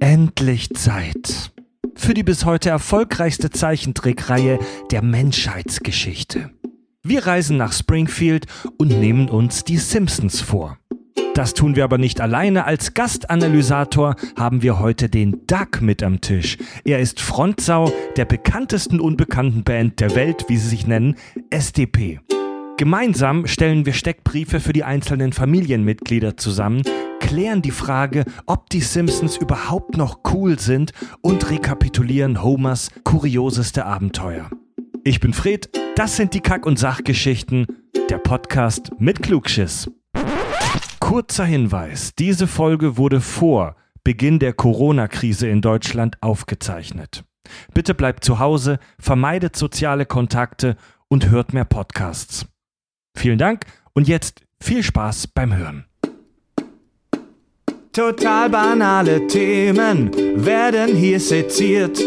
Endlich Zeit für die bis heute erfolgreichste Zeichentrickreihe der Menschheitsgeschichte. Wir reisen nach Springfield und nehmen uns die Simpsons vor. Das tun wir aber nicht alleine. Als Gastanalysator haben wir heute den Duck mit am Tisch. Er ist Frontsau der bekanntesten unbekannten Band der Welt, wie sie sich nennen, SDP. Gemeinsam stellen wir Steckbriefe für die einzelnen Familienmitglieder zusammen, klären die Frage, ob die Simpsons überhaupt noch cool sind und rekapitulieren Homers kurioseste Abenteuer. Ich bin Fred, das sind die Kack- und Sachgeschichten, der Podcast mit Klugschiss. Kurzer Hinweis, diese Folge wurde vor Beginn der Corona-Krise in Deutschland aufgezeichnet. Bitte bleibt zu Hause, vermeidet soziale Kontakte und hört mehr Podcasts. Vielen Dank und jetzt viel Spaß beim Hören. Total banale Themen werden hier seziert.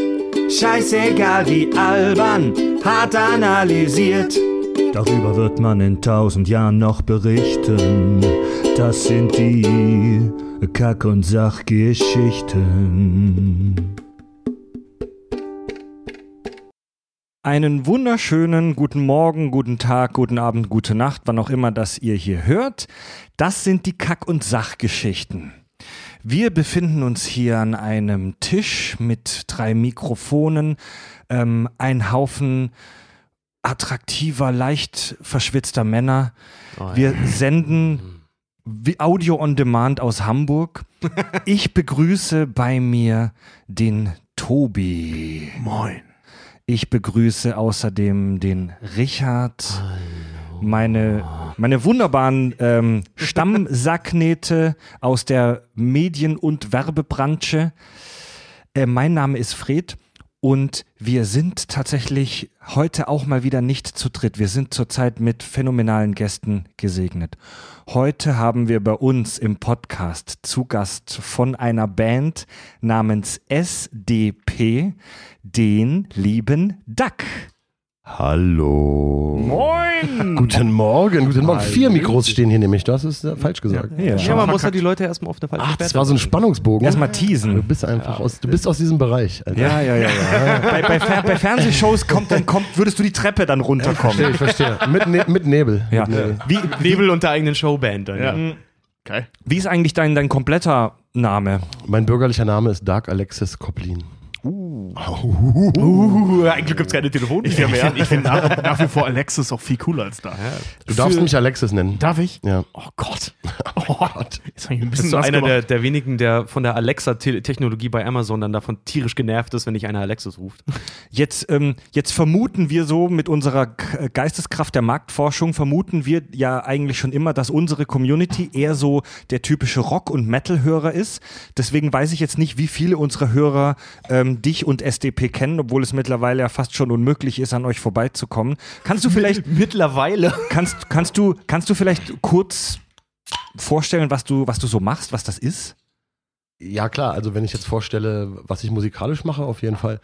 Scheißegal wie albern, hart analysiert. Darüber wird man in tausend Jahren noch berichten. Das sind die Kack- und Sachgeschichten. Einen wunderschönen guten Morgen, guten Tag, guten Abend, gute Nacht, wann auch immer das ihr hier hört. Das sind die Kack- und Sachgeschichten. Wir befinden uns hier an einem Tisch mit drei Mikrofonen, ähm, ein Haufen attraktiver, leicht verschwitzter Männer. Oh, Wir senden wie Audio on Demand aus Hamburg. Ich begrüße bei mir den Tobi. Moin. Ich begrüße außerdem den Richard, meine, meine wunderbaren ähm, Stammsacknähte aus der Medien- und Werbebranche. Äh, mein Name ist Fred und wir sind tatsächlich heute auch mal wieder nicht zu dritt. Wir sind zurzeit mit phänomenalen Gästen gesegnet. Heute haben wir bei uns im Podcast zu Gast von einer Band namens SDP den lieben Duck. Hallo. Moin! Guten Morgen, guten Morgen. Vier Mikros stehen hier nämlich. Du hast es äh, falsch gesagt. Ja, Ja, man muss ja die Leute erstmal auf eine falsche Ach, das war so ein. Spannungsbogen. Erstmal Du teasen. bist einfach aus, du bist aus diesem Bereich. Alter. Ja, ja, ja, ja. bei, bei, Fer bei Fernsehshows kommt dann kommt, würdest du die Treppe dann runterkommen. Verstehe, ich verstehe. Mit, ne mit Nebel. Ja. Mit Nebel. Wie, Nebel und der eigenen Showband dann. Ja. Geil. wie ist eigentlich dein, dein kompletter Name? Mein bürgerlicher Name ist Dark Alexis Koplin. Uh, eigentlich gibt es keine Telefonnummer Ich finde find, ich find nach, nach wie vor Alexis auch viel cooler als da. Du darfst Für- mich Alexis nennen. Darf ich? Ja. Oh Gott. Oh Gott. Jetzt habe ich ein Bist bisschen du nass einer der, der wenigen, der von der Alexa-Technologie bei Amazon dann davon tierisch genervt ist, wenn dich einer Alexis ruft? Jetzt, ähm, jetzt vermuten wir so mit unserer K- Geisteskraft der Marktforschung, vermuten wir ja eigentlich schon immer, dass unsere Community eher so der typische Rock- und Metal-Hörer ist. Deswegen weiß ich jetzt nicht, wie viele unserer Hörer ähm, dich und SDP kennen, obwohl es mittlerweile ja fast schon unmöglich ist, an euch vorbeizukommen. Kannst du vielleicht, Mittlerweile. kannst, kannst du, kannst du vielleicht kurz vorstellen, was du, was du so machst, was das ist? Ja, klar. Also, wenn ich jetzt vorstelle, was ich musikalisch mache, auf jeden Fall.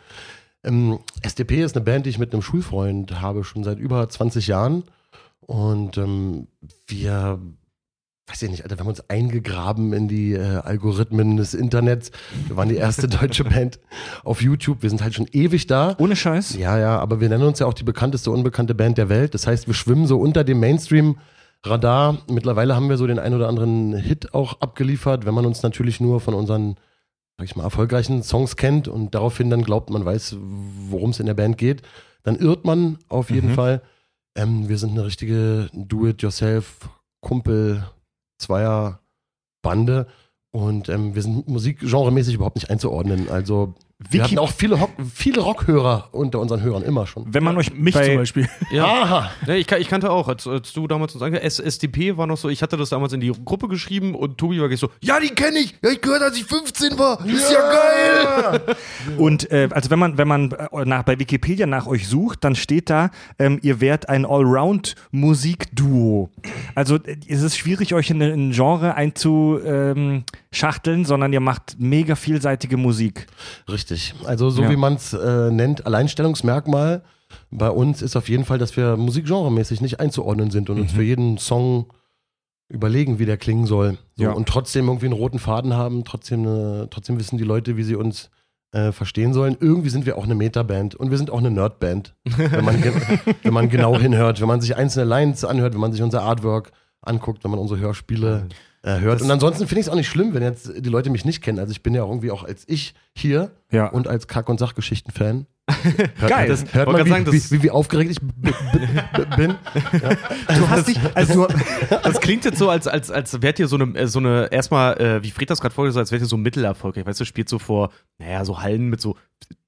Ähm, SDP ist eine Band, die ich mit einem Schulfreund habe, schon seit über 20 Jahren. Und ähm, wir, weiß ich nicht, Alter, wir haben uns eingegraben in die äh, Algorithmen des Internets. Wir waren die erste deutsche Band auf YouTube. Wir sind halt schon ewig da. Ohne Scheiß? Ja, ja, aber wir nennen uns ja auch die bekannteste unbekannte Band der Welt. Das heißt, wir schwimmen so unter dem Mainstream-Radar. Mittlerweile haben wir so den ein oder anderen Hit auch abgeliefert, wenn man uns natürlich nur von unseren, sag ich mal, erfolgreichen Songs kennt und daraufhin dann glaubt, man weiß, worum es in der Band geht, dann irrt man auf jeden Mhm. Fall. Ähm, wir sind eine richtige Do-it-yourself-Kumpel, Zweier-Bande. Und ähm, wir sind musikgenremäßig überhaupt nicht einzuordnen. Also wir hatten auch viele, viele Rockhörer unter unseren Hörern immer schon. Wenn man euch Mich bei, zum Beispiel. Ja. Ja, ich, ich kannte auch, als, als du damals uns ange S SDP war noch so, ich hatte das damals in die Gruppe geschrieben und Tobi war gleich so, Ja, die kenne ich. Ja, ich gehört, als ich 15 war. Ist ja, geil. Und äh, also wenn man, wenn man äh, nach, bei Wikipedia nach euch sucht, dann steht da, ähm, ihr wärt ein Allround-Musikduo. Also äh, es ist schwierig, euch in ein Genre einzuschachteln, sondern ihr macht mega vielseitige Musik. Richtig. Also so Ja. wie man es äh, nennt, Alleinstellungsmerkmal bei uns ist auf jeden Fall, dass wir musikgenremäßig nicht einzuordnen sind und uns für jeden Song überlegen, wie der klingen soll. So, Ja. Und trotzdem irgendwie einen roten Faden haben, trotzdem, eine, trotzdem wissen die Leute, wie sie uns äh, verstehen sollen. Irgendwie sind wir auch eine Metaband und wir sind auch eine Nerdband, wenn man, wenn man genau hinhört, wenn man sich einzelne Lines anhört, wenn man sich unser Artwork anguckt, wenn man unsere Hörspiele äh, hört. Und ansonsten finde ich es auch nicht schlimm, wenn jetzt die Leute mich nicht kennen. Also ich bin ja irgendwie auch als ich hier Ja. und als Kack- und Sachgeschichten-Fan. Geil. das- Hört man, wie, sagen, das- wie, wie, wie aufgeregt ich bin? Du hast dich, also du, Das klingt jetzt so, als, als, als wärt ihr so eine, äh, so eine erstmal, äh, wie Fred das gerade vorgesagt hat, als wärt ihr so mittelerfolgreich. Weißt du, spielt so vor, naja, so Hallen mit so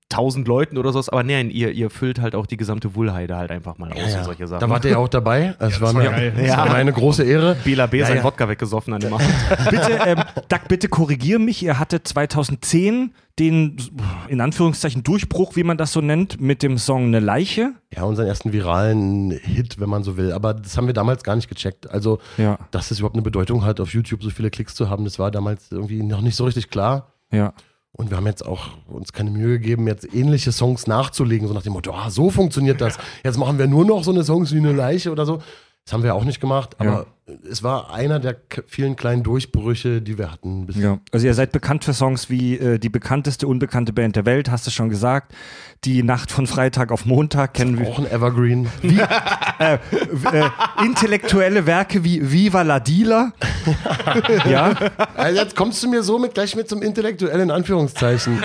tausend Leuten oder sowas, aber nein, ihr, ihr füllt halt auch die gesamte Wuhlheide halt einfach mal aus und solche Sachen. Da wart ihr ja auch dabei. Es war, mir, war mir eine große Ehre. Bela B. Ja, sein ja. Wodka weggesoffen an dem Abend. bitte, ähm, Doug, bitte korrigier mich. Ihr hattet 2010 den, in Anführungszeichen, Durchbruch, wie man das so nennt, mit dem Song Eine Leiche. Ja, unseren ersten viralen Hit, wenn man so will. Aber das haben wir damals gar nicht gecheckt. Also, Ja. dass es überhaupt eine Bedeutung hat, auf YouTube so viele Klicks zu haben, das war damals irgendwie noch nicht so richtig klar. Ja. Und wir haben jetzt auch uns keine Mühe gegeben, jetzt ähnliche Songs nachzulegen, so nach dem Motto, ah, so funktioniert das. Jetzt machen wir nur noch so eine Songs wie eine Leiche oder so. Das haben wir auch nicht gemacht, aber es war einer der vielen kleinen Durchbrüche, die wir hatten. Ja, also ihr seid bekannt für Songs wie äh, die bekannteste unbekannte Band der Welt, hast du schon gesagt. Die Nacht von Freitag auf Montag kennen wir. Auch ein Evergreen. Äh, intellektuelle Werke wie Viva la Dealer. ja. Also jetzt kommst du mir so mit gleich mit zum intellektuellen Anführungszeichen.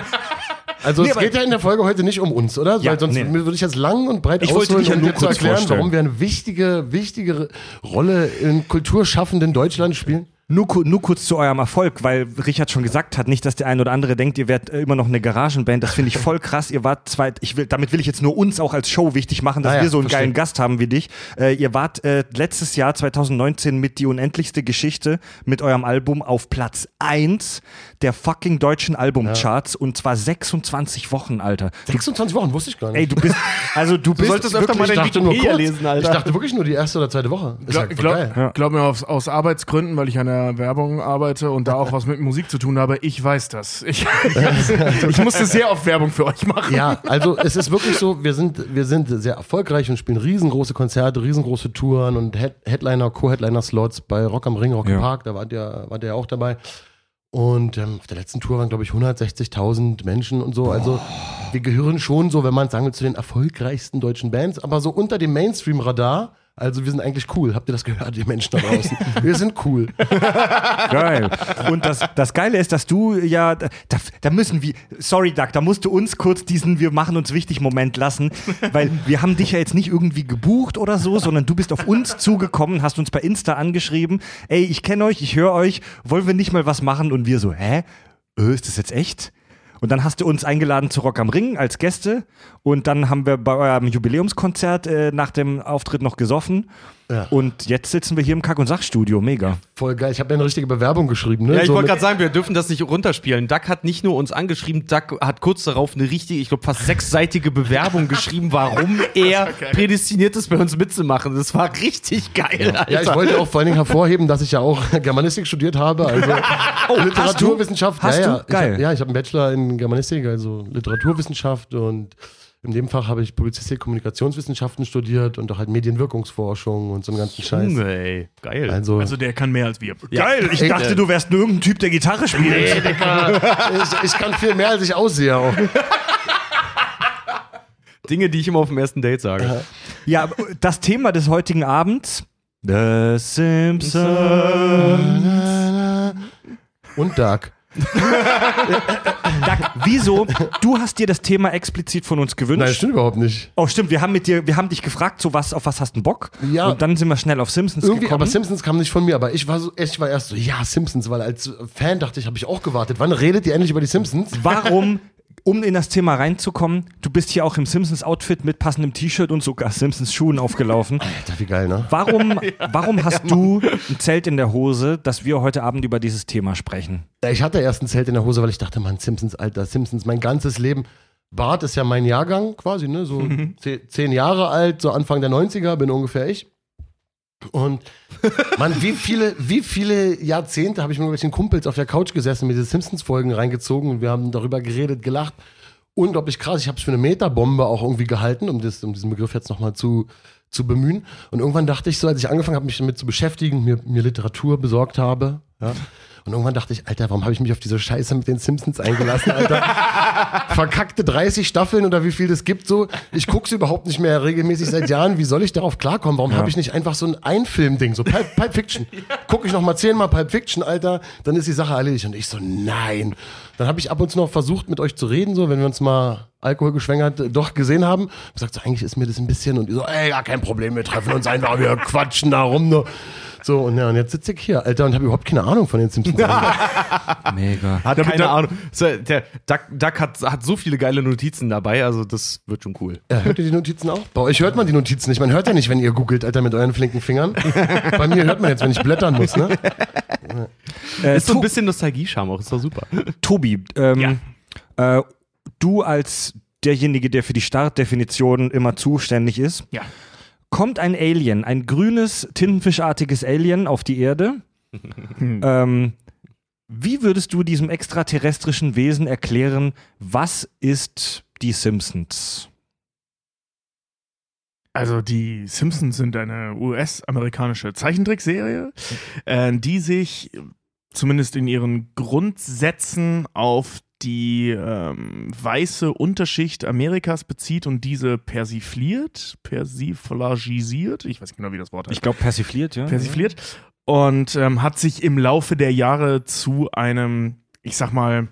Also Nee, es geht ja in der Folge heute nicht um uns, oder? Ja, Weil sonst nee. würde ich jetzt lang und breit Ich wollte ausholen, um nur dir zu kurz erklären, vorstellen. warum wir eine wichtige, wichtige Rolle in kulturschaffenden Deutschland spielen. Nur, nur kurz zu eurem Erfolg, weil Richard schon gesagt hat, nicht, dass der ein oder andere denkt, ihr werdet äh, immer noch eine Garagenband. Das finde ich voll krass. Ihr wart zwei, ich will, damit will ich jetzt nur uns auch als Show wichtig machen, dass Ah ja, wir so einen verstehe. geilen Gast haben wie dich. Äh, ihr wart äh, letztes Jahr 2019 mit Die unendlichste Geschichte mit eurem Album auf Platz 1 der fucking deutschen Albumcharts und zwar 26 Wochen, Alter. 26 Wochen, wusste ich gar nicht. Ey, du bist, also du bist solltest öfter mal ich dein dachte nur Wikipedia kurz. lesen, Alter. Ich dachte wirklich nur die erste oder zweite Woche. Ist ja Glaub, geil. glaub, glaub mir, aus, aus Arbeitsgründen, weil ich an der Werbung arbeite und da auch was mit Musik zu tun habe, ich weiß das. Ich, ich musste sehr oft Werbung für euch machen. Ja, also es ist wirklich so, wir sind, wir sind sehr erfolgreich und spielen riesengroße Konzerte, riesengroße Touren und Head Headliner, Co-Headliner-Slots bei Rock am Ring, Rock Ja. im Park, da wart ihr, wart ihr ja auch dabei. Und ähm, auf der letzten Tour waren, glaube ich, 160.000 Menschen und so. Also wir gehören schon so, wenn man sagen will, zu den erfolgreichsten deutschen Bands, aber so unter dem Mainstream-Radar. Also wir sind eigentlich cool. Habt ihr das gehört, ihr Menschen da draußen? Wir sind cool. Geil. Und das, das Geile ist, dass du ja, da, da müssen wir, sorry Doug, da musst du uns kurz diesen Wir machen uns wichtig Moment lassen, weil wir haben dich ja jetzt nicht irgendwie gebucht oder so, sondern du bist auf uns zugekommen, hast uns bei Insta angeschrieben, ey, ich kenne euch, ich höre euch, wollen wir nicht mal was machen? Und wir so, hä? Äh, ist das jetzt echt? Und dann hast du uns eingeladen zu Rock am Ring als Gäste und dann haben wir bei eurem Jubiläumskonzert äh, nach dem Auftritt noch gesoffen. Ja. Und jetzt sitzen wir hier im Kack- und Sachstudio. Mega. Voll geil. Ich habe ja eine richtige Bewerbung geschrieben. Ne? Ja, ich So wollte gerade sagen, wir dürfen das nicht runterspielen. Duck hat nicht nur uns angeschrieben, Duck hat kurz darauf eine richtige, ich glaube fast sechsseitige Bewerbung geschrieben, warum er prädestiniert ist, bei uns mitzumachen. Das war richtig geil, Alter. Ja, ich wollte auch vor allen Dingen hervorheben, dass ich ja auch Germanistik studiert habe, also Literaturwissenschaft. Hast ja, du? ja. Ich Geil. hab, ja, ich habe einen Bachelor in Germanistik, also Literaturwissenschaft und in dem Fach habe ich Publizistik, Kommunikationswissenschaften studiert und auch halt Medienwirkungsforschung und so einen ganzen Scheiß. Junge, ey. Geil. Also, Also der kann mehr als wir. Geil, ich dachte, äh, du wärst nur irgendein Typ, der Gitarre spielt. nee, Digga, ich, ich kann viel mehr, als ich aussehe auch. Dinge, die ich immer auf dem ersten Date sage. Ja, das Thema des heutigen Abends. The Simpsons. Und Dark. Doug, wieso? Du hast dir das Thema explizit von uns gewünscht. Nein, stimmt überhaupt nicht. Oh, stimmt, wir haben mit dir, wir haben dich gefragt, so was, auf was hast du Bock? Ja. Und dann sind wir schnell auf Simpsons Irgendwie, gekommen. aber Simpsons kam nicht von mir, aber ich war so, ich war erst so, ja, Simpsons, weil als Fan dachte ich, habe ich auch gewartet. Wann redet ihr endlich über die Simpsons? Warum, um in das Thema reinzukommen, du bist hier auch im Simpsons-Outfit mit passendem T-Shirt und sogar Simpsons-Schuhen aufgelaufen. Alter, wie geil, ne? Warum, warum hast du ein Zelt in der Hose, dass wir heute Abend über dieses Thema sprechen? Ja, Ich hatte erst ein Zelt in der Hose, weil ich dachte, Mann, Simpsons, Alter, Simpsons, mein ganzes Leben. Bart ist ja mein Jahrgang quasi, ne? So ze- zehn Jahre alt, so Anfang der 90er bin ungefähr ich. Und Mann, wie viele, wie viele Jahrzehnte habe ich mit irgendwelchen Kumpels auf der Couch gesessen, mir diese Simpsons-Folgen reingezogen und wir haben darüber geredet, gelacht. unglaublich krass. Ich habe es für eine Metabombe auch irgendwie gehalten, um, das, um diesen Begriff jetzt nochmal zu, zu bemühen. Und irgendwann dachte ich so, als ich angefangen habe, mich damit zu beschäftigen, mir, mir Literatur besorgt habe, ja, und irgendwann dachte ich, Alter, warum habe ich mich auf diese Scheiße mit den Simpsons eingelassen, Alter? Verkackte 30 Staffeln oder wie viel das gibt so. Ich gucke sie überhaupt nicht mehr regelmäßig seit Jahren. Wie soll ich darauf klarkommen? Warum habe ich nicht einfach so ein Einfilm-Ding, so Pulp, Pulp Fiction? Gucke ich noch mal zehnmal Pulp Fiction, Alter, dann ist die Sache erledigt. Und ich so, nein. Dann habe ich ab und zu noch versucht, mit euch zu reden, so, wenn wir uns mal alkoholgeschwängert äh, doch gesehen haben. Ich gesagt, so, eigentlich ist mir das ein bisschen und die so, ey, gar kein Problem, wir treffen uns einfach, wir quatschen da rum. Nur. So, und, ja, und jetzt sitze ich hier, Alter, und habe überhaupt keine Ahnung von den Simpsons. Mega. Hat keine der- Ahnung. So, der Duck, Duck hat, hat so viele geile Notizen dabei, also das wird schon cool. Ja, hört ihr die Notizen auch? Bei euch hört man die Notizen nicht. Man hört ja nicht, wenn ihr googelt, Alter, mit euren flinken Fingern. Bei mir hört man jetzt, wenn ich blättern muss, ne? Äh, Ist so ein bisschen Nostalgie-Charme auch, ist doch super. Tobi, ähm, äh, du als derjenige, der für die Startdefinition immer zuständig ist, Ja. kommt ein Alien, ein grünes, tintenfischartiges Alien auf die Erde. ähm, wie würdest du diesem extraterrestrischen Wesen erklären, was ist die Simpsons? Also die Simpsons sind eine US-amerikanische Zeichentrickserie, äh, die sich zumindest in ihren Grundsätzen auf die ähm, weiße Unterschicht Amerikas bezieht und diese persifliert, persiflagisiert, ich weiß nicht genau, wie das Wort heißt Ich glaube, persifliert, ja. persifliert und ähm, hat sich im Laufe der Jahre zu einem, ich sag mal,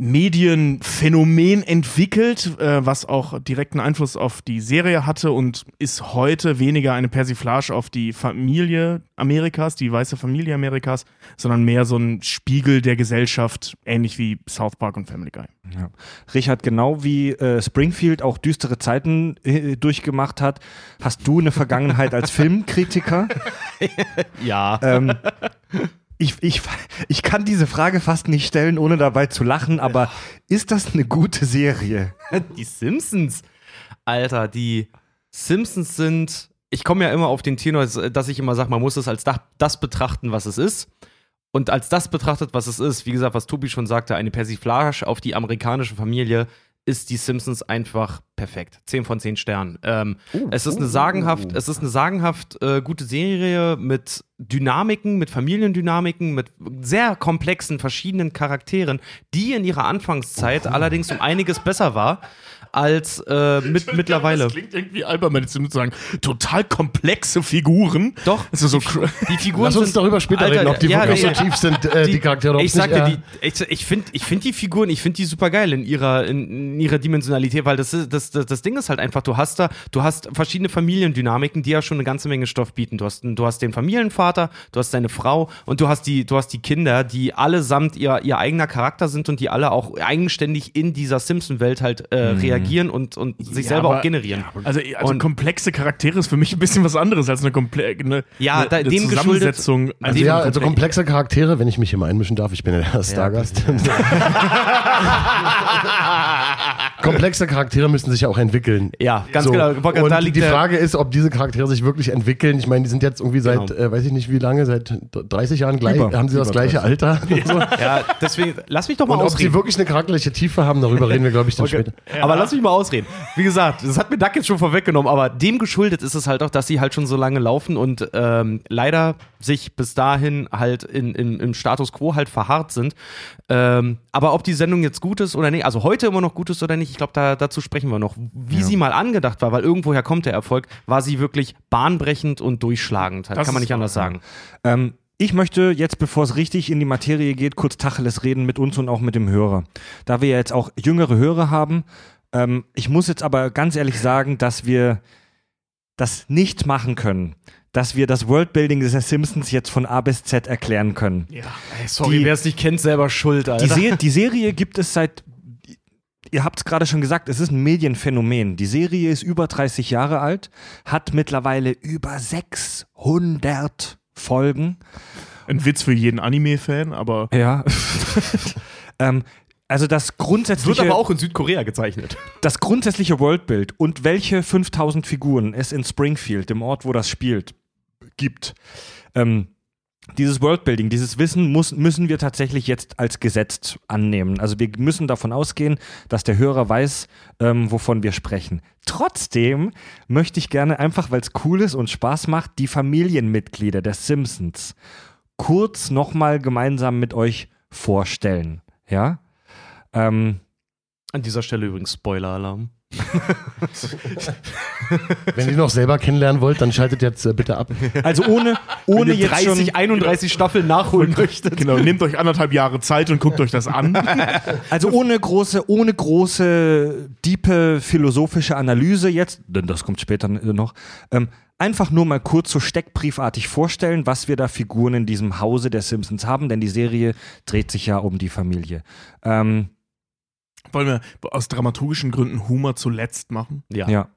Medienphänomen entwickelt, äh, was auch direkten Einfluss auf die Serie hatte und ist heute weniger eine Persiflage auf die Familie Amerikas, die weiße Familie Amerikas, sondern mehr so ein Spiegel der Gesellschaft, ähnlich wie South Park und Family Guy. Ja. Richard, genau wie äh, Springfield auch düstere Zeiten äh, durchgemacht hat, hast du eine Vergangenheit als Filmkritiker. Ja. ähm, ich, ich, ich kann diese Frage fast nicht stellen, ohne dabei zu lachen, aber ist das eine gute Serie? Die Simpsons. Alter, die Simpsons sind. Ich komme ja immer auf den Tenor, dass ich immer sage, man muss es als das, das betrachten, was es ist. Und als das betrachtet, was es ist, wie gesagt, was Tobi schon sagte, eine Persiflage auf die amerikanische Familie, ist die Simpsons einfach perfekt. 10 von 10 Sternen. Ähm, es ist eine sagenhaft, es ist eine sagenhaft äh, gute Serie mit Dynamiken, mit Familiendynamiken, mit sehr komplexen, verschiedenen Charakteren, die in ihrer Anfangszeit allerdings um einiges besser war als äh, mit mittlerweile. Das klingt irgendwie albern, wenn zu sagen, total komplexe Figuren. Doch, Also so die Figuren Lass uns sind darüber später Alter, reden, ob die ja, wirklich nee, so tief sind, äh, die, Charaktere. ob ich nicht, sagte, äh, die, ich, ich finde ich find die Figuren, ich finde die super geil in ihrer, in, in ihrer Dimensionalität, weil das, ist, das, das, das Ding ist halt einfach, du hast da, du hast verschiedene Familiendynamiken, die ja schon eine ganze Menge Stoff bieten. Du hast, du hast den Familienvater, du hast deine Frau und du hast die, du hast die Kinder, die allesamt ihr, ihr eigener Charakter sind und die alle auch eigenständig in dieser Simpson-Welt halt äh, reagieren und, und sich Ja, selber aber- auch generieren. Also, also Und- komplexe Charaktere ist für mich ein bisschen was anderes als eine, komple eine, Ja, eine, da- eine dem geschuldet- Zusammensetzung. Also Dem ja, komple- also komplexe Charaktere, wenn ich mich hier mal einmischen darf, ich bin ja der Stargast. komplexe Charaktere müssen sich ja auch entwickeln. Ja, ganz So. genau. Und Da liegt die Frage ist, ob diese Charaktere sich wirklich entwickeln. Ich meine, die sind jetzt irgendwie seit, Genau. äh, weiß ich nicht wie lange, seit 30 Jahren gleich, Über- haben sie das gleiche 30. Alter. und so. Ja, deswegen, lass mich doch mal Und ob sie ausreden. wirklich eine charakterliche Tiefe haben, darüber reden wir, glaube ich, dann Okay. später. Aber lass mich mal ausreden. Wie gesagt, das hat mir Duck jetzt schon vorweggenommen, aber dem geschuldet ist es halt auch, dass sie halt schon so lange laufen und ähm, leider sich bis dahin halt in, in, im Status quo halt verharrt sind. Ähm, aber ob die Sendung jetzt gut ist oder nicht, also heute immer noch gut ist oder nicht, ich glaube, da, dazu sprechen wir noch. Wie sie mal angedacht war, weil irgendwoher kommt der Erfolg, war sie wirklich bahnbrechend und durchschlagend. Halt, Das kann man nicht anders sagen. Ähm, ich möchte jetzt, bevor es richtig in die Materie geht, kurz Tacheles reden mit uns und auch mit dem Hörer. Da wir ja jetzt auch jüngere Hörer haben, ähm, ich muss jetzt aber ganz ehrlich sagen, dass wir das nicht machen können, dass wir das Worldbuilding der Simpsons jetzt von A bis Z erklären können. ja. Sorry, Die- wer es nicht kennt, selber schuld, Alter. Die, Se die Serie gibt es seit, ihr habt es gerade schon gesagt, es ist ein Medienphänomen. Die Serie ist über 30 Jahre alt, hat mittlerweile über 600 Folgen. Ein Witz für jeden Anime-Fan, aber Ja. ähm, also das wird grundsätzliche, aber auch in Südkorea gezeichnet. das grundsätzliche Worldbild und welche 5000 Figuren es in Springfield, dem Ort, wo das spielt, gibt, ähm, dieses Worldbuilding, dieses Wissen muss, müssen wir tatsächlich jetzt als Gesetz annehmen. Also wir müssen davon ausgehen, dass der Hörer weiß, ähm, wovon wir sprechen. Trotzdem möchte ich gerne einfach, weil es cool ist und Spaß macht, die Familienmitglieder der Simpsons kurz nochmal gemeinsam mit euch vorstellen. Ja? Ähm, An dieser Stelle übrigens Spoiler-Alarm. Wenn ihr noch selber kennenlernen wollt, dann schaltet jetzt äh, bitte ab. also ohne, ohne Wenn ihr jetzt 30, schon, 31 Staffeln nachholen möchtet. Genau, nehmt euch anderthalb Jahre Zeit und guckt euch das an. also ohne große, ohne große, diepe philosophische Analyse jetzt, denn das kommt später noch, ähm, einfach nur mal kurz so steckbriefartig vorstellen, was wir da Figuren in diesem Hause der Simpsons haben, denn die Serie dreht sich ja um die Familie. Ähm, Wollen wir aus dramaturgischen Gründen Humor zuletzt machen? Ja. ja.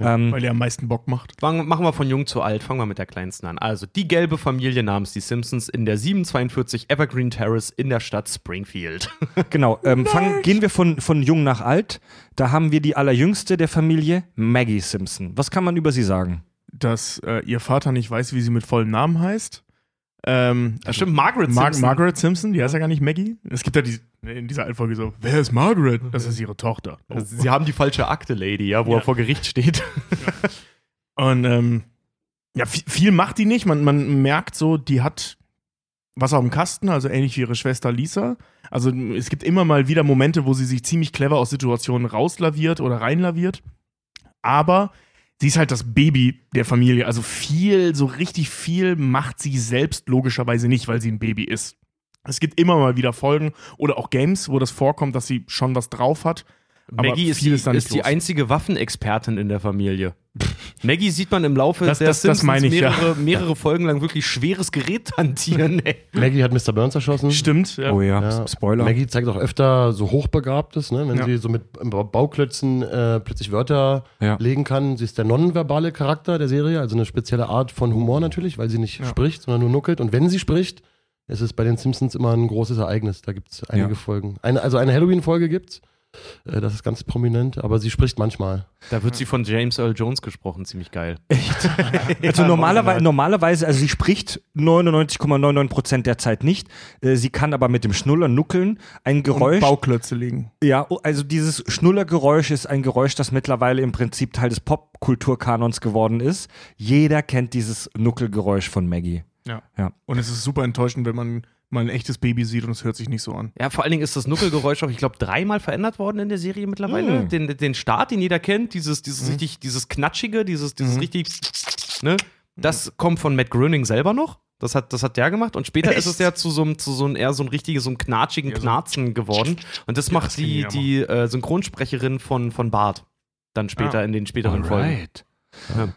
Ähm, Weil er am meisten Bock macht. Fangen, machen wir von jung zu alt, fangen wir mit der kleinsten an. Also die gelbe Familie namens die Simpsons in der 742 Evergreen Terrace in der Stadt Springfield. Genau, ähm, fangen, gehen wir von, von jung nach alt. Da haben wir die allerjüngste der Familie, Maggie Simpson. Was kann man über sie sagen? Dass äh, ihr Vater nicht weiß, wie sie mit vollem Namen heißt. Ähm, Das stimmt, Margaret Mar Simpson. Margaret Simpson, die heißt ja gar nicht Maggie. Es gibt ja die, in dieser alten Folge so, wer ist Margaret? Das ist ihre Tochter. Oh. Also, Sie haben die falsche Akte, Lady, ja, wo Ja. er vor Gericht steht. Und ähm, ja, viel, viel macht die nicht. Man, man merkt so, die hat was auf dem Kasten, also ähnlich wie ihre Schwester Lisa. Also es gibt immer mal wieder Momente, wo sie sich ziemlich clever aus Situationen rauslaviert oder reinlaviert. Aber sie ist halt das Baby der Familie. Also viel, so richtig viel macht sie selbst logischerweise nicht, weil sie ein Baby ist. Es gibt immer mal wieder Folgen oder auch Games, wo das vorkommt, dass sie schon was drauf hat. Maggie ist, die, ist die einzige Waffenexpertin in der Familie. Maggie sieht man im Laufe Das- der das- das ich, ja. mehrere, mehrere Folgen lang wirklich schweres Gerät hantieren. ey. Maggie hat Mr. Burns erschossen. Stimmt, ja. Oh ja, Ja. Spoiler. Maggie zeigt auch öfter so Hochbegabtes, ne? wenn Ja. sie so mit Ba- Bauklötzen äh, plötzlich Wörter Ja. legen kann. Sie ist der nonverbale Charakter der Serie, also eine spezielle Art von Humor natürlich, weil sie nicht Ja. spricht, sondern nur nuckelt. Und wenn sie spricht, ist es bei den Simpsons immer ein großes Ereignis. Da gibt es einige Ja. Folgen. Eine, also eine Halloween-Folge gibt's. Äh, das ist ganz prominent, aber sie spricht manchmal. Da wird sie von James Earl Jones gesprochen, ziemlich geil. Also Ja, normalerweise, normalerweise, also sie spricht 99,99 Prozent der Zeit nicht. Äh, Sie kann aber mit dem Schnuller nuckeln. Ein Und Geräusch. Bauklötze legen. Ja, oh, also dieses Schnullergeräusch ist ein Geräusch, das mittlerweile im Prinzip Teil des Popkulturkanons geworden ist. Jeder kennt dieses Nuckelgeräusch von Maggie. Ja. Ja. Und es ist super enttäuschend, wenn man mal ein echtes Baby sieht und es hört sich nicht so an. Ja, vor allen Dingen ist das Nuckelgeräusch auch, ich glaube, dreimal verändert worden in der Serie mittlerweile. Mm. Den, den Start, den jeder kennt, dieses, dieses richtig, dieses Knatschige, dieses, dieses Mhm. richtig, ne? Das kommt von Matt Groening selber noch. Das hat, das hat der gemacht und später ist es ja zu so einem, zu so einem eher so ein richtiges, so einem knatschigen Ja, so- Knarzen geworden. Und das macht das die, die äh, Synchronsprecherin von, von Bart. Dann später Ah. in den späteren Folgen. Ja,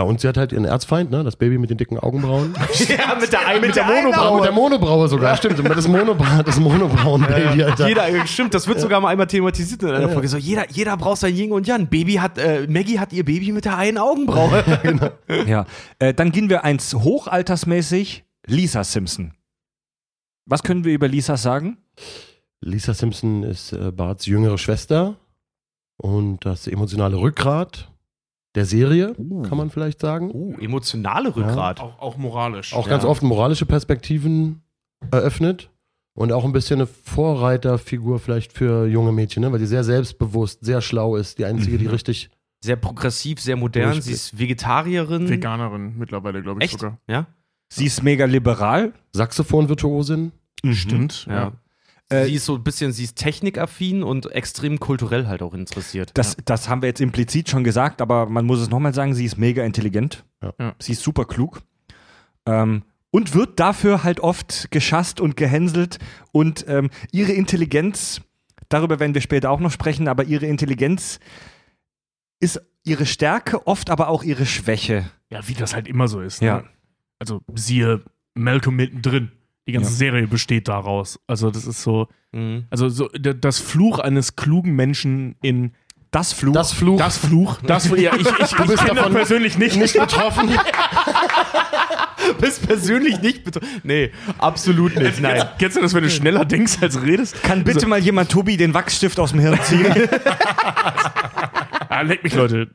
und sie hat halt ihren Erzfeind, ne? das Baby mit den dicken Augenbrauen. ja, mit der, mit der, Monobraue. mit der Monobraue sogar, stimmt. Das, Monobra das Monobrauen-Baby, Alter. Jeder, stimmt, das wird sogar mal einmal thematisiert in einer Folge. So, jeder, jeder braucht sein Yin und Yang. Baby hat, äh, Maggie hat ihr Baby mit der einen Augenbraue. Ja. Äh, dann gehen wir eins hochaltersmäßig. Lisa Simpson. Was können wir über Lisa sagen? Lisa Simpson ist äh, Barts jüngere Schwester und das emotionale Rückgrat der Serie, kann man vielleicht sagen. Oh, emotionale Rückgrat. Auch, auch moralisch. Auch Ja. ganz oft moralische Perspektiven eröffnet und auch ein bisschen eine Vorreiterfigur vielleicht für junge Mädchen, ne? weil sie sehr selbstbewusst, sehr schlau ist, die einzige, die Mhm. richtig. Sehr progressiv, sehr modern. Sie ist Vegetarierin. Veganerin mittlerweile, glaube ich Echt? sogar. Ja? Sie ist mega liberal. Saxophon-Virtuosin. Stimmt. Ja. Äh, sie ist so ein bisschen, sie ist technikaffin und extrem kulturell halt auch interessiert. Das, das haben wir jetzt implizit schon gesagt, aber man muss es nochmal sagen, sie ist mega intelligent. Ja. Ja. Sie ist super klug. Ähm, und wird dafür halt oft geschasst und gehänselt. Und ähm, ihre Intelligenz, darüber werden wir später auch noch sprechen, aber ihre Intelligenz ist ihre Stärke, oft aber auch ihre Schwäche. Ja, wie das halt immer so ist. Ja. Ne? Also siehe Malcolm mittendrin. Die ganze Ja. Serie besteht daraus. Also das ist so, Mhm. also so das Fluch eines klugen Menschen in Das Fluch. Das Fluch. das Fluch. Das, ja, ich, ich, ich bist das davon persönlich nicht. nicht betroffen. Bist persönlich nicht betroffen. Nee, absolut nicht. Nein. Kennst du das, wenn du schneller denkst als redest? Kann bitte mal jemand Tobi den Wachsstift aus dem Hirn ziehen? Ah, leck mich, Leute.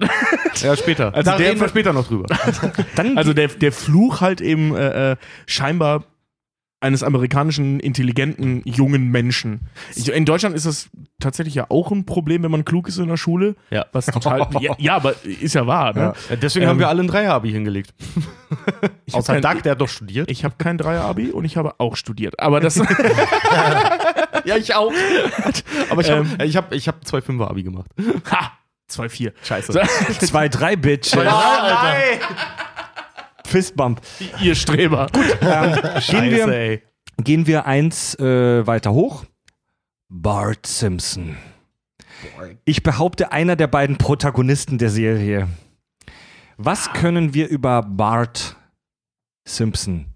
Ja, später. Also da der- reden wir später noch drüber. Dann Also der, der Fluch halt eben äh, äh, scheinbar eines amerikanischen, intelligenten, jungen Menschen. Ich, in Deutschland ist das tatsächlich ja auch ein Problem, wenn man klug ist in der Schule. Ja. Was total. ja, ja, aber ist ja wahr, ne? Ja, deswegen Ähm, haben wir alle ein Dreier-Abi hingelegt. Außer kein- Doug, der hat doch studiert. Ich habe kein Dreier-Abi und ich habe auch studiert. Aber das. ja, ich auch. Aber ich habe Ähm. ich hab, ich hab zwei Fünfer-Abi gemacht. ha! 2-4. Scheiße. So, 2-3, Bitch. nein! Fistbump. ihr Streber. Ähm, gehen, wir, ey. gehen wir eins äh, weiter hoch. Bart Simpson. Ich behaupte, einer der beiden Protagonisten der Serie. Was können wir über Bart Simpson,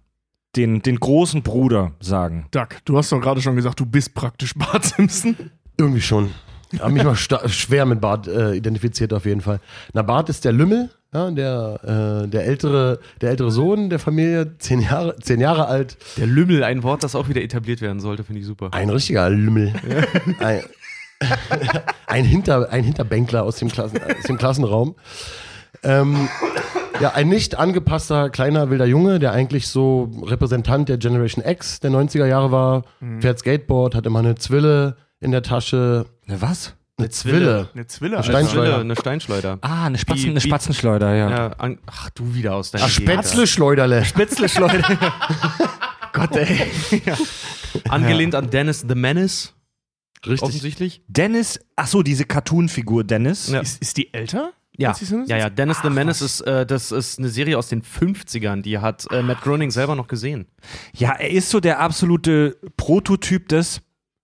den, den großen Bruder, sagen? Doug, du hast doch gerade schon gesagt, du bist praktisch Bart Simpson. Irgendwie schon. Ich habe mich mal schwer mit Bart äh, identifiziert auf jeden Fall. Na, Bart ist der Lümmel, ja, der, äh, der, ältere, der ältere Sohn der Familie, zehn Jahre, zehn Jahre alt. Der Lümmel, ein Wort, das auch wieder etabliert werden sollte, finde ich super. Ein richtiger Lümmel. Ein, ein, Hinter, ein Hinterbänkler aus dem, Klassen, aus dem Klassenraum. Ähm, ja, ein nicht angepasster kleiner wilder Junge, der eigentlich so Repräsentant der Generation X der 90er Jahre war, fährt Skateboard, hat immer eine Zwille in der Tasche. Ne, was? Eine Zwille. Eine Zwille. Eine. Steinschleuder. Zwille, eine Steinschleuder. Ah, eine, Spatzen, Wie- eine Spatzenschleuder, ja. Ja, an, ach, du wieder aus deiner Ach, Spätzle-Schleuderle. Spätzle-Schleuder. Gott, ey. ja. Angelehnt an Dennis the Menace, Richtig. offensichtlich. Dennis, ach so, diese Cartoon-Figur Dennis. Ja. Ist, ist die älter? Ja, die ja, ja. Dennis the Ach, Menace was. ist, äh, das ist eine Serie aus den 50ern, die hat äh, Matt Groening selber noch gesehen. Ja, er ist so der absolute Prototyp des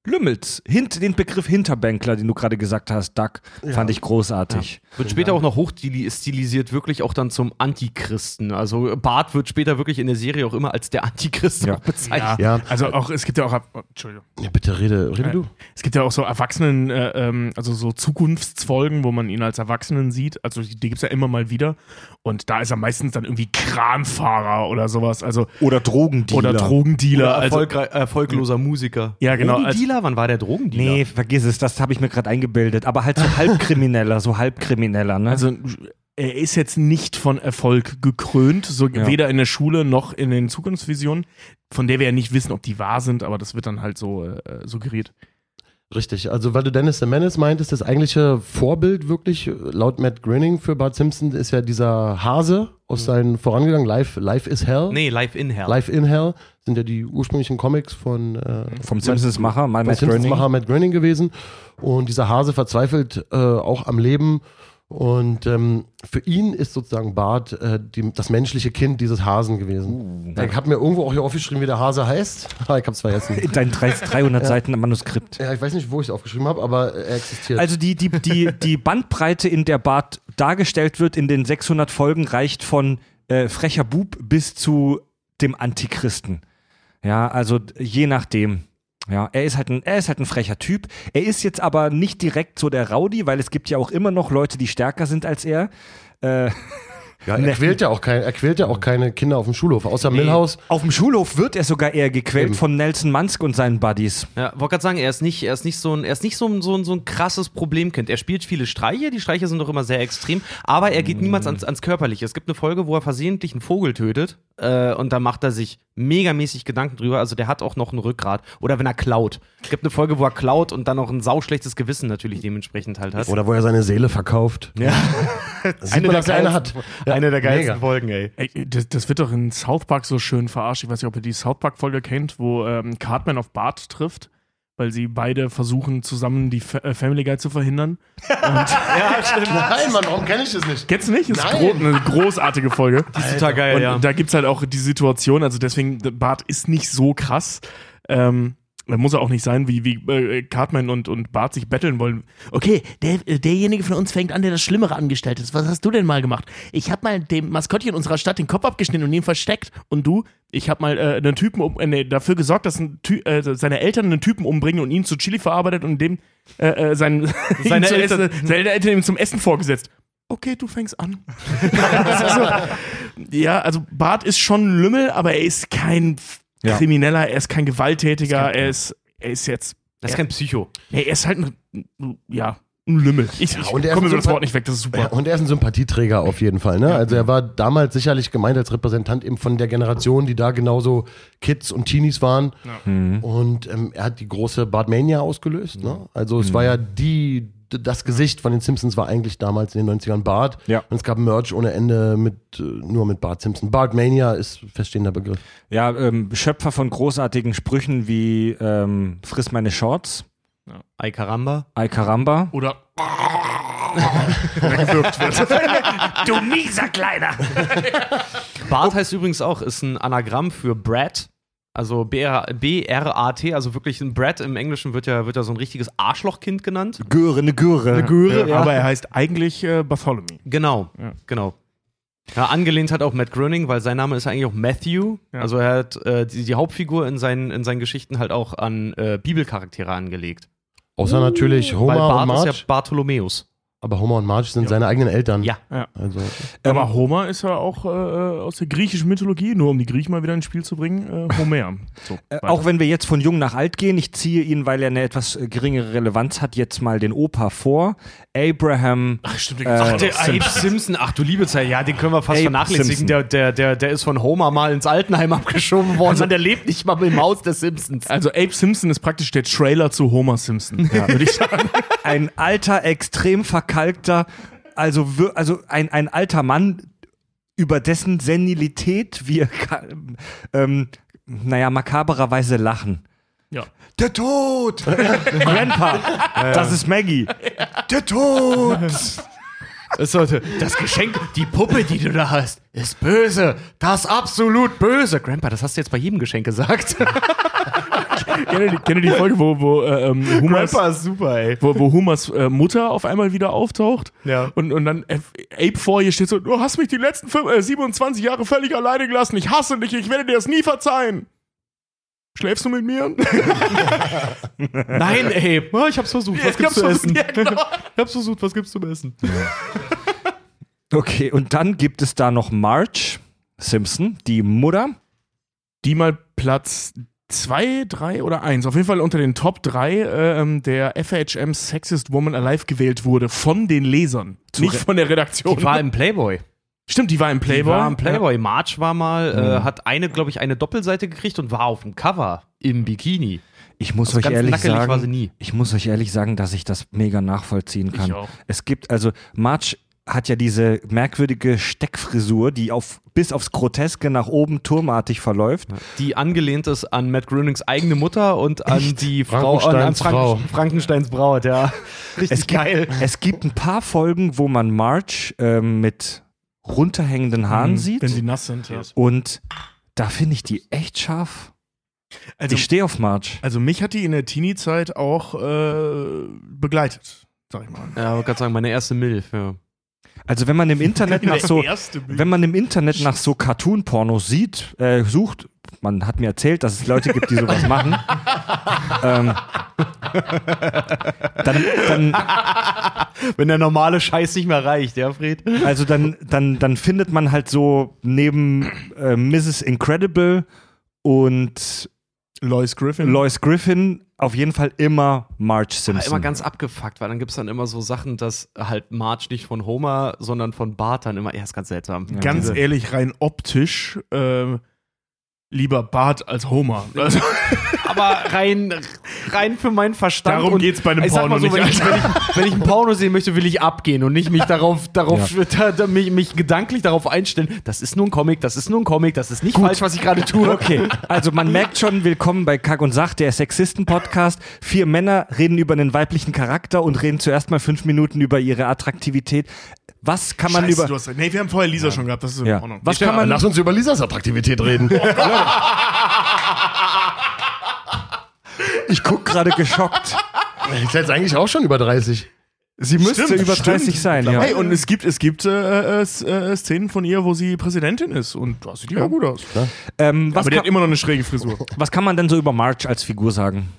Lümmels. Hint, den Begriff Hinterbänkler, den du gerade gesagt hast, Duck, fand ich großartig. Wird später auch noch hochstilisiert, wirklich auch dann zum Antichristen. Also Bart wird später wirklich in der Serie auch immer als der Antichrist Ja. bezeichnet. Ja. Also auch, es gibt ja auch, oh, Entschuldigung. Ja, bitte rede, rede Äh, du. Es gibt ja auch so Erwachsenen, äh, ähm, also so Zukunftsfolgen, wo man ihn als Erwachsenen sieht. Also die, die gibt es ja immer mal wieder. Und da ist er meistens dann irgendwie Kranfahrer oder sowas. Also Oder Drogendealer. oder Drogendealer. Oder also, erfolgre- erfolgloser Musiker. Ja, genau, als- Drogendealer? Wann war der Drogendealer? Nee, vergiss es, das habe ich mir gerade eingebildet. Aber halt so halbkrimineller, so halbkrimineller, ne? also er ist jetzt nicht von Erfolg gekrönt, so Ja. weder in der Schule noch in den Zukunftsvisionen, von der wir ja nicht wissen, ob die wahr sind, aber das wird dann halt so äh, suggeriert. Richtig, also weil du Dennis the Menace meintest, das eigentliche Vorbild wirklich, laut Matt Groening für Bart Simpson, ist ja dieser Hase aus seinen vorangegangenen Life, Life is Hell. Nee, Live in Hell. Life in Hell sind ja die ursprünglichen Comics von äh, Vom Simpsons-Macher, Matt, Matt Simpsons Matt Groening gewesen. Und dieser Hase verzweifelt äh, auch am Leben. Und ähm, für ihn ist sozusagen Bart äh, die, das menschliche Kind dieses Hasen gewesen. Uh. ich habe mir irgendwo auch hier aufgeschrieben, wie der Hase heißt. Ich hab's vergessen. In deinen 300 300 Seiten Manuskript. ja, ich weiß nicht, wo ich es aufgeschrieben habe, aber er existiert. Also die, die, die, die Bandbreite, in der Bart dargestellt wird in den 600 Folgen, reicht von äh, frecher Bub bis zu dem Antichristen. Ja, also je nachdem. Ja, er ist halt ein, er ist halt ein frecher Typ. Er ist jetzt aber nicht direkt so der Rowdy, weil es gibt ja auch immer noch Leute, die stärker sind als er. Äh, Ja, er, quält ja auch kein, er quält ja auch keine Kinder auf dem Schulhof, außer Milhouse. auf dem Schulhof wird er sogar eher gequält Eben. von Nelson Mansk und seinen Buddies. Ja, wollte gerade sagen, er ist nicht, er ist nicht so ein, er ist nicht so ein, so ein, so ein krasses Problemkind. Er spielt viele Streiche, die Streiche sind doch immer sehr extrem, aber er geht niemals ans, ans Körperliche. Es gibt eine Folge, wo er versehentlich einen Vogel tötet äh, und da macht er sich megamäßig Gedanken drüber. Also der hat auch noch ein Rückgrat. Oder wenn er klaut. Es gibt eine Folge, wo er klaut und dann noch ein sauschlechtes Gewissen natürlich dementsprechend halt hat. Oder wo er seine Seele verkauft. Ja. Sieht man, dass er eine hat. Ja, eine der geilsten mega. Folgen, ey. Ey, das, das wird doch in South Park so schön verarscht. Ich weiß nicht, ob ihr die South Park-Folge kennt, wo ähm, Cartman auf Bart trifft, weil sie beide versuchen, zusammen die Fa äh, Family Guy zu verhindern. Nein, Mann, warum kenne ich das nicht? Kennst du nicht? Das ist gro eine großartige Folge. Die ist total geil, Und ja. da gibt es halt auch die Situation, also deswegen, Bart ist nicht so krass. Ähm, muss er auch nicht sein, wie, wie äh, Cartman und, und Bart sich betteln wollen. Okay, der, äh, derjenige von uns fängt an, der das Schlimmere angestellt ist. Was hast du denn mal gemacht? Ich habe mal dem Maskottchen unserer Stadt den Kopf abgeschnitten und ihn versteckt. Und du? Ich habe mal äh, einen Typen um, äh, dafür gesorgt, dass ein Ty äh, seine Eltern einen Typen umbringen und ihn zu Chili verarbeitet und dem äh, äh, sein, Seine Eltern- seine Eltern ihm zum Essen vorgesetzt. Okay, du fängst an. Das so. Ja, also Bart ist schon Lümmel, aber er ist kein Ja. Krimineller, er ist kein Gewalttätiger, Ist kein- er ist, er ist jetzt, Das ist kein Psycho. ja, er ist halt ein, ja, Ein Lümmel. Ich, Ja, ich und er ist komme über das Wort nicht weg, das ist super. Ja, und er ist ein Sympathieträger auf jeden Fall. Ne? Also er war damals sicherlich gemeint als Repräsentant eben von der Generation, die da genauso Kids und Teenies waren. Und ähm, er hat die große Bartmania ausgelöst. Ne? Also es war ja die, das Gesicht von den Simpsons war eigentlich damals in den 90ern Bart. Ja. Und es gab Merch ohne Ende mit äh, nur mit Bart Simpson. Bartmania ist feststehender Begriff. Ja, ähm, Schöpfer von großartigen Sprüchen wie ähm, Friss meine Shorts, Ay Caramba. Ay Caramba. Oder wer gewürgt wird. Du mieser Kleiner! Bart heißt übrigens auch, ist ein Anagramm für Brat. Also B-R- B-R-A-T, also wirklich ein Brat im Englischen wird ja, wird ja so ein richtiges Arschlochkind genannt. Göre, eine Göre. Eine Göre, Aber er heißt eigentlich äh, Bartholomew. Genau, Ja. genau. Ja, angelehnt hat auch Matt Groening, weil sein Name ist eigentlich auch Matthew. Ja. Also er hat äh, die, die Hauptfigur in seinen, in seinen Geschichten halt auch an äh, Bibelcharaktere angelegt. Außer natürlich weil Homer und Bart Marge. ist ja Bartholomäus. Aber Homer und Marge sind seine eigenen Eltern. Ja. Also Aber Homer ist ja auch äh, aus der griechischen Mythologie, nur um die Griechen mal wieder ins Spiel zu bringen, äh, Homer. So, Äh, auch wenn wir jetzt von jung nach alt gehen, ich ziehe ihn, weil er eine etwas äh, geringere Relevanz hat, jetzt mal den Opa vor. Abraham. Ach, stimmt, Äh, Ach, der Simpson. Abe Simpson, ach du liebe Zeit, ja, den können wir fast Abe vernachlässigen. Der, der, der, der ist von Homer mal ins Altenheim abgeschoben worden. Mann, der lebt nicht mal im Haus der Simpsons. Also Abe Simpson ist praktisch der Trailer zu Homer Simpson, würde ich sagen. Ein alter, extrem verkalkter, also, wir- also ein, ein alter Mann, über dessen Senilität wir, ähm, naja, makabererweise lachen. Ja. Der Tod! Grandpa! Das ist Maggie. Der Tod! Es sollte, das Geschenk, die Puppe, die du da hast, ist böse. Das ist absolut böse. Grandpa, das hast du jetzt bei jedem Geschenk gesagt. Kennt ihr die, kennt ihr die Folge, wo, wo, äh, ähm, ist super, ey. wo, wo Homers äh, Mutter auf einmal wieder auftaucht? Ja. Und, und dann äh, Abe vor ihr steht so, du hast mich die letzten fünf, äh, 27 Jahre völlig alleine gelassen. Ich hasse dich, ich werde dir das nie verzeihen. Schläfst du mit mir? Nein, ey. Oh, ich hab's versucht. Was Ich gibt's zu essen? ja, genau. Ich hab's versucht. Was gibt's zum Essen? Okay, und dann gibt es da noch Marge Simpson, die Mutter. die mal Platz zwei, drei oder eins, auf jeden Fall unter den Top drei ähm, der FHM Sexist Woman Alive gewählt wurde von den Lesern, nicht Re- von der Redaktion. Die war im Playboy. Stimmt, die war im Playboy. Die war im Playboy. Marge war mal, äh, hat eine, glaube ich, eine Doppelseite gekriegt und war auf dem Cover im Bikini. Ich muss Also euch ehrlich nackelig war sie sagen, nie. ich muss euch ehrlich sagen, dass ich das mega nachvollziehen kann. Ich auch. Es gibt also Marge hat ja diese merkwürdige Steckfrisur, die auf bis aufs Groteske nach oben turmartig verläuft. Die angelehnt ist an Matt Groenings eigene Mutter und an die Frau, an, an Frankensteins Frau. Frankensteins Braut, ja. Richtig Es gibt, geil. es gibt ein paar Folgen, wo man Marge ähm, mit runterhängenden Haaren Mhm, sieht Wenn sie nass sind. Ja. und da finde ich die echt scharf. Also, ich stehe auf Marge. also mich hat die in der Teenie-Zeit auch äh, begleitet, sag ich mal. Ja, aber gerade sagen, meine erste Milf, ja. Also wenn man im Internet nach so wenn man im Internet nach so Cartoon-Pornos sieht, äh, sucht, man hat mir erzählt, dass es Leute gibt, die sowas machen, ähm, dann, dann, Wenn der normale Scheiß nicht mehr reicht, ja, Fred? also dann, dann, dann findet man halt so neben äh, Mrs. Incredible und Lois Griffin. Lois Griffin auf jeden Fall immer Marge Aber Simpson. immer ganz abgefuckt, weil dann gibt es dann immer so Sachen, dass halt Marge nicht von Homer, sondern von Bart dann immer, ja, ist ganz seltsam. Ganz Diese- ehrlich, rein optisch äh, lieber Bart als Homer. Also, aber rein, rein für meinen Verstand. Darum und geht's bei einem ich Porno so, wenn, nicht, ich, wenn, ich, wenn ich ein Porno sehen möchte, will ich abgehen und nicht mich darauf, darauf da, da, mich, mich gedanklich darauf einstellen. Das ist nur ein Comic, das ist nur ein Comic, das ist nicht falsch, was ich gerade tue. Okay, also man merkt schon, willkommen bei Kack und Sach, der Sexisten-Podcast. Vier Männer reden über einen weiblichen Charakter und reden zuerst mal fünf Minuten über ihre Attraktivität. Was kann man Scheiße, über... du hast, nee, wir haben vorher Lisa schon gehabt, das ist in Ja. Ordnung. Was kann man... Lass uns über Lisas Attraktivität reden. Ich guck gerade geschockt. ist jetzt eigentlich auch schon über 30. Sie müsste Stimmt, über stimmt. 30 sein, ja. Hey, und es gibt, es gibt äh, äh, äh, Szenen von ihr, wo sie Präsidentin ist und da sieht die auch gut aus. Ähm, was, Aber die hat immer noch eine schräge Frisur. was kann man denn so über Marge als Figur sagen?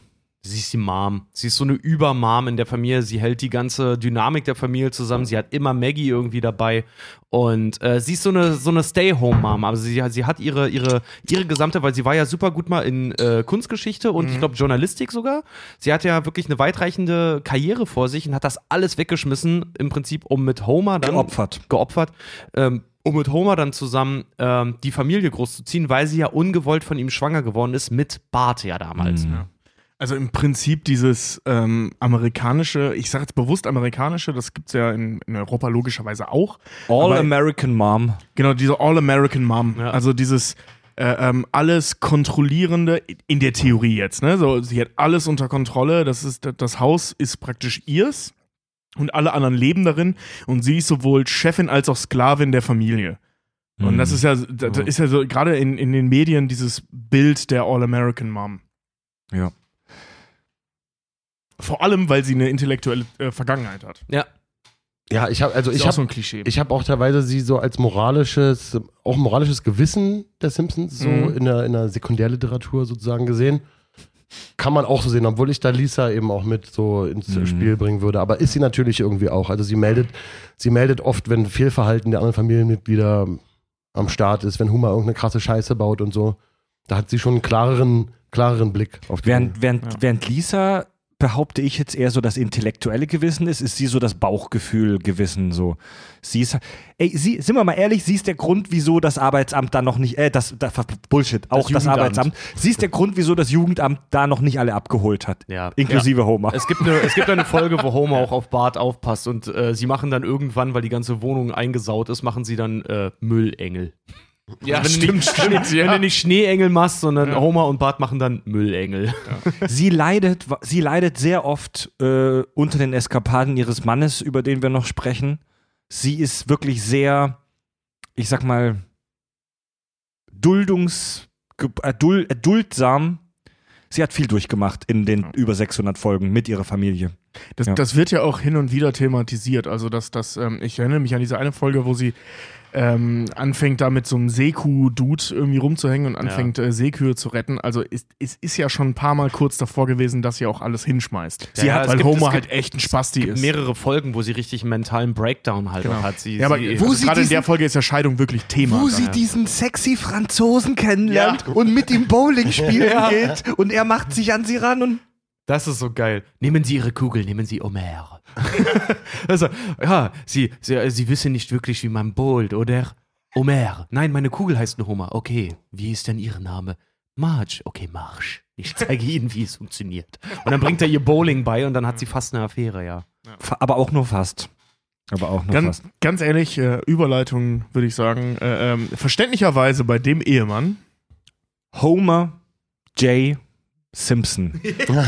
Sie ist die Mom. Sie ist so eine Übermom in der Familie. Sie hält die ganze Dynamik der Familie zusammen. Sie hat immer Maggie irgendwie dabei. Und äh, sie ist so eine, so eine Stay-Home-Mom. Also sie, sie hat ihre, ihre, ihre gesamte, weil sie war ja super gut mal in äh, Kunstgeschichte und ich glaube Journalistik sogar. Sie hat ja wirklich eine weitreichende Karriere vor sich und hat das alles weggeschmissen, im Prinzip, um mit Homer dann Geopfert. geopfert, ähm, um mit Homer dann zusammen ähm, die Familie großzuziehen, weil sie ja ungewollt von ihm schwanger geworden ist, mit Bart ja damals. Mhm. Also im Prinzip dieses ähm, amerikanische, ich sage jetzt bewusst amerikanische, das gibt es ja in, in Europa logischerweise auch. All Aber- American Mom. Genau, diese All-American Mom. Ja. Also dieses äh, ähm, alles kontrollierende, in der Theorie jetzt, ne? So, sie hat alles unter Kontrolle, das, ist, das Haus ist praktisch ihrs und alle anderen leben darin und sie ist sowohl Chefin als auch Sklavin der Familie. Und Mhm. das ist ja, das ist ja so gerade in, in den Medien dieses Bild der All-American Mom. Ja. Vor allem, weil sie eine intellektuelle äh, Vergangenheit hat. Ja. Ja, ich habe also Ist ich auch habe so ein Klischee. ich habe auch teilweise sie so als moralisches, auch moralisches Gewissen der Simpsons so Mhm. in, der, in der Sekundärliteratur sozusagen gesehen. Kann man auch so sehen, obwohl ich da Lisa eben auch mit so ins Mhm. Spiel bringen würde. Aber ist sie natürlich irgendwie auch. Also sie meldet, sie meldet oft, wenn Fehlverhalten der anderen Familienmitglieder am Start ist, wenn Humor irgendeine krasse Scheiße baut und so. Da hat sie schon einen klareren, klareren Blick auf die Während, während, Ja. während Lisa behaupte ich jetzt eher so das intellektuelle Gewissen ist, ist sie so das Bauchgefühl Gewissen so. Sie ist ey, sie sind wir mal ehrlich, sie ist der Grund, wieso das Arbeitsamt da noch nicht äh das, das Bullshit, auch das, Jugendamt. Arbeitsamt. Sie ist der Grund, wieso das Jugendamt da noch nicht alle abgeholt hat, Ja. inklusive Homer. Es gibt, eine, es gibt eine Folge, wo Homer auch auf Bart aufpasst und äh, sie machen dann irgendwann, weil die ganze Wohnung eingesaut ist, machen sie dann äh, Müllengel. Ja, wenn du nicht, Wenn du nicht Schneeengel machst, sondern Ja. Homer und Bart machen dann Müllengel. Sie leidet, sie leidet sehr oft äh, unter den Eskapaden ihres Mannes, über den wir noch sprechen. Sie ist wirklich sehr, ich sag mal, duldungs, erduldsam. Sie hat viel durchgemacht in den Ja. über 600 Folgen mit ihrer Familie. Das, Ja. das wird ja auch hin und wieder thematisiert. Also, dass das, ähm, ich erinnere mich an diese eine Folge, wo sie ähm, anfängt, da mit so einem Seekuh-Dude irgendwie rumzuhängen und anfängt, äh, Seekühe zu retten. Also, es ist, ist, ja schon ein paar Mal kurz davor gewesen, dass sie auch alles hinschmeißt. Sie hat- es weil gibt- Homer es halt gibt- echt ein Spasti ist. Mehrere Folgen, wo sie richtig einen mentalen Breakdown halt Genau. hat. Sie, ja, aber sie, Wo also sie gerade in diesen- der Folge ist ja Scheidung wirklich Thema. Wo sie ja. diesen sexy Franzosen kennenlernt Ja. und mit ihm Bowling spielen Ja. geht und er macht sich an sie ran und Das ist so geil. Nehmen Sie Ihre Kugel, nehmen Sie Homer. also, ja, Sie, Sie, Sie wissen nicht wirklich, wie man bowlt, oder? Homer. Nein, meine Kugel heißt nur Homer. Okay, wie ist denn Ihr Name? Marge. Okay, Marsch. Ich zeige Ihnen, wie es funktioniert. Und dann bringt er ihr Bowling bei und dann hat sie fast eine Affäre, ja. aber auch nur fast. Aber auch nur Ganz, fast. ganz ehrlich, äh, Überleitung würde ich sagen. Äh, ähm, verständlicherweise bei dem Ehemann, Homer J. Simpson.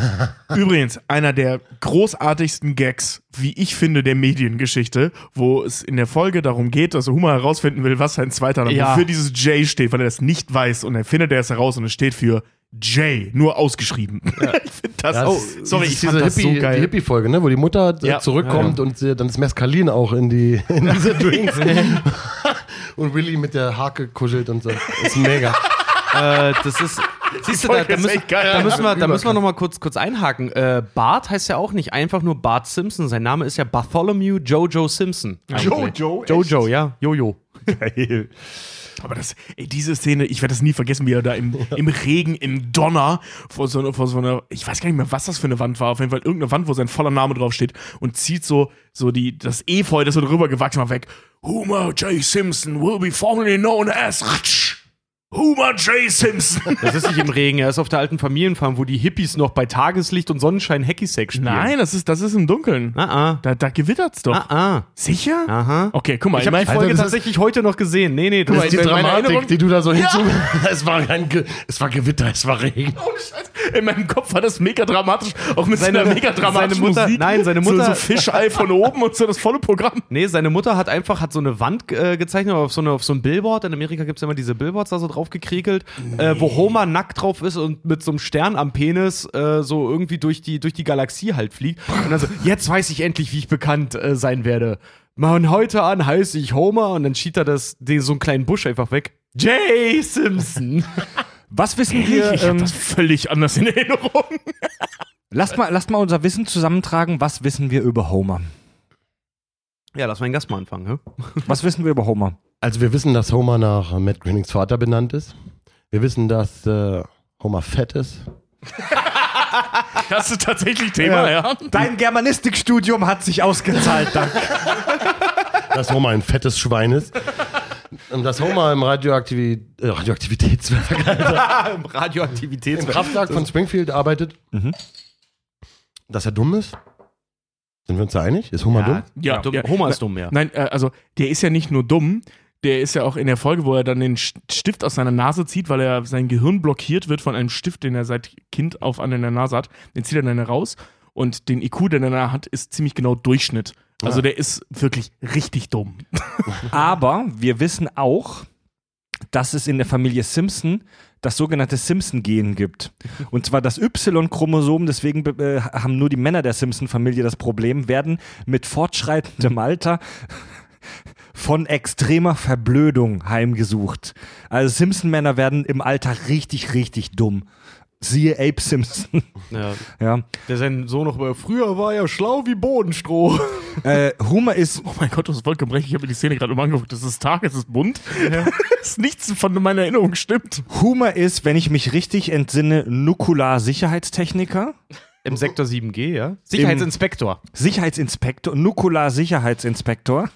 Übrigens, einer der großartigsten Gags, wie ich finde, der Mediengeschichte, wo es in der Folge darum geht, dass Homer herausfinden will, was sein zweiter Name Ja. für dieses J steht, weil er das nicht weiß und er findet er es heraus und es steht für J, nur ausgeschrieben. ich finde das, Ja, oh, das ist- sorry, das ich fand diese das so Hippie, Die geil. Hippie-Folge, ne? wo die Mutter äh, Ja. zurückkommt und sie, dann ist Mescalin auch in, die, in diese Drinks. und Willy mit der Hake kuschelt und so. Ist mega. Äh, das ist. Siehst du, da, da, ist müssen, da müssen wir, da müssen wir noch mal kurz, kurz einhaken. Äh, Bart heißt ja auch nicht einfach nur Bart Simpson. Sein Name ist ja Bartholomew Jojo Simpson. eigentlich. Jojo? Jojo, ja. Jojo. Geil. Aber das, ey, diese Szene, ich werde das nie vergessen, wie er da im, im Regen, im Donner vor so, einer- vor so einer, ich weiß gar nicht mehr, was das für eine Wand war, auf jeden Fall irgendeine Wand, wo sein voller Name drauf steht und zieht so, so die, das Efeu, das so drüber gewachsen war, weg. Homer J. Simpson will be formerly known as Homer J. Simpson. Das ist nicht im Regen, er ist auf der alten Familienfarm, wo die Hippies noch bei Tageslicht und Sonnenschein Hacky-Sack spielen. Nein, das ist, das ist im Dunkeln. Ah, Da, da gewittert's doch. ah. Ah, Sicher? ah. Aha. Okay, guck mal, Ich habe die Folge ist- tatsächlich heute noch gesehen. Nee, nee, das Das ist ist die Dramatik, die du da so hinzu. es, war kein Ge es war Gewitter, es war Regen. Ohne Scheiß. In meinem Kopf war das mega dramatisch, auch mit Seine- seiner mega dramatischen seine Mutter- Musik. nein, seine Mutter- So, so Fischei von oben und so das volle Programm. Nee, seine Mutter hat einfach hat so eine Wand äh, gezeichnet, auf so, eine, auf so ein Billboard. In Amerika gibt es immer diese Billboards da so drauf gekriegelt, äh, wo Homer nackt drauf ist und mit so einem Stern am Penis äh, so irgendwie durch die, durch die Galaxie halt fliegt. Und dann so, jetzt weiß ich endlich, wie ich bekannt äh, sein werde. Von heute an heiße ich Homer und dann schiebt er das, den, so einen kleinen Busch einfach weg. Jay Simpson. Was wissen wir? ich habe Ähm, das völlig anders in Erinnerung. lasst, mal, lasst mal unser Wissen zusammentragen. Was wissen wir über Homer? Ja, lass meinen Gast mal anfangen. Hä? Was wissen wir über Homer? Also wir wissen, dass Homer nach Matt Groenings Vater benannt ist. Wir wissen, dass äh, Homer fett ist. Das ist tatsächlich Thema, ja. Dein Germanistikstudium hat sich ausgezahlt, danke. Dass Homer ein fettes Schwein ist. Und dass Homer im Radioaktivi äh, Radioaktivitätswerk, Im Radioaktivitäts. im Kraftwerk von Springfield arbeitet. Mhm. Dass er dumm ist. Sind wir uns da einig? Ist Homer dumm? Ja, dumm. ja. Homer ist dumm, ja. Nein, äh, also der ist ja nicht nur dumm, der ist ja auch in der Folge, wo er dann den Stift aus seiner Nase zieht, weil er sein Gehirn blockiert wird von einem Stift, den er seit Kind auf an in der Nase hat. Den zieht er dann raus und den IQ, den er hat, ist ziemlich genau Durchschnitt. Also der ist wirklich richtig dumm. Aber wir wissen auch, dass es in der Familie Simpson das sogenannte Simpson-Gen gibt. Und zwar das Y-Chromosom, deswegen äh, haben nur die Männer der Simpson-Familie das Problem, werden mit fortschreitendem Alter von extremer Verblödung heimgesucht. Also Simpson-Männer werden im Alter richtig, richtig dumm. Siehe Abe Simpson. Ja. ja. Der sein Sohn noch über, früher war er schlau wie Bodenstroh. Äh, Homer ist Oh mein Gott, du hast vollkommen recht. Ich habe mir die Szene gerade mal angeguckt. Es ist Tag, es ist bunt. Es ist nichts von meiner Erinnerung stimmt. Homer ist, wenn ich mich richtig entsinne, Nukular-Sicherheitstechniker. Im Sektor 7G, ja? Sicherheitsinspektor. Sicherheitsinspektor, Nukular-Sicherheitsinspektor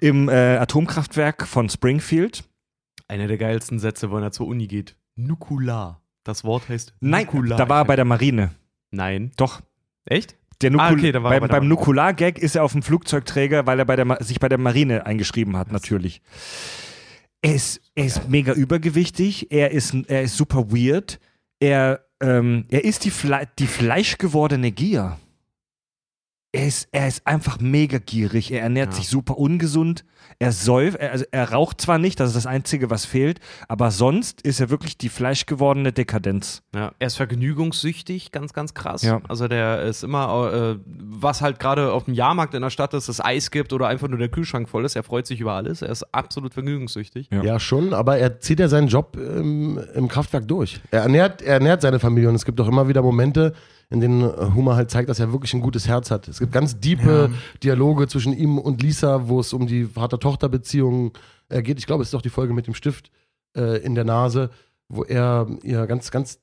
im äh, Atomkraftwerk von Springfield. Einer der geilsten Sätze, wenn er zur Uni geht. Nukular. Das Wort heißt Nein, Nukular. da war er bei der Marine. Nein. Doch. Echt? Der Nukul Ah, okay, da war beim, bei beim. Nukular-Gag ist er auf dem Flugzeugträger, weil er bei der sich bei der Marine eingeschrieben hat, natürlich. Er ist, er ist mega übergewichtig, er ist, er ist super weird, er, ähm, er ist die, Fle die fleischgewordene Gier. Er ist, er ist einfach mega gierig, er ernährt Ja. sich super ungesund, er säuft, er, also er raucht zwar nicht, das ist das Einzige, was fehlt, aber sonst ist er wirklich die fleischgewordene Dekadenz. Ja, er ist vergnügungssüchtig, ganz, ganz krass. Ja. Also der ist immer, äh, was halt gerade auf dem Jahrmarkt in der Stadt ist, es Eis gibt oder einfach nur der Kühlschrank voll ist, er freut sich über alles. Er ist absolut vergnügungssüchtig. Ja. Ja. schon, aber er zieht ja seinen Job ähm, im Kraftwerk durch. Er ernährt, er ernährt seine Familie und es gibt auch immer wieder Momente, in denen äh, Homer halt zeigt, dass er wirklich ein gutes Herz hat. Es gibt ganz diepe Dialoge zwischen ihm und Lisa, wo es um die Vater-Tochter-Beziehung äh, geht. Ich glaube, es ist doch die Folge mit dem Stift äh, in der Nase, wo er ihr ganz, ganz,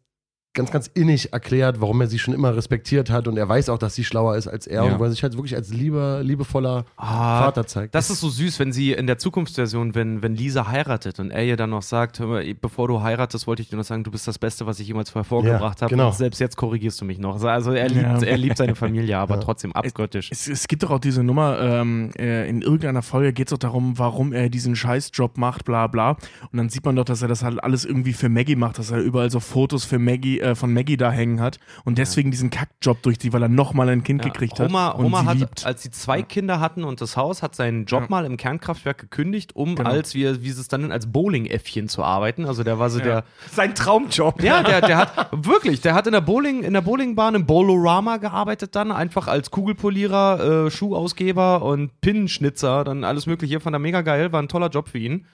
ganz, ganz innig erklärt, warum er sie schon immer respektiert hat und er weiß auch, dass sie schlauer ist als er Ja. und wo er sich halt wirklich als lieber, liebevoller Ah, Vater zeigt. Das ist so süß, wenn sie in der Zukunftsversion, wenn, wenn Lisa heiratet und er ihr dann noch sagt, hör mal, bevor du heiratest, wollte ich dir noch sagen, du bist das Beste, was ich jemals hervorgebracht Ja, habe. genau. Und selbst jetzt korrigierst du mich noch. Also er liebt, Ja. er liebt seine Familie, aber Ja. trotzdem abgöttisch. Es, es gibt doch auch diese Nummer, ähm, äh, in irgendeiner Folge geht es doch darum, warum er diesen Scheißjob macht, bla bla. Und dann sieht man doch, dass er das halt alles irgendwie für Maggie macht, dass er überall so Fotos für Maggie, äh, von Maggie da hängen hat und deswegen diesen Kackjob durchzieht, weil er nochmal ein Kind Ja, gekriegt Homer, hat. Und Homer sie hat, liebt. als sie zwei Kinder hatten und das Haus, hat seinen Job Ja. mal im Kernkraftwerk gekündigt, um Genau. als, wie, wie sie es dann nennt, als Bowling-Äffchen zu arbeiten. Also der war so der, Sein Traumjob. Ja, der, der hat wirklich, der hat in der Bowling, in der Bowlingbahn im Bowlorama gearbeitet dann, einfach als Kugelpolierer, äh, Schuhausgeber und Pinnenschnitzer, dann alles mögliche, fand er mega geil, war ein toller Job für ihn.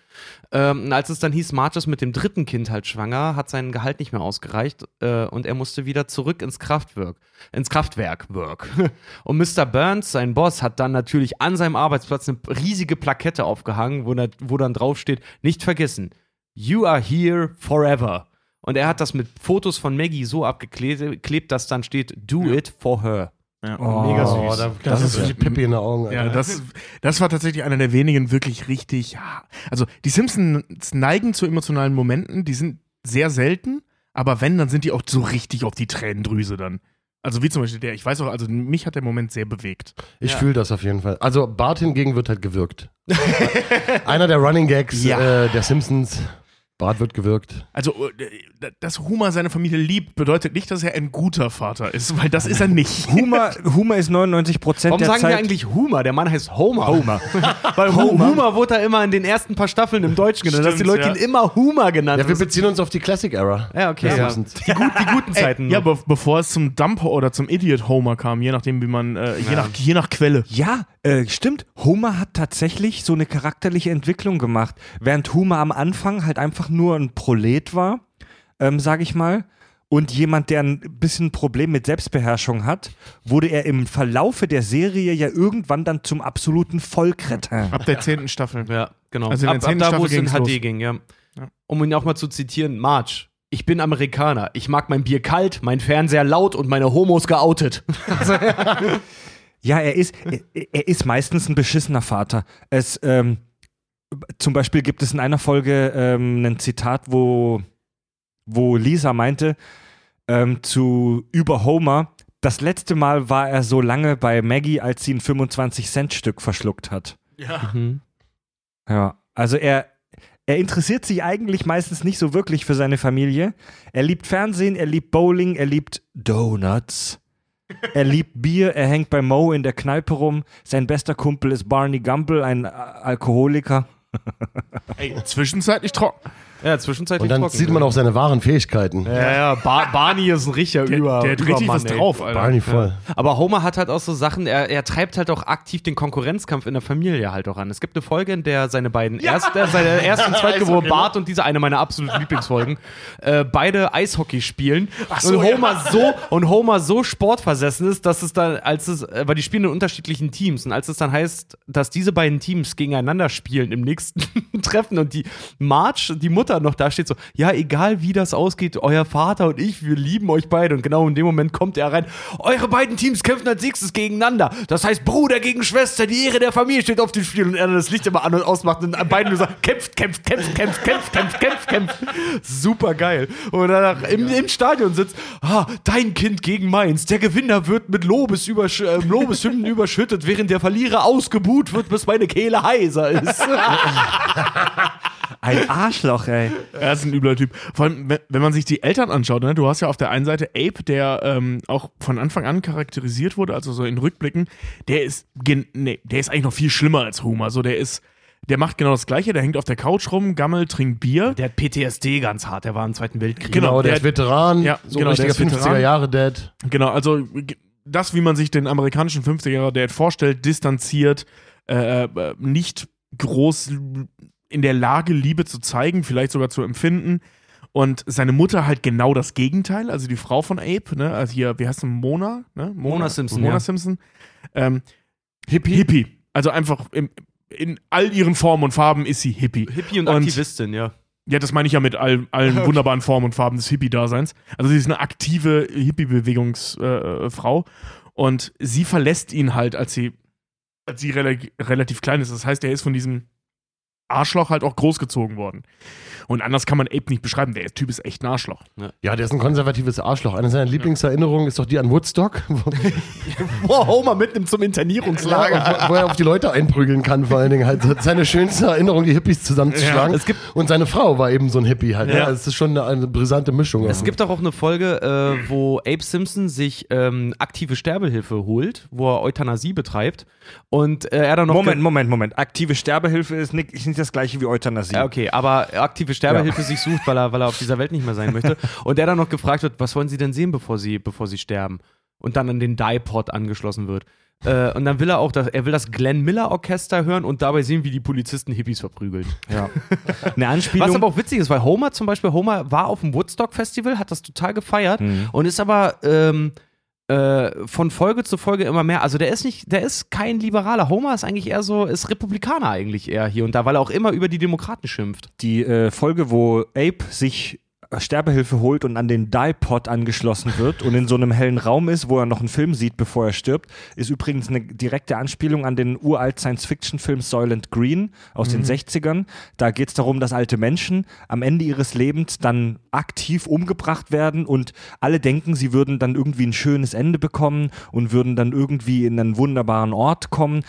Ähm, als es dann hieß, Marge ist mit dem dritten Kind halt schwanger, hat sein Gehalt nicht mehr ausgereicht äh, und er musste wieder zurück ins Kraftwerk, ins Kraftwerk work. Und Mr. Burns, sein Boss, hat dann natürlich an seinem Arbeitsplatz eine riesige Plakette aufgehangen, wo, wo dann drauf steht, nicht vergessen, You are here forever. Und er hat das mit Fotos von Maggie so abgeklebt, dass dann steht, do it for her. Ja. Oh, Mega süß. Da, das, Das ist wirklich Pippi in den Augen. Ja, das, das war tatsächlich einer der wenigen wirklich richtig. Ja. Also, die Simpsons neigen zu emotionalen Momenten, die sind sehr selten, aber wenn, dann sind die auch so richtig auf die Tränendrüse dann. Also, wie zum Beispiel der, ich weiß auch, also mich hat der Moment sehr bewegt. Ich Ja. fühle das auf jeden Fall. Also Bart hingegen wird halt gewirkt. Einer der Running Gags Ja. äh, der Simpsons. Bart wird gewirkt. Also, äh, dass Homer seine Familie liebt, bedeutet nicht, dass er ein guter Vater ist, weil das ist er nicht. Humor, Humor ist 99 Prozent Warum der sagen Zeit. wir eigentlich Homer? Der Mann heißt Homer. Homer? Weil Homer. Homer wurde da immer in den ersten paar Staffeln im Deutschen genannt, dass die Leute ja. ihn immer Homer genannt Ja, wir haben. beziehen uns auf die Classic Era. Ja, okay. Ja. Die, gut, die guten Zeiten. Ja, noch. be bevor es zum Dump oder zum Idiot Homer kam, je nachdem, wie man, äh, je, nach, je nach Quelle. Ja, äh, stimmt. Homer hat tatsächlich so eine charakterliche Entwicklung gemacht. Während Homer am Anfang halt einfach nur ein Prolet war, ähm, sage ich mal, und jemand, der ein bisschen ein Problem mit Selbstbeherrschung hat, wurde er im Verlaufe der Serie ja irgendwann dann zum absoluten Vollkretin. Ab der zehnten Staffel. Ja, genau. Also in der ab, ab zehnten da, wo es in HD los. ging, ja. Ja. Um ihn auch mal zu zitieren, Marge. Ich bin Amerikaner. Ich mag mein Bier kalt, mein Fernseher laut und meine Homos geoutet. Ja, er ist, er, er ist meistens ein beschissener Vater. Es, ähm, zum Beispiel gibt es in einer Folge ähm, ein Zitat, wo, wo Lisa meinte ähm, zu über Homer, das letzte Mal war er so lange bei Maggie, als sie ein 25-Cent-Stück verschluckt hat. Mhm. Ja, also er, er interessiert sich eigentlich meistens nicht so wirklich für seine Familie. Er liebt Fernsehen, er liebt Bowling, er liebt Donuts. Er liebt Bier, er hängt bei Mo in der Kneipe rum. Sein bester Kumpel ist Barney Gumble, ein Alkoholiker. Ey, zwischenzeitlich trocken. Ja, zwischenzeitlich Und dann trocken. sieht man auch seine wahren Fähigkeiten. Ja, ja, Ba- Barney ist ein richtiger Der, Über. der hat richtig was ey. drauf, Alter. Barney voll. Aber Homer hat halt auch so Sachen, er, er treibt halt auch aktiv den Konkurrenzkampf in der Familie halt auch an. Es gibt eine Folge, in der seine beiden erst, äh, seine erst und zweitgeborenen Bart und diese eine meiner absoluten Lieblingsfolgen, äh, beide Eishockey spielen. so, und Homer so und Homer so sportversessen ist, dass es dann, als es, äh, weil die spielen in unterschiedlichen Teams und als es dann heißt, dass diese beiden Teams gegeneinander spielen im nächsten Treffen und die Marge, die Mutter noch da steht so, ja, egal wie das ausgeht, euer Vater und ich, wir lieben euch beide und genau in dem Moment kommt er rein, eure beiden Teams kämpfen als nächstes gegeneinander. Das heißt Bruder gegen Schwester, die Ehre der Familie steht auf dem Spiel und er dann das Licht immer an und ausmacht und an beiden nur sagt, kämpft, kämpft, kämpft, kämpft, kämpft, kämpft, kämpft, kämpft. Super geil. Und danach im, im Stadion sitzt, ah, dein Kind gegen meins. Der Gewinner wird mit Lobes übersch äh, Lobeshymnen überschüttet, während der Verlierer ausgebuht wird, bis meine Kehle heiser ist. Ein Arschloch, ey. Er ist ein übler Typ. Vor allem, wenn, man sich die Eltern anschaut, ne, du hast ja auf der einen Seite Ape, der ähm, auch von Anfang an charakterisiert wurde, also so in Rückblicken, der ist, gen nee, der ist eigentlich noch viel schlimmer als Homer. So, der ist, der macht genau das Gleiche, der hängt auf der Couch rum, gammelt, trinkt Bier. Der hat PTSD ganz hart, der war im Zweiten Weltkrieg. Genau, Genau, der, der- ist Veteran, Ja, so genau, ein der richtiger ist Veteran. 50er Jahre Dad. Genau, also das, wie man sich den amerikanischen 50er-Dad vorstellt, distanziert, äh, äh, nicht groß in der Lage, Liebe zu zeigen, vielleicht sogar zu empfinden. Und seine Mutter halt genau das Gegenteil, also die Frau von Ape, ne? Also hier, wie heißt sie? Mona? Ne? Mona Simpson, Mona ja. Simpson. Ähm, Hippie. Hippie. Also einfach im, in all ihren Formen und Farben ist sie Hippie. Hippie und, Und- Aktivistin, ja. Ja, das meine ich ja mit all, allen wunderbaren Formen und Farben des Hippie-Daseins. Also sie ist eine aktive Hippie-Bewegungsfrau. Äh, Frau. und sie verlässt ihn halt, als sie, als sie rela relativ klein ist. Das heißt, er ist von diesem Arschloch halt auch großgezogen worden. Und anders kann man Ape nicht beschreiben. Der Typ ist echt ein Arschloch. Ja, der ist ein konservatives Arschloch. Eine seiner Lieblingserinnerungen ist doch die an Woodstock, wo, Boah, Homer mitnimmt zum Internierungslager. wo er auf die Leute einprügeln kann, vor allen Dingen halt. Seine schönste Erinnerung, die Hippies zusammenzuschlagen. Ja, es gibt- Und seine Frau war eben so ein Hippie halt. Ja. Es ist schon eine, eine brisante Mischung. Es gibt doch auch eine Folge, äh, wo Abe Simpson sich ähm, aktive Sterbehilfe holt, wo er Euthanasie betreibt. Und äh, er dann noch. Moment, Moment, Moment. Aktive Sterbehilfe ist nicht, ist nicht das gleiche wie Euthanasie. Ja, okay, aber aktive Sterbehilfe sich sucht, weil er, weil er auf dieser Welt nicht mehr sein möchte. Und der dann noch gefragt wird, was wollen Sie denn sehen, bevor Sie, bevor Sie sterben? Und dann an den Dipod angeschlossen wird. Äh, und dann will er auch, das, er will das Glenn Miller Orchester hören und dabei sehen, wie die Polizisten Hippies verprügeln. Ja. Eine Anspielung. Was aber auch witzig ist, weil Homer zum Beispiel, Homer war auf dem Woodstock Festival, hat das total gefeiert Mhm. und ist aber ähm, äh, von Folge zu Folge immer mehr. Also der ist nicht, der ist kein Liberaler. Homer ist eigentlich eher so, ist Republikaner eigentlich eher hier und da, weil er auch immer über die Demokraten schimpft. die äh, Folge, wo Ape sich Sterbehilfe holt und an den Dipod angeschlossen wird und in so einem hellen Raum ist, wo er noch einen Film sieht, bevor er stirbt, ist übrigens eine direkte Anspielung an den uralt Science-Fiction-Film Soylent Green aus den 60ern. Da geht es darum, dass alte Menschen am Ende ihres Lebens dann aktiv umgebracht werden und alle denken, sie würden dann irgendwie ein schönes Ende bekommen und würden dann irgendwie in einen wunderbaren Ort kommen.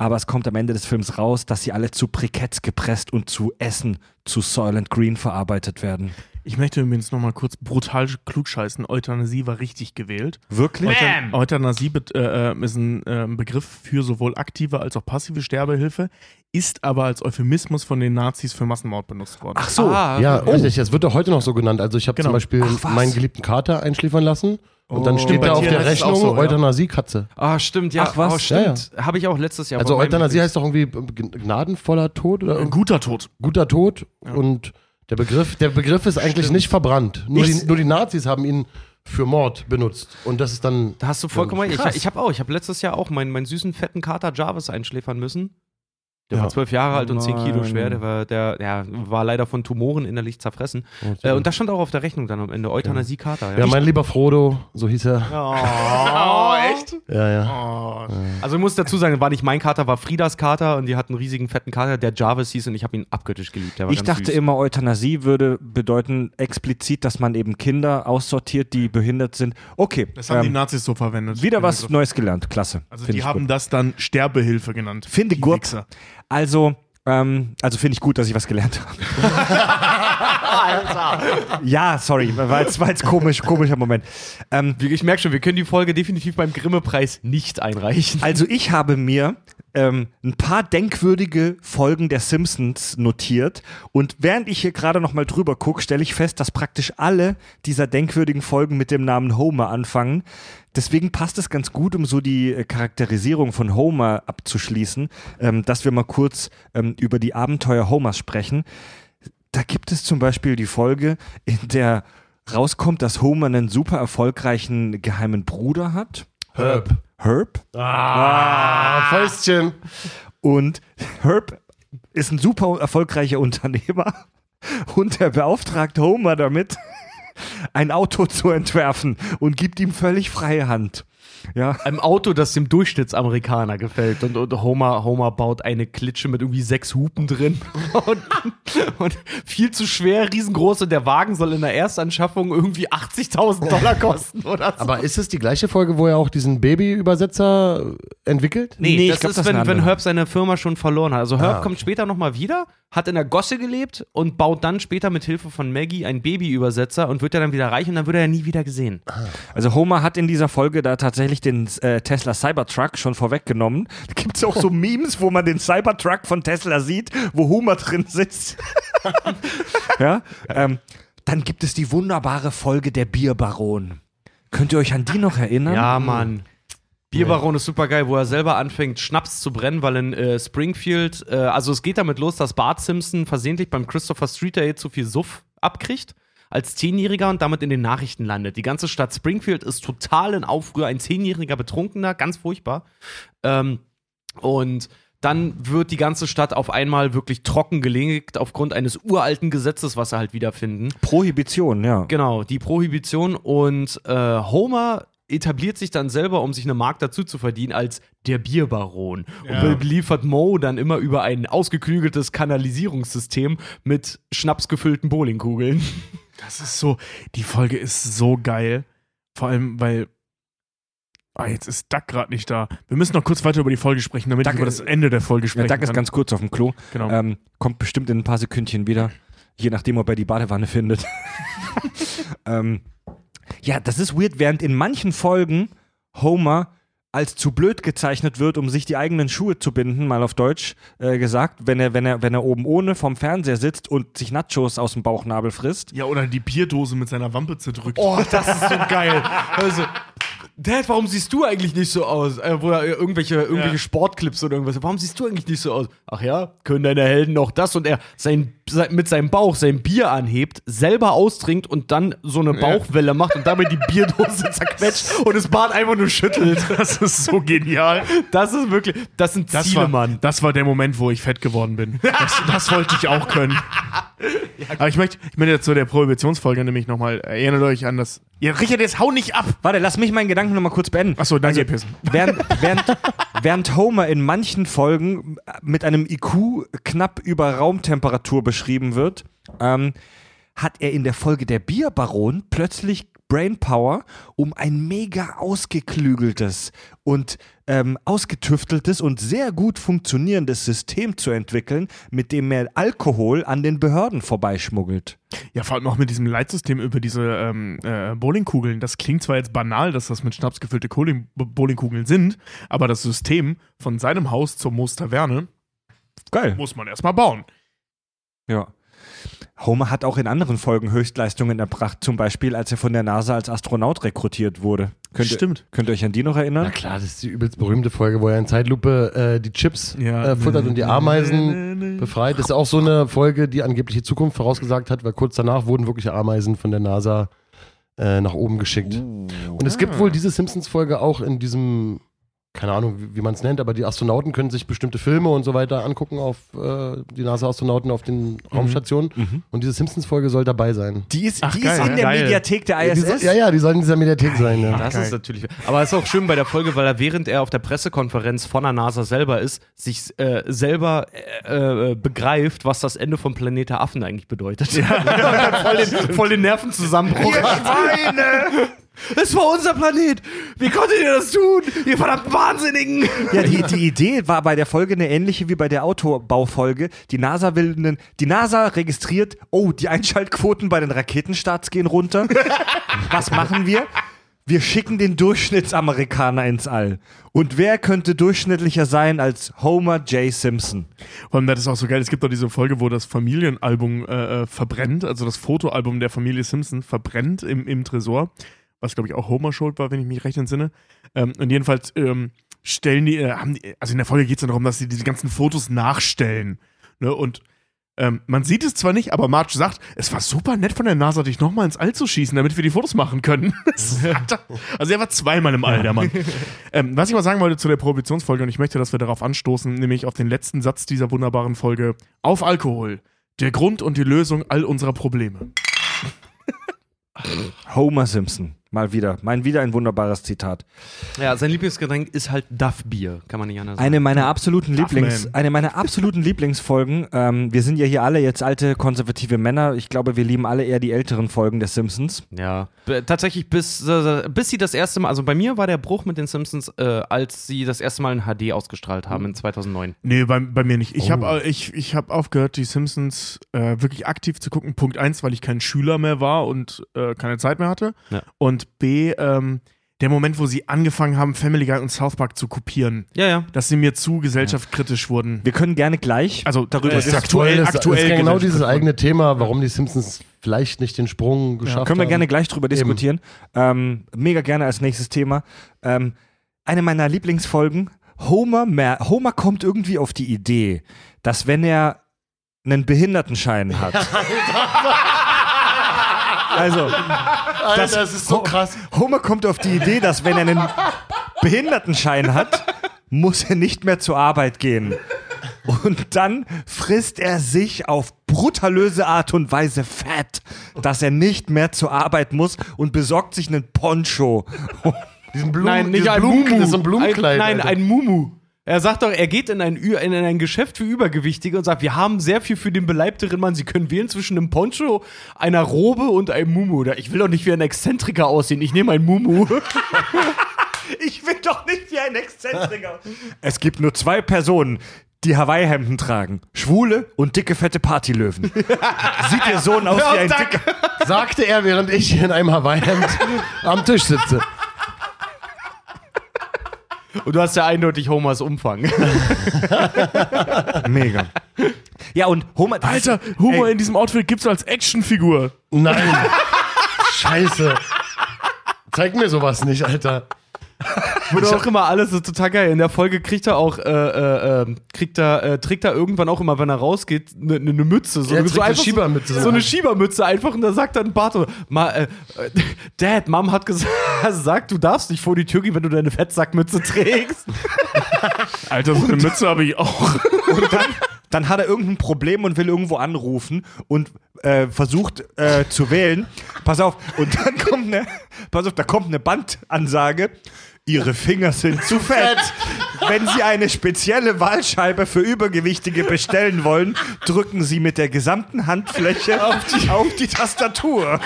Aber es kommt am Ende des Films raus, dass sie alle zu Briketts gepresst und zu Essen zu Soylent Green verarbeitet werden. Ich möchte übrigens nochmal kurz brutal klugscheißen. Euthanasie war richtig gewählt. Wirklich? Bam! Euthanasie äh, äh, ist ein äh, Begriff für sowohl aktive als auch passive Sterbehilfe, ist aber als Euphemismus von den Nazis für Massenmord benutzt worden. Ach so. Ah, Ja, okay. richtig. Das wird doch heute noch so genannt. Also ich habe Genau. zum Beispiel Ach, meinen geliebten Kater einschläfern lassen. Und dann Oh. steht da auf der es Rechnung so, ja. Euthanasie-Katze. Ah, stimmt, ja. Ach, was? Oh, stimmt. Habe ich auch letztes Jahr. Also Euthanasie heißt doch irgendwie gnadenvoller Tod oder Ein guter Tod. guter Tod. Und Der Begriff, der Begriff ist eigentlich Stimmt. nicht verbrannt. Nur die, nur die Nazis haben ihn für Mord benutzt. Und das ist dann. Da hast du vollkommen recht. Ich, ich habe auch, ich habe letztes Jahr auch meinen, meinen süßen, fetten Kater Jarvis einschläfern müssen. Der Ja. war zwölf Jahre alt und zehn Kilo Nein. schwer. Der war, der, ja, war leider von Tumoren innerlich zerfressen. Oh, Äh, und das stand auch auf der Rechnung dann am Ende. Euthanasie-Kater. ja, mein lieber Frodo, so hieß er. Oh, echt? Ja, ja. Oh, Also ich muss dazu sagen, war nicht mein Kater, war Friedas Kater und die hat einen riesigen fetten Kater, der Jarvis hieß und ich habe ihn abgöttisch geliebt. Der war Ich ganz dachte süß. immer, Euthanasie würde bedeuten explizit, dass man eben Kinder aussortiert, die behindert sind. Okay, das haben die ähm, Nazis so verwendet. wieder was. Neues gelernt. Klasse. Also Find die haben gut. das dann Sterbehilfe genannt. Finde Die gut. Wichser. Also, ähm, also finde ich gut, dass ich was gelernt habe. ja, sorry, war jetzt, war jetzt komisch, komischer Moment. Ähm, Ich merke schon, wir können die Folge definitiv beim Grimme-Preis nicht einreichen. Also ich habe mir ähm, ein paar denkwürdige Folgen der Simpsons notiert und während ich hier gerade noch mal drüber gucke, stelle ich fest, dass praktisch alle dieser denkwürdigen Folgen mit dem Namen Homer anfangen. Deswegen passt es ganz gut, um so die äh, Charakterisierung von Homer abzuschließen, ähm, dass wir mal kurz ähm, über die Abenteuer Homers sprechen. Da gibt es zum Beispiel die Folge, in der rauskommt, dass Homer einen super erfolgreichen geheimen Bruder hat. Herb. Herb. Ah, Fäustchen. Und Herb ist ein super erfolgreicher Unternehmer und er beauftragt Homer damit, ein Auto zu entwerfen und gibt ihm völlig freie Hand. Ja, Ein Auto, das dem Durchschnittsamerikaner gefällt. Und, und Homer, Homer baut eine Klitsche mit irgendwie sechs Hupen drin. Und, und viel zu schwer, riesengroß. Und der Wagen soll in der Erstanschaffung irgendwie 80.000 Dollar kosten oder so. Aber ist es die gleiche Folge, wo er auch diesen Baby-Übersetzer entwickelt? Nee, Nee, ich das glaub, ist, das ist wenn, eine wenn. Herb seine Firma schon verloren hat. Also Herb Ah, kommt später nochmal wieder, hat in der Gosse gelebt und baut dann später mit Hilfe von Maggie einen Babyübersetzer und wird er dann wieder reich und dann wird er ja nie wieder gesehen. also Homer hat in dieser Folge da tatsächlich den äh, Tesla Cybertruck schon vorweggenommen. Da gibt es auch so Memes, wo man den Cybertruck von Tesla sieht, wo Homer drin sitzt. ja, ähm, dann gibt es die wunderbare Folge der Bierbaron. Könnt ihr euch an die noch erinnern? Ja, Mann. Bierbaron ist super geil, wo er selber anfängt, Schnaps zu brennen, weil in äh, Springfield, äh, also es geht damit los, dass Bart Simpson versehentlich beim Christopher Street Day zu viel Suff abkriegt als Zehnjähriger und damit in den Nachrichten landet. Die ganze Stadt Springfield ist total in Aufruhr, ein Zehnjähriger Betrunkener, ganz furchtbar. Ähm, und dann wird die ganze Stadt auf einmal wirklich trockengelegt aufgrund eines uralten Gesetzes, was sie halt wiederfinden. Prohibition, ja. Genau, die Prohibition und äh, Homer etabliert sich dann selber, um sich eine Mark dazu zu verdienen, als der Bierbaron. Ja. Und beliefert Moe dann immer über ein ausgeklügeltes Kanalisierungssystem mit schnapsgefüllten Bowlingkugeln. Das ist so, die Folge ist so geil. Vor allem, weil. Ah, jetzt ist Duck gerade nicht da. Wir müssen noch kurz weiter über die Folge sprechen, damit Duck ich über ist- das Ende der Folge Ja, sprechen Doug ist kann. ganz kurz auf dem Klo. genau. Ähm, kommt bestimmt in ein paar Sekündchen wieder. Je nachdem, ob er die Badewanne findet. ähm, ja, das ist weird, während in manchen Folgen Homer als zu blöd gezeichnet wird, um sich die eigenen Schuhe zu binden, mal auf Deutsch äh, gesagt, wenn er, wenn er, wenn er oben ohne vorm Fernseher sitzt und sich Nachos aus dem Bauchnabel frisst. ja, oder die Bierdose mit seiner Wampe zerdrückt. Oh, das ist so geil. Also, Dad, warum siehst du eigentlich nicht so aus? Äh, wo er irgendwelche, irgendwelche Ja. Sportclips oder irgendwas. Warum siehst du eigentlich nicht so aus? Ach ja, können deine Helden noch das? Und er sein, sein, mit seinem Bauch sein Bier anhebt, selber austrinkt und dann so eine Bauchwelle macht und dabei die Bierdose zerquetscht und das Bart einfach nur schüttelt. Das ist so genial. Das ist wirklich, das sind Das Ziele, war, Mann. das war der Moment, wo ich fett geworden bin. Das, das wollte ich auch können. Aber ich möchte, ich möchte jetzt zu der Prohibitionsfolge nämlich nochmal, erinnert euch an das. Ja, Richard, jetzt hau nicht ab! Warte, lass mich meinen Gedanken nochmal kurz beenden. Achso, danke, pissen. Während, während, während Homer in manchen Folgen mit einem IQ knapp über Raumtemperatur beschrieben wird, ähm, hat er in der Folge der Bierbaron plötzlich Brainpower, um ein mega ausgeklügeltes und ähm, ausgetüfteltes und sehr gut funktionierendes System zu entwickeln, mit dem er Alkohol an den Behörden vorbeischmuggelt. Ja, vor allem auch mit diesem Leitsystem über diese ähm, äh, Bowlingkugeln. Das klingt zwar jetzt banal, dass das mit Schnaps gefüllte Bowlingkugeln sind, aber das System von seinem Haus zur Moos Taverne Geil. muss man erstmal bauen. Ja. Homer hat auch in anderen Folgen Höchstleistungen erbracht, zum Beispiel als er von der NASA als Astronaut rekrutiert wurde. Könnt Stimmt. Ihr, könnt ihr euch an die noch Na erinnern? klar, das ist die übelst berühmte Folge, wo er in Zeitlupe äh, die Chips Ja. äh, futtert und die Ameisen befreit. Das ist auch so eine Folge, die angeblich die Zukunft vorausgesagt hat, weil kurz danach wurden wirkliche Ameisen von der NASA äh, nach oben geschickt. Und es gibt wohl diese Simpsons-Folge auch in diesem, keine Ahnung, wie, wie man es nennt, aber die Astronauten können sich bestimmte Filme und so weiter angucken auf äh, die NASA-Astronauten auf den Raumstationen. Und diese Simpsons-Folge soll dabei sein. Die ist, Ach, die geil, ist in ja. der Geil. Mediathek der ISS. soll, ja, ja, die sollen in dieser Mediathek sein. Ja. Das geil. ist natürlich. Aber es ist auch schön bei der Folge, weil er während er auf der Pressekonferenz von der NASA selber ist, sich äh, selber äh, äh, begreift, was das Ende von Planet der Affen eigentlich bedeutet. Ja. voll, den, voll den Nervenzusammenbruch. Schweine! Es war unser Planet! Wie konntet ihr das tun? Ihr verdammten Wahnsinnigen! Ja, die, die Idee war bei der Folge eine ähnliche wie bei der Autobaufolge. Die NASA will einen, die NASA registriert, oh, die Einschaltquoten bei den Raketenstarts gehen runter. Was machen wir? Wir schicken den Durchschnittsamerikaner ins All. Und wer könnte durchschnittlicher sein als Homer J. Simpson? Vor allem, das ist auch so geil. Es gibt doch diese Folge, wo das Familienalbum äh, äh, verbrennt, also das Fotoalbum der Familie Simpson verbrennt im, im Tresor. Was, glaube ich, auch Homer schuld war, wenn ich mich recht entsinne. Ähm, und jedenfalls ähm, stellen die, äh, haben die, also in der Folge geht es ja darum, dass sie diese ganzen Fotos nachstellen. Ne? Und ähm, man sieht es zwar nicht, aber Marge sagt, es war super nett von der NASA, dich nochmal ins All zu schießen, damit wir die Fotos machen können. Er. also er war zweimal im All, der Mann. ähm, was ich mal sagen wollte zu der Prohibitionsfolge, und ich möchte, dass wir darauf anstoßen, nämlich auf den letzten Satz dieser wunderbaren Folge, auf Alkohol. Der Grund und die Lösung all unserer Probleme. Homer Simpson. Mal wieder. Mein wieder ein wunderbares Zitat. Ja, sein Lieblingsgetränk ist halt Duff-Bier. Kann man nicht anders sagen. Eine meiner absoluten. Lieblings, eine meiner absoluten Lieblingsfolgen. Ähm, wir sind ja hier alle jetzt alte konservative Männer. Ich glaube, wir lieben alle eher die älteren Folgen der Simpsons. Ja, B- tatsächlich bis, äh, bis sie das erste Mal, also bei mir war der Bruch mit den Simpsons, äh, als sie das erste Mal in HD ausgestrahlt haben in 2009. Nee, bei, bei mir nicht. Ich Oh. habe ich, ich hab aufgehört, die Simpsons äh, wirklich aktiv zu gucken. Punkt eins, weil ich kein Schüler mehr war und äh, keine Zeit mehr hatte. Ja. Und B, ähm, der Moment, wo sie angefangen haben, Family Guy und South Park zu kopieren, Ja, ja. dass sie mir zu gesellschaftskritisch wurden. Wir können gerne gleich Also darüber das ist diskutieren. aktuell, das aktuell ist ja genau dieses eigene Thema, warum die Simpsons vielleicht nicht den Sprung geschafft Können wir haben. gerne gleich drüber diskutieren. Ähm, mega gerne als nächstes Thema. Ähm, eine meiner Lieblingsfolgen. Homer, mer Homer kommt irgendwie auf die Idee, dass wenn er einen Behindertenschein hat. also, Alter, das- das ist so krass. Homer kommt auf die Idee, dass wenn er einen Behindertenschein hat, muss er nicht mehr zur Arbeit gehen. Und dann frisst er sich auf brutalöse Art und Weise fett, dass er nicht mehr zur Arbeit muss und besorgt sich einen Poncho. Diesen Blumen, Nein, nicht ein Blumen, Mumu. Das ist ein Blumenkleid. Ein, nein, Alter. ein Mumu. Er sagt doch, er geht in ein, in ein Geschäft für Übergewichtige und sagt, wir haben sehr viel für den beleibteren Mann. Sie können wählen zwischen einem Poncho, einer Robe und einem Mumu. Ich will doch nicht wie ein Exzentriker aussehen. Ich nehme ein Mumu. Ich will doch nicht wie ein Exzentriker. Es gibt nur zwei Personen, die Hawaii-Hemden tragen. Schwule und dicke, fette Partylöwen. Sieht ihr Sohn aus wie ein dicker... Sagte er, während ich in einem Hawaii-Hemd am Tisch sitze. Und du hast ja eindeutig Homers Umfang. Mega. Ja, und Homer... Alter, Humor ey, in diesem Outfit gibt's als Actionfigur. Nein. Scheiße. Zeig mir sowas nicht, Alter. Wurde auch immer alles so total geil. In der Folge kriegt er auch, äh, äh, äh, kriegt er, äh, trägt er irgendwann auch immer, wenn er rausgeht, eine ne, ne Mütze. So, Er so eine Schiebermütze. So, so eine Schiebermütze einfach und da sagt dann Barto, Ma, äh, äh, Dad, Mom hat gesagt, sagt, du darfst nicht vor die Tür gehen, wenn du deine Fettsackmütze trägst. Alter, so eine Mütze habe ich auch. Und dann, dann hat er irgendein Problem und will irgendwo anrufen und äh, versucht äh, zu wählen. Pass auf, und dann kommt eine, pass auf, da kommt eine Bandansage. Ihre Finger sind zu fett. Wenn Sie eine spezielle Wahlscheibe für Übergewichtige bestellen wollen, drücken Sie mit der gesamten Handfläche auf die, auf die Tastatur.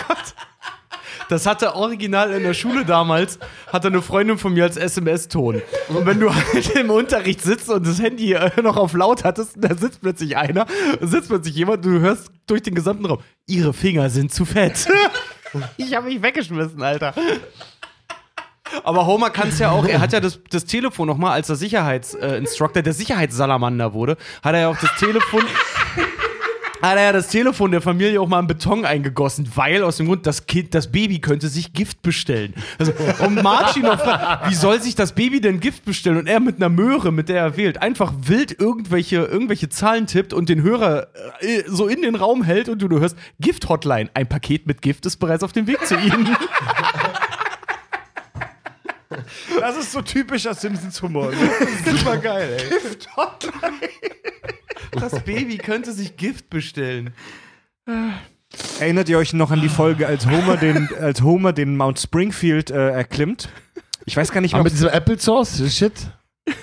Das hatte original in der Schule damals, hatte eine Freundin von mir als SMS-Ton. Und wenn du halt im Unterricht sitzt und das Handy noch auf laut hattest, da sitzt plötzlich einer, sitzt plötzlich jemand, du hörst durch den gesamten Raum, ihre Finger sind zu fett. Ich habe mich weggeschmissen, Alter. Aber Homer kann es ja auch, er hat ja das, das Telefon nochmal, als er Sicherheitsinstruktor, der Sicherheitssalamander wurde, hat er ja auch das Telefon hat er das Telefon der Familie auch mal in Beton eingegossen, weil aus dem Grund, das Kind, das Baby könnte sich Gift bestellen. Also, und Martin noch fragt, wie soll sich das Baby denn Gift bestellen? Und er mit einer Möhre, mit der er wählt, einfach wild irgendwelche, irgendwelche Zahlen tippt und den Hörer äh, so in den Raum hält und du, du hörst Gift-Hotline. Ein Paket mit Gift ist bereits auf dem Weg zu Ihnen. Das ist so typischer Simpsons-Humor. Super geil, ey. Gift-Hotline. Das Baby könnte sich Gift bestellen. Erinnert ihr euch noch an die Folge, als Homer den, als Homer den Mount Springfield äh, erklimmt? Ich weiß gar nicht mehr. Aber mit diesem Applesauce, shit.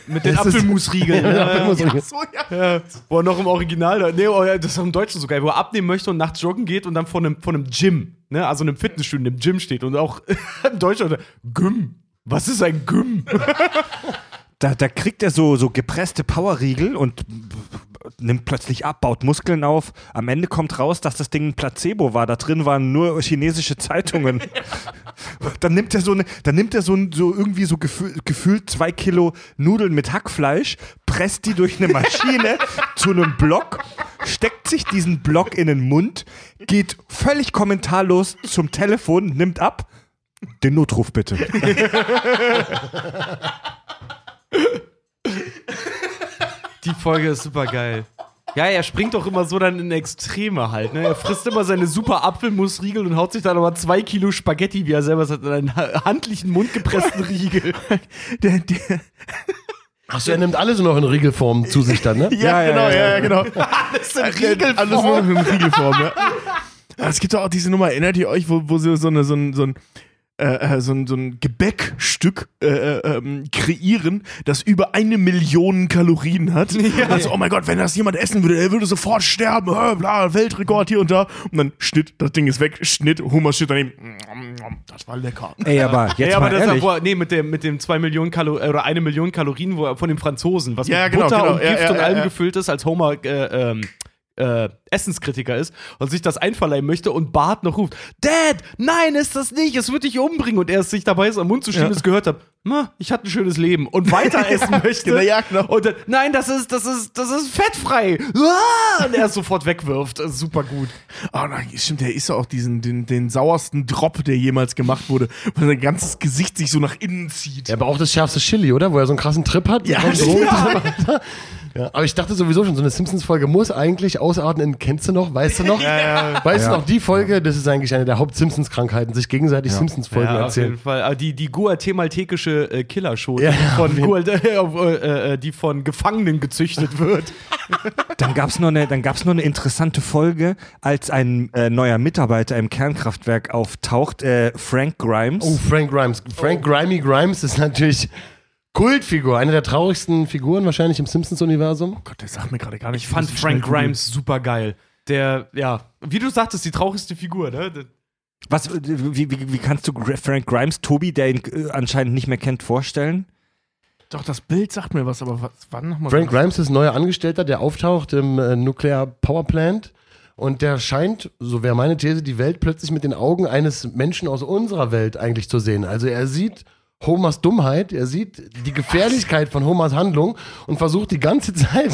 Mit den Das ist- Apfelmusriegeln. Ja, Ja, Apfelmusriegel. so, ja. Ja, wo er noch im Original, da- nee, oh das ist auch im Deutschen so geil, wo er abnehmen möchte und nachts joggen geht und dann vor einem, vor einem Gym, ne, also einem Fitnessstudio, einem Gym steht und auch im Deutschen, Gym. Was ist ein Gym? da, da kriegt er so, so gepresste Powerriegel und nimmt plötzlich ab, baut Muskeln auf. Am Ende kommt raus, dass das Ding ein Placebo war. Da drin waren nur chinesische Zeitungen. dann nimmt er so eine, dann nimmt er so, so irgendwie so gefühl, gefühlt zwei Kilo Nudeln mit Hackfleisch, presst die durch eine Maschine zu einem Block, steckt sich diesen Block in den Mund, geht völlig kommentarlos zum Telefon, nimmt ab. Den Notruf bitte. Die Folge ist super geil. Ja, er springt doch immer so dann in Extreme halt. Ne? Er frisst immer seine super Apfelmusriegel und haut sich dann aber zwei Kilo Spaghetti, wie er selber sagt, in einen ha- handlichen, mundgepressten Riegel. Der, der, Achso, er nimmt alles nur noch in Riegelform zu sich dann, ne? ja, ja, genau, ja, ja, ja, genau. Alles in Riegelform. Alles nur noch in Riegelform, ja. Ja, Es gibt doch auch diese Nummer, erinnert ihr euch, wo, wo so, eine, so ein, so ein äh, äh, so ein, so ein Gebäckstück äh, äh, ähm, kreieren, das über eine Million Kalorien hat. Und dann so, oh mein Gott, wenn das jemand essen würde, er würde sofort sterben. Äh, bla, Weltrekord hier und da. Und dann Schnitt, das Ding ist weg, Schnitt, Hummer steht daneben. Das war lecker. Ey, aber jetzt ja, aber mal das ist ehrlich. wo er, nee, mit dem, mit dem 2 Millionen Kalorien oder eine Million Kalorien wo er, von dem Franzosen, was Ja, mit genau, Butter genau. und Ja, Gift ja, und ja, allem ja. gefüllt ist, als Homer äh, ähm, äh, Essenskritiker ist und sich das einverleihen möchte und Bart noch ruft: Dad, nein, ist das nicht, es wird dich umbringen. Und er es sich dabei ist, am Mund zu schieben, Ja. es gehört hat. Ich hatte ein schönes Leben und weiter essen möchte. genau, ja, genau. Und dann, nein, das ist, das ist, das ist fettfrei. Ah! Und er es sofort wegwirft. Super gut. Oh nein, stimmt, der ist ja auch diesen, den, den sauersten Drop, der jemals gemacht wurde, weil sein ganzes Gesicht sich so nach innen zieht. Ja, aber auch das schärfste Chili, oder? Wo er so einen krassen Trip hat. Ja, so ja. ja, aber ich dachte sowieso schon, so eine Simpsons-Folge muss eigentlich ausarten in, kennst du noch, weißt du noch? Weißt du noch, die Folge, das ist eigentlich eine der Haupt-Simpsons-Krankheiten, sich gegenseitig Simpsons-Folgen Ja, auf jeden erzählen. Fall. Aber die, die guatemaltekische äh, Killershow, Ja, die, ja, Gual- äh, äh, die von Gefangenen gezüchtet wird. Dann gab es noch, eine- dann gab's noch eine interessante Folge, als ein äh, neuer Mitarbeiter im Kernkraftwerk auftaucht, äh, Frank Grimes. Oh, Frank Grimes. Frank Grimey Grimes ist natürlich Kultfigur, eine der traurigsten Figuren wahrscheinlich im Simpsons-Universum. Oh Gott, der sagt mir gerade gar nicht. Ich fand Frank Grimes super geil. Der, ja, wie du sagtest, die traurigste Figur, ne? Was, äh, wie, wie, wie kannst du Frank Grimes, Tobi, der ihn äh, anscheinend nicht mehr kennt, vorstellen? Doch, das Bild sagt mir was, aber was, wann nochmal? Frank Grimes ist ein neuer Angestellter, der auftaucht im äh, Nuclear Power Plant. Und der scheint, so wäre meine These, die Welt plötzlich mit den Augen eines Menschen aus unserer Welt eigentlich zu sehen. Also er sieht Homers Dummheit, er sieht die Gefährlichkeit von Homers Handlung und versucht die ganze Zeit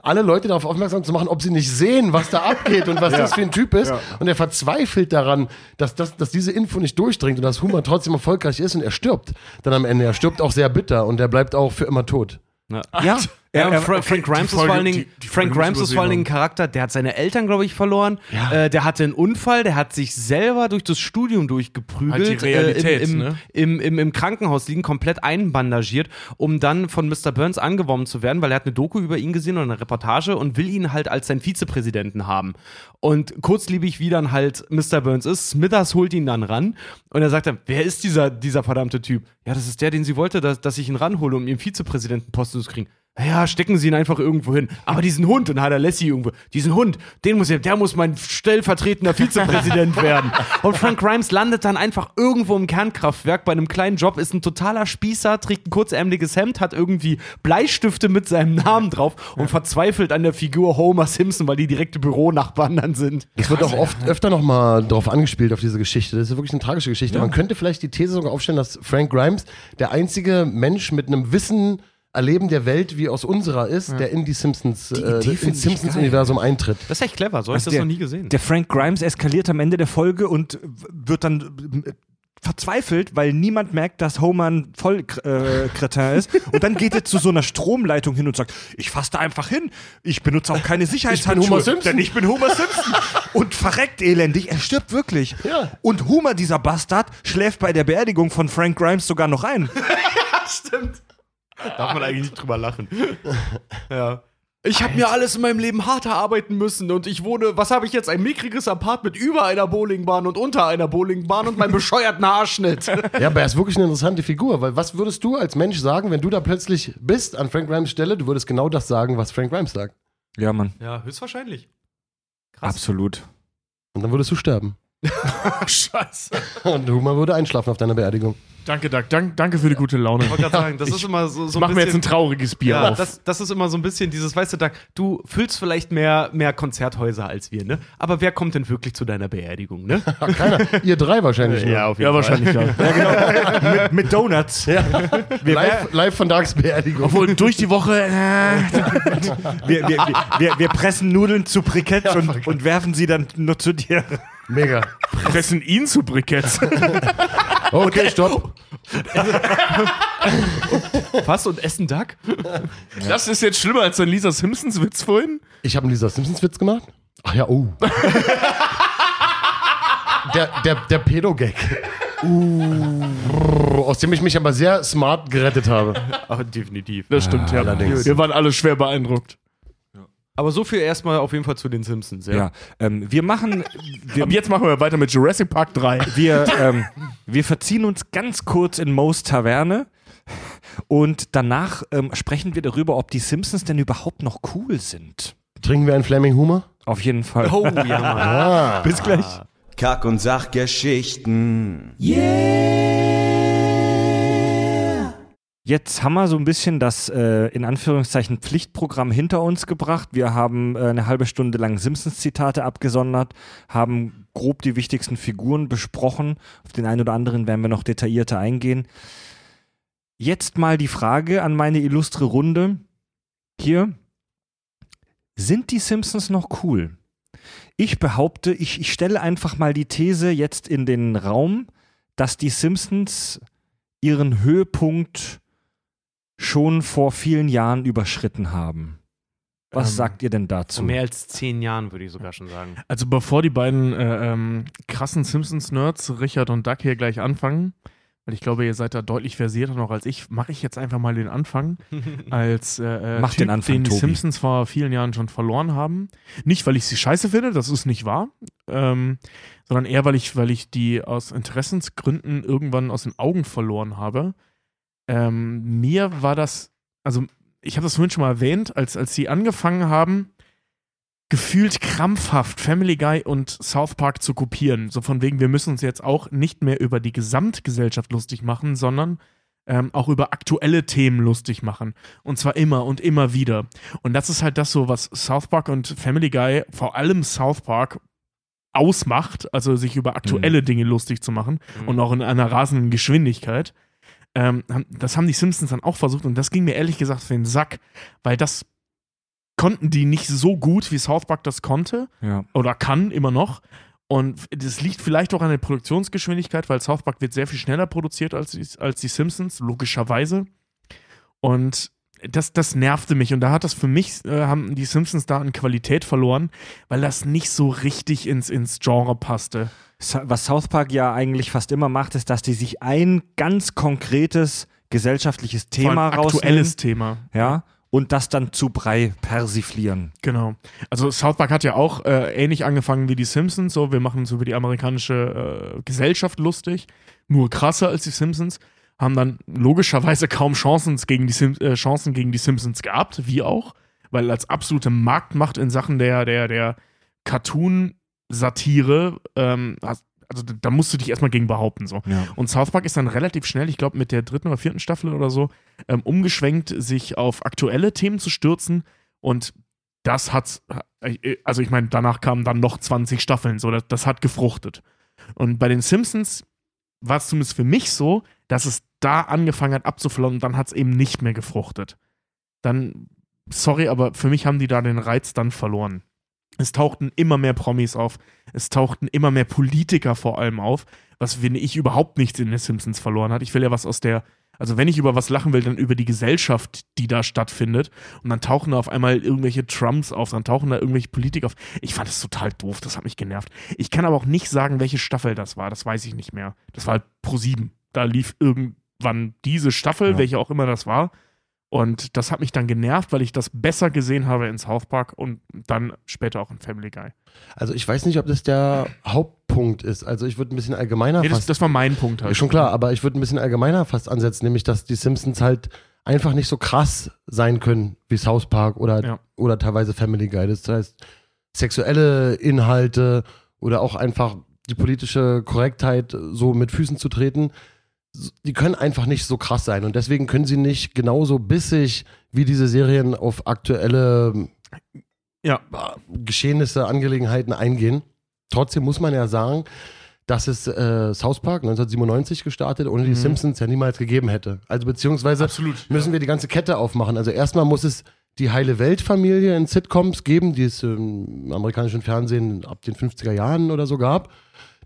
alle Leute darauf aufmerksam zu machen, ob sie nicht sehen, was da abgeht und was das für ein Typ ist. Und er verzweifelt daran, dass, das, dass diese Info nicht durchdringt und dass Homer trotzdem erfolgreich ist und er stirbt dann am Ende. Er stirbt auch sehr bitter und er bleibt auch für immer tot. Ja. Ja, Ja, und er- Fra Frank Grimes ist vor allen Dingen, die- die Frank Grimes ist vor allen Dingen ein Charakter, der hat seine Eltern, glaube ich, verloren. Äh, der hatte einen Unfall, der hat sich selber durch das Studium durchgeprügelt. Halt die Realität, äh, im, im, ne? im, im, Im Krankenhaus liegen, komplett einbandagiert, um dann von Mr. Burns angeworben zu werden, weil er hat eine Doku über ihn gesehen oder eine Reportage und will ihn halt als seinen Vizepräsidenten haben. Und kurzliebig, wie dann halt Mr. Burns ist, Smithers holt ihn dann ran und er sagt dann, wer ist dieser, dieser verdammte Typ? Ja, das ist der, den sie wollte, dass, dass ich ihn ranhole, um ihren Vizepräsidentenposten zu kriegen. Ja, stecken Sie ihn einfach irgendwo hin. Aber diesen Hund, und hat er Lassie irgendwo, diesen Hund, den muss er, der muss mein stellvertretender Vizepräsident werden. Und Frank Grimes landet dann einfach irgendwo im Kernkraftwerk bei einem kleinen Job, ist ein totaler Spießer, trägt ein kurzärmeliges Hemd, hat irgendwie Bleistifte mit seinem Namen drauf und verzweifelt an der Figur Homer Simpson, weil die direkte Büronachbarn dann sind. Es wird auch oft öfter nochmal drauf angespielt, auf diese Geschichte. Das ist wirklich eine tragische Geschichte. Man könnte vielleicht die These sogar aufstellen, dass Frank Grimes der einzige Mensch mit einem Wissen Erleben der Welt, wie aus unserer ist, der in die Simpsons, Die äh, ins ich Simpsons-Universum eintritt. Das ist echt clever, so habe ich Also das der- noch nie gesehen. Der Frank Grimes eskaliert am Ende der Folge und wird dann äh, verzweifelt, weil niemand merkt, dass Homer ein Vollkretin äh, Kretin ist. Und dann geht er zu so einer Stromleitung hin und sagt, ich fasse da einfach hin. Ich benutze auch keine Sicherheitshandschuhe. Homer Simpson. Denn ich bin Homer Simpson. und verreckt elendig. Er stirbt wirklich. Ja. Und Homer, dieser Bastard, schläft bei der Beerdigung von Frank Grimes sogar noch ein. Stimmt. Darf man eigentlich nicht drüber lachen. ja. Ich habe mir alles in meinem Leben hart erarbeiten müssen und ich wohne, was habe ich jetzt, ein mickriges Apartment über einer Bowlingbahn und unter einer Bowlingbahn und meinem bescheuerten Haarschnitt. Ja, aber er ist wirklich eine interessante Figur, weil was würdest du als Mensch sagen, wenn du da plötzlich bist an Frank Grimes Stelle? Du würdest genau das sagen, was Frank Grimes sagt. Ja, Mann. ja, höchstwahrscheinlich. Krass. Absolut. Und dann würdest du sterben. Scheiße. Und Homer würde einschlafen auf deiner Beerdigung. Danke, Doug. Dank, danke für die gute Laune. Ich wollte gerade sagen, das ist immer so, so Mach mir jetzt ein bisschen- trauriges Bier ja, auf. das, das ist immer so ein bisschen dieses, weißt du, Doug, du füllst vielleicht mehr, mehr Konzerthäuser als wir, ne? Aber wer kommt denn wirklich zu deiner Beerdigung, ne? Keiner. Ihr drei wahrscheinlich. nur. auf ja, wahrscheinlich ja. mit, mit Donuts. Ja. live, live von Dags Beerdigung. Obwohl durch die Woche. Äh, Wir, wir, wir, wir, wir pressen Nudeln zu Briketts und, und werfen sie dann nur zu dir. Mega. pressen ihn zu Briketts. Okay, stopp. Was und essen Duck? Das ist jetzt schlimmer als dein Lisa Simpsons-Witz vorhin. Ich habe einen Lisa Simpsons-Witz gemacht. Ach ja, oh. der, der, der Pedo-Gag. Uh. Aus dem ich mich aber sehr smart gerettet habe. Ach, definitiv. Das stimmt, ja. allerdings. Wir waren alle schwer beeindruckt. Aber so viel erstmal auf jeden Fall zu den Simpsons, ja. Ja, ähm, wir machen, wir, Ab jetzt machen wir weiter mit Jurassic Park 3. wir, ähm, wir verziehen uns ganz kurz in Moe's Taverne und danach ähm, sprechen wir darüber, ob die Simpsons denn überhaupt noch cool sind. Trinken wir einen Flaming Humor? Auf jeden Fall. Oh, ja. Ah. Bis gleich. Kack- und Sachgeschichten. Jetzt haben wir so ein bisschen das äh, in Anführungszeichen Pflichtprogramm hinter uns gebracht. Wir haben äh, eine halbe Stunde lang Simpsons-Zitate abgesondert, haben grob die wichtigsten Figuren besprochen. Auf den einen oder anderen werden wir noch detaillierter eingehen. Jetzt mal die Frage an meine illustre Runde. Hier. Sind die Simpsons noch cool? Ich behaupte, ich, ich stelle einfach mal die These jetzt in den Raum, dass die Simpsons ihren Höhepunkt schon vor vielen Jahren überschritten haben. Was Ähm, sagt ihr denn Vor dazu? mehr als zehn Jahren, würde ich sogar schon sagen. Also bevor die beiden äh, ähm, krassen Simpsons-Nerds, Richard und Doug, hier gleich anfangen, weil ich glaube, ihr seid da deutlich versierter noch als ich, mache ich jetzt einfach mal den Anfang. als äh, äh, Mach den Typ, Anfang, den die Tobi. Simpsons vor vielen Jahren schon verloren haben. Nicht, weil ich sie scheiße finde, das ist nicht wahr, ähm, sondern eher, weil ich, weil ich die aus Interessensgründen irgendwann aus den Augen verloren habe. Ähm, mir war das, also ich habe das vorhin schon mal erwähnt, als, als sie angefangen haben, gefühlt krampfhaft Family Guy und South Park zu kopieren. So von wegen, wir müssen uns jetzt auch nicht mehr über die Gesamtgesellschaft lustig machen, sondern ähm, auch über aktuelle Themen lustig machen. Und zwar immer und immer wieder. Und das ist halt das so, was South Park und Family Guy, vor allem South Park, ausmacht, also sich über aktuelle Dinge lustig zu machen und auch in einer rasenden Geschwindigkeit. Ähm, das haben die Simpsons dann auch versucht und das ging mir ehrlich gesagt für den Sack, weil das konnten die nicht so gut, wie South Park das konnte Ja. oder kann immer noch. Und das liegt vielleicht auch an der Produktionsgeschwindigkeit, weil South Park wird sehr viel schneller produziert als die, als die Simpsons, logischerweise. Und das, das nervte mich. Und da hat das für mich, äh, haben die Simpsons da an Qualität verloren, weil das nicht so richtig ins, ins Genre passte. Was South Park ja eigentlich fast immer macht, ist, dass die sich ein ganz konkretes gesellschaftliches Thema aktuelles rausnehmen Thema. ja, und das dann zu Brei persiflieren. Genau. Also South Park hat ja auch äh, ähnlich angefangen wie die Simpsons. So, wir machen uns über die amerikanische äh, Gesellschaft lustig, nur krasser als die Simpsons. Haben dann logischerweise kaum Chancen gegen die, Sim äh, Chancen gegen die Simpsons gehabt, wie auch, weil als absolute Marktmacht in Sachen der, der, der Cartoon-Satire, ähm, also da- da musst du dich erstmal gegen behaupten. So. Ja. Und South Park ist dann relativ schnell, ich glaube mit der dritten oder vierten Staffel oder so, ähm, umgeschwenkt, sich auf aktuelle Themen zu stürzen. Und das hat, also ich meine, danach kamen dann noch 20 Staffeln, so, das, das hat gefruchtet. Und bei den Simpsons war es zumindest für mich so, dass es da angefangen hat abzuflauen und dann hat es eben nicht mehr gefruchtet. dann, sorry, aber für mich haben die da den Reiz dann verloren. Es tauchten immer mehr Promis auf, es tauchten immer mehr Politiker vor allem auf, was finde ich überhaupt nichts in den Simpsons verloren hat. Ich will ja was aus der, also wenn ich über was lachen will, dann über die Gesellschaft, die da stattfindet. Und dann tauchen da auf einmal irgendwelche Trumps auf, dann tauchen da irgendwelche Politiker auf. Ich fand das total doof, das hat mich genervt. Ich kann aber auch nicht sagen, welche Staffel das war, das weiß ich nicht mehr. Das war halt Pro 7. Da lief irgendwann diese Staffel, Ja. welche auch immer das war. Und das hat mich dann genervt, weil ich das besser gesehen habe in South Park und dann später auch in Family Guy. Also ich weiß nicht, ob das der Hauptpunkt ist. Also ich würde ein bisschen allgemeiner Nee, das, fast. das war mein Punkt halt. Schon klar, aber ich würde ein bisschen allgemeiner fast ansetzen, nämlich dass die Simpsons halt einfach nicht so krass sein können wie South Park oder, Ja. oder teilweise Family Guy. Das heißt, sexuelle Inhalte oder auch einfach die politische Korrektheit so mit Füßen zu treten, die können einfach nicht so krass sein und deswegen können sie nicht genauso bissig wie diese Serien auf aktuelle Ja. Geschehnisse, Angelegenheiten eingehen. Trotzdem muss man ja sagen, dass es äh, South Park 1997 gestartet ohne die Mhm. Simpsons ja niemals gegeben hätte. Also beziehungsweise Absolut. müssen wir die ganze Kette aufmachen. Also erstmal muss es die heile Weltfamilie in Sitcoms geben, die es im amerikanischen Fernsehen ab den 50er Jahren oder so gab.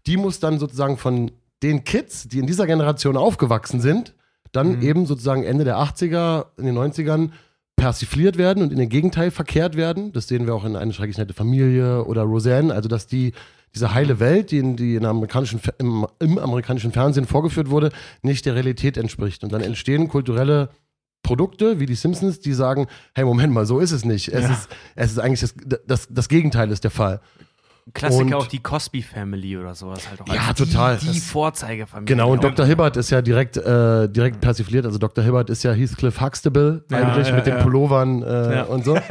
Die muss dann sozusagen von den Kids, die in dieser Generation aufgewachsen sind, dann Mhm. eben sozusagen Ende der 80er, in den 90ern persifliert werden und in den Gegenteil verkehrt werden. Das sehen wir auch in eine schrecklich nette Familie oder Roseanne, also dass die diese heile Welt, die, in, die in amerikanischen, im, im amerikanischen Fernsehen vorgeführt wurde, nicht der Realität entspricht. Und dann entstehen kulturelle Produkte wie die Simpsons, die sagen, hey, Moment mal, so ist es nicht. Es, Ja. ist, es ist eigentlich das, das, das Gegenteil ist der Fall. Klassiker Und- auch die Cosby Family oder sowas halt auch. Ja, Also total. Die, die Vorzeigefamilie. Genau, und Dr. Hibbert ist ja direkt, äh, direkt persifliert. Also Dr. Hibbert ist ja Heathcliff Huxtable Ja, eigentlich ja, mit den. Pullovern äh, Ja. und so.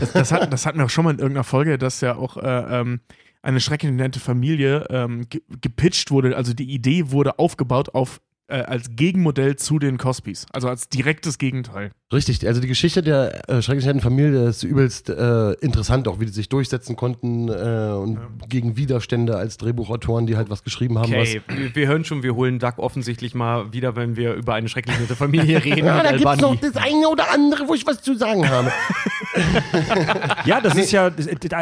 Das, das, hat, das hatten wir auch schon mal in irgendeiner Folge, dass ja auch äh, ähm, eine schrecklich nette Familie ähm, ge gepitcht wurde. Also die Idee wurde aufgebaut auf äh, als Gegenmodell zu den Cosbys. Also als direktes Gegenteil. Richtig, also die Geschichte der äh, schrecklich netten Familie ist übelst äh, interessant, auch wie die sich durchsetzen konnten äh, und gegen Widerstände als Drehbuchautoren, die halt was geschrieben haben. Okay, wir, wir hören schon, wir holen Duck offensichtlich mal wieder, wenn wir über eine schrecklich nette Familie reden. Ja, da Al gibt's noch das eine oder andere, wo ich was zu sagen habe. Ja, das ist ja,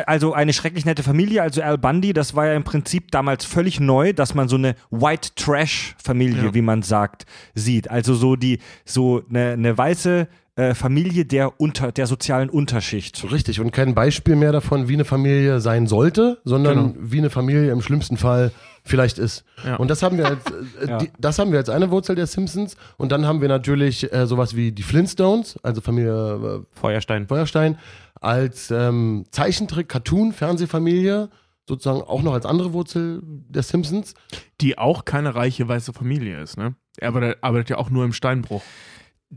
also eine schrecklich nette Familie, also Al Bundy, das war ja im Prinzip damals völlig neu, dass man so eine White Trash Familie, Ja. wie man sagt, sieht. Also so die, so eine, eine weiße äh, Familie der unter, der sozialen Unterschicht. Richtig, und kein Beispiel mehr davon, wie eine Familie sein sollte, sondern Genau. wie eine Familie im schlimmsten Fall vielleicht ist. Ja. Und das haben wir als, äh, Ja. die, das haben wir als eine Wurzel der Simpsons. Und dann haben wir natürlich äh, sowas wie die Flintstones, also Familie äh, Feuerstein. Feuerstein, als ähm, Zeichentrick, Cartoon, Fernsehfamilie, sozusagen auch noch als andere Wurzel der Simpsons. Die auch keine reiche weiße Familie ist, ne? Er arbeitet, arbeitet ja auch nur im Steinbruch.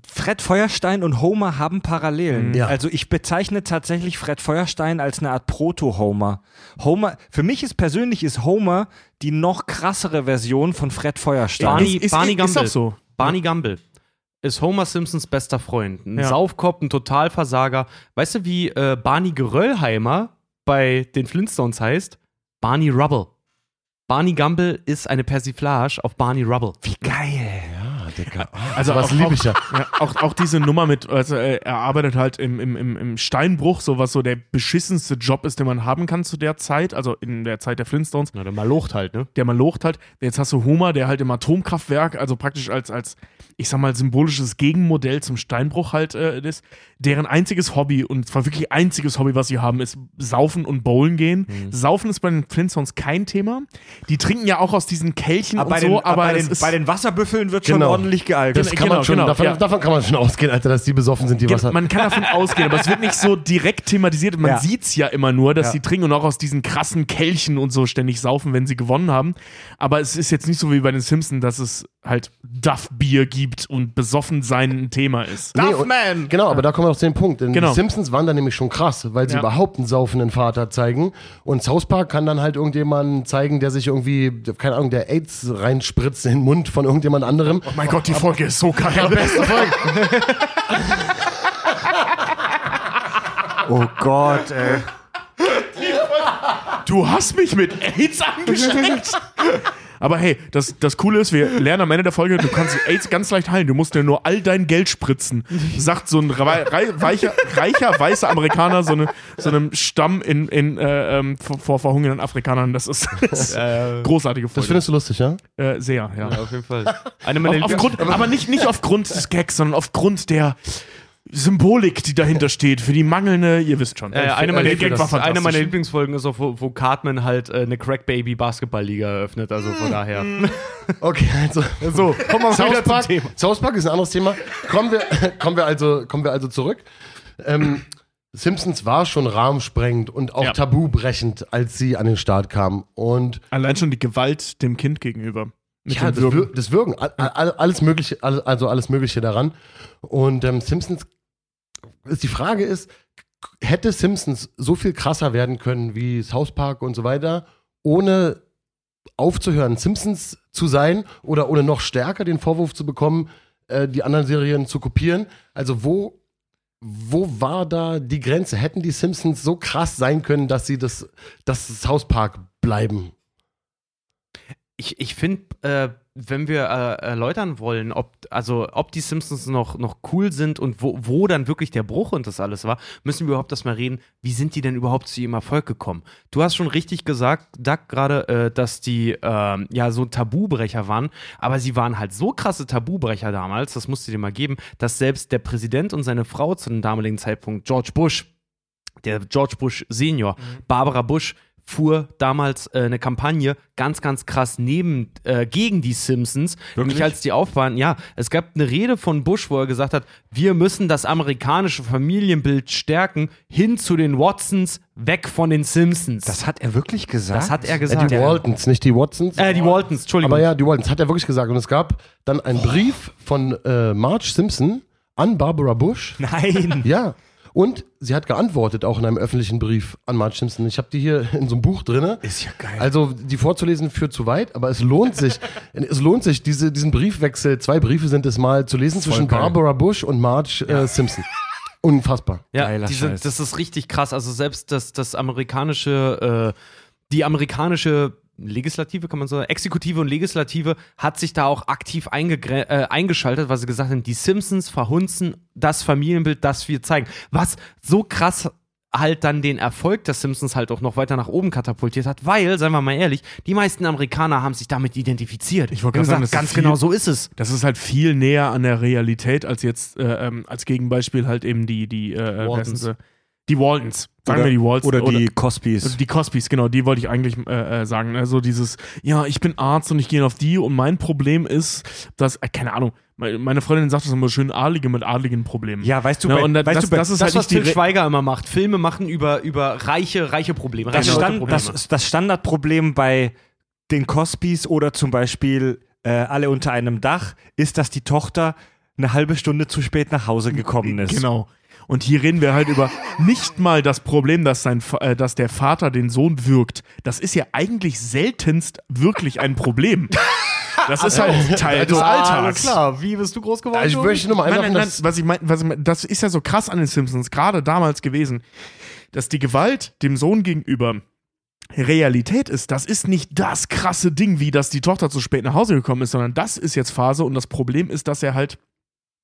Fred Feuerstein und Homer haben Parallelen. Ja. Also ich bezeichne tatsächlich Fred Feuerstein als eine Art Proto-Homer. Homer, für mich ist persönlich ist Homer die noch krassere Version von Fred Feuerstein. Barney- ist, ist, Barney ist Gumble. so. Barney Gumble ist Homer Simpsons bester Freund. Ein Ja. Saufkopf, ein Totalversager. Weißt du, wie äh, Barney Geröllheimer bei den Flintstones heißt? Barney Rubble. Barney Gumble ist eine Persiflage auf Barney Rubble. Wie geil. Ja, Digga. Also was liebe ich ja. Auch, auch diese Nummer mit, also äh, er arbeitet halt im, im, im, Steinbruch, so was so der beschissenste Job ist, den man haben kann zu der Zeit, also in der Zeit der Flintstones, Na, der Malocht halt, ne? der man locht halt. Jetzt hast du Homer, der halt im Atomkraftwerk, also praktisch als, als ich sag mal, symbolisches Gegenmodell zum Steinbruch halt äh, ist, deren einziges Hobby, und zwar wirklich einziges Hobby, was sie haben, ist Saufen und Bowlen gehen. Saufen ist bei den Flintstones kein Thema. Die trinken ja auch aus diesen Kelchen Aber, und bei, so, den, aber bei, den, bei den Wasserbüffeln wird schon Genau. Ordentlich gealgt. Das kann man genau, schon, genau, davon, ja. davon kann man schon ausgehen, Alter, dass die besoffen sind, die Wasser. Man kann davon ausgehen, aber es wird nicht so direkt thematisiert. Man Ja. sieht's ja immer nur, dass Ja. sie trinken und auch aus diesen krassen Kelchen und so ständig saufen, wenn sie gewonnen haben. Aber es ist jetzt nicht so wie bei den Simpsons, dass es halt Duff-Bier gibt und besoffen sein ein Thema ist. Nee, und- Man! Genau, aber da kommen wir auf den Punkt. Denn Genau. die Simpsons waren dann nämlich schon krass, weil sie Ja. überhaupt einen saufenden Vater zeigen. Und South Park kann dann halt irgendjemanden zeigen, der sich irgendwie, keine Ahnung, der AIDS reinspritzt in den Mund von irgendjemand anderem. Oh mein Gott, die Folge ist so geil. Ja, beste Folge. Oh Gott, ey. Du hast mich mit AIDS angesteckt. Aber hey, das, das Coole ist, wir lernen am Ende der Folge, du kannst AIDS ganz leicht heilen. Du musst dir nur all dein Geld spritzen. Sagt so ein rei rei weicher, reicher, weißer Amerikaner so, eine, so einem Stamm in, in, äh, ähm, vor, vor verhungernden Afrikanern. Das ist, das ist Äh, großartige Das Folge. findest du lustig, ja? äh, sehr, ja. ja, auf jeden Fall. Eine meiner Auf, aufgrund, aber nicht, nicht aufgrund des Gags, sondern aufgrund der Symbolik, die dahinter steht, für die mangelnde, ihr wisst schon. Äh, eine, meiner eine meiner Lieblingsfolgen ist auch, wo, wo Cartman halt äh, eine Crack Baby Basketballliga eröffnet, also von daher. Okay, also. So, kommen wir South wieder zum Park, Thema. South Park ist ein anderes Thema. Kommen wir, kommen wir, also, kommen wir also zurück. Ähm, Simpsons war schon rahmensprengend und auch Ja. tabubrechend, als sie an den Start kam. Und Allein schon die Gewalt dem Kind gegenüber. Ja, das, Würgen. Das Wirken, all, all, alles Mögliche, all, also alles Mögliche daran. Und ähm, Simpsons, die Frage ist, hätte Simpsons so viel krasser werden können wie South Park und so weiter, ohne aufzuhören, Simpsons zu sein oder ohne noch stärker den Vorwurf zu bekommen, äh, die anderen Serien zu kopieren? Also wo, wo war da die Grenze? Hätten die Simpsons so krass sein können, dass sie das, das South Park bleiben? Ich, ich finde, äh, wenn wir äh, erläutern wollen, ob, also, ob die Simpsons noch, noch cool sind und wo, wo dann wirklich der Bruch und das alles war, müssen wir überhaupt erstmal reden, wie sind die denn überhaupt zu ihrem Erfolg gekommen? Du hast schon richtig gesagt, Doug, gerade, äh, dass die ähm, ja so Tabubrecher waren, aber sie waren halt so krasse Tabubrecher damals, das musst du dir mal geben, dass selbst der Präsident und seine Frau zu dem damaligen Zeitpunkt, George Bush, der George Bush Senior, Barbara Bush, fuhr damals äh, eine Kampagne ganz, ganz krass neben, äh, gegen die Simpsons. Nämlich als die aufbauen, ja, es gab eine Rede von Bush, wo er gesagt hat, wir müssen das amerikanische Familienbild stärken, hin zu den Watsons, weg von den Simpsons. Das hat er wirklich gesagt. das hat er Äh, gesagt. die Waltons, nicht die Watsons. Äh, die Waltons, Entschuldigung. Aber ja, die Waltons hat er wirklich gesagt. Und es gab dann einen Brief von äh, Marge Simpson an Barbara Bush. Nein. Ja. Und sie hat geantwortet, auch in einem öffentlichen Brief an Marge Simpson. Ich habe die hier in so einem Buch drin. Ist ja geil. Also die vorzulesen führt zu weit, aber es lohnt sich. es lohnt sich, diese, diesen Briefwechsel, zwei Briefe sind es mal zu lesen zwischen geil. Barbara Bush und Marge äh, Simpson. Unfassbar. Ja, Geiler diese, Scheiß. das ist richtig krass. Also selbst das, das amerikanische, äh, die amerikanische Legislative, kann man sagen, Exekutive und Legislative hat sich da auch aktiv äh, eingeschaltet, weil sie gesagt haben, die Simpsons verhunzen das Familienbild, das wir zeigen. Was so krass halt dann den Erfolg der Simpsons halt auch noch weiter nach oben katapultiert hat, weil, seien wir mal ehrlich, die meisten Amerikaner haben sich damit identifiziert. Ich wollte gerade sagen, gesagt, ganz ist viel- genau so ist es. Das ist halt viel näher an der Realität als jetzt äh, ähm, als Gegenbeispiel halt eben die die äh, die Waltons. Sagen oder, wir die Waltons oder die Cosbys. Die Cosbys, genau, die wollte ich eigentlich äh, äh, sagen. Also dieses, ja, ich bin Arzt und ich gehe auf die und mein Problem ist, dass, äh, keine Ahnung, me- meine Freundin sagt das immer schön, Adlige mit adligen Problemen. ja, weißt du, Ja, bei, und da- weißt das- du, bei, das ist Das, halt was Re- Schweiger immer macht. Filme machen über, über reiche, reiche Probleme. das, reiche Stand, das, Probleme. ist das Standardproblem bei den Cosbys oder zum Beispiel äh, alle unter einem Dach ist, dass die Tochter eine halbe Stunde zu spät nach Hause gekommen ist. Genau. Und hier reden wir halt über nicht mal das Problem, dass, sein, äh, dass der Vater den Sohn wirkt. Das ist ja eigentlich seltenst wirklich ein Problem. Das ist halt Teil des Alltags. klar. Wie bist du groß geworden? Also ich möchte nur mal Nein, nein, nein, was ich mein, was ich mein, das ist ja so krass an den Simpsons, gerade damals gewesen, dass die Gewalt dem Sohn gegenüber Realität ist. Das ist nicht das krasse Ding, wie dass die Tochter zu spät nach Hause gekommen ist, sondern das ist jetzt Phase und das Problem ist, dass er halt,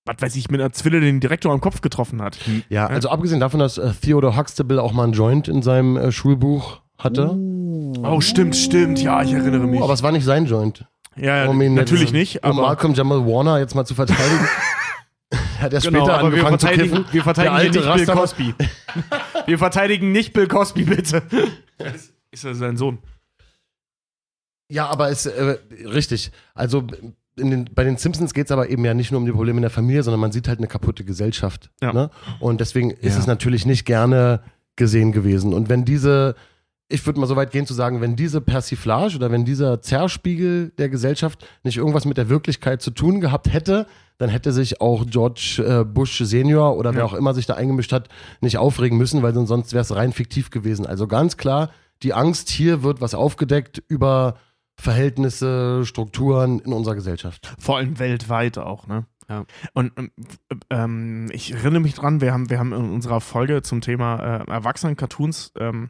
was weiß ich, mit einer Zwille den Direktor am Kopf getroffen hat. Ja, also abgesehen davon, dass äh, Theodore Huxtable auch mal einen Joint in seinem äh, Schulbuch hatte. Oh, stimmt, stimmt, ja, ich erinnere mich. Aber es war nicht sein Joint. ja, ja Um ihn natürlich jetzt- nicht, Um aber Malcolm Jamal Warner jetzt mal zu verteidigen. Hat er Genau, später aber wir angefangen zu verteidigen, kiffen. wir verteidigen Der hier alte nicht Bill Raster- Cosby. wir verteidigen nicht Bill Cosby, bitte. ist er sein Sohn. Ja, aber ist äh, richtig. Also den, bei den Simpsons geht es aber eben ja nicht nur um die Probleme in der Familie, sondern man sieht halt eine kaputte Gesellschaft. Ja. Ne? Und deswegen ist Ja. es natürlich nicht gerne gesehen gewesen. Und wenn diese, ich würde mal so weit gehen zu sagen, wenn diese Persiflage oder wenn dieser Zerspiegel der Gesellschaft nicht irgendwas mit der Wirklichkeit zu tun gehabt hätte, dann hätte sich auch George äh, Bush Senior oder wer Ja. auch immer sich da eingemischt hat, nicht aufregen müssen, weil sonst wäre es rein fiktiv gewesen. Also ganz klar, die Angst, hier wird was aufgedeckt über Verhältnisse, Strukturen in unserer Gesellschaft. Vor allem weltweit auch, ne? Ja. Und ähm, ähm, ich erinnere mich dran, wir haben, wir haben in unserer Folge zum Thema äh, Erwachsenen-Cartoons ähm,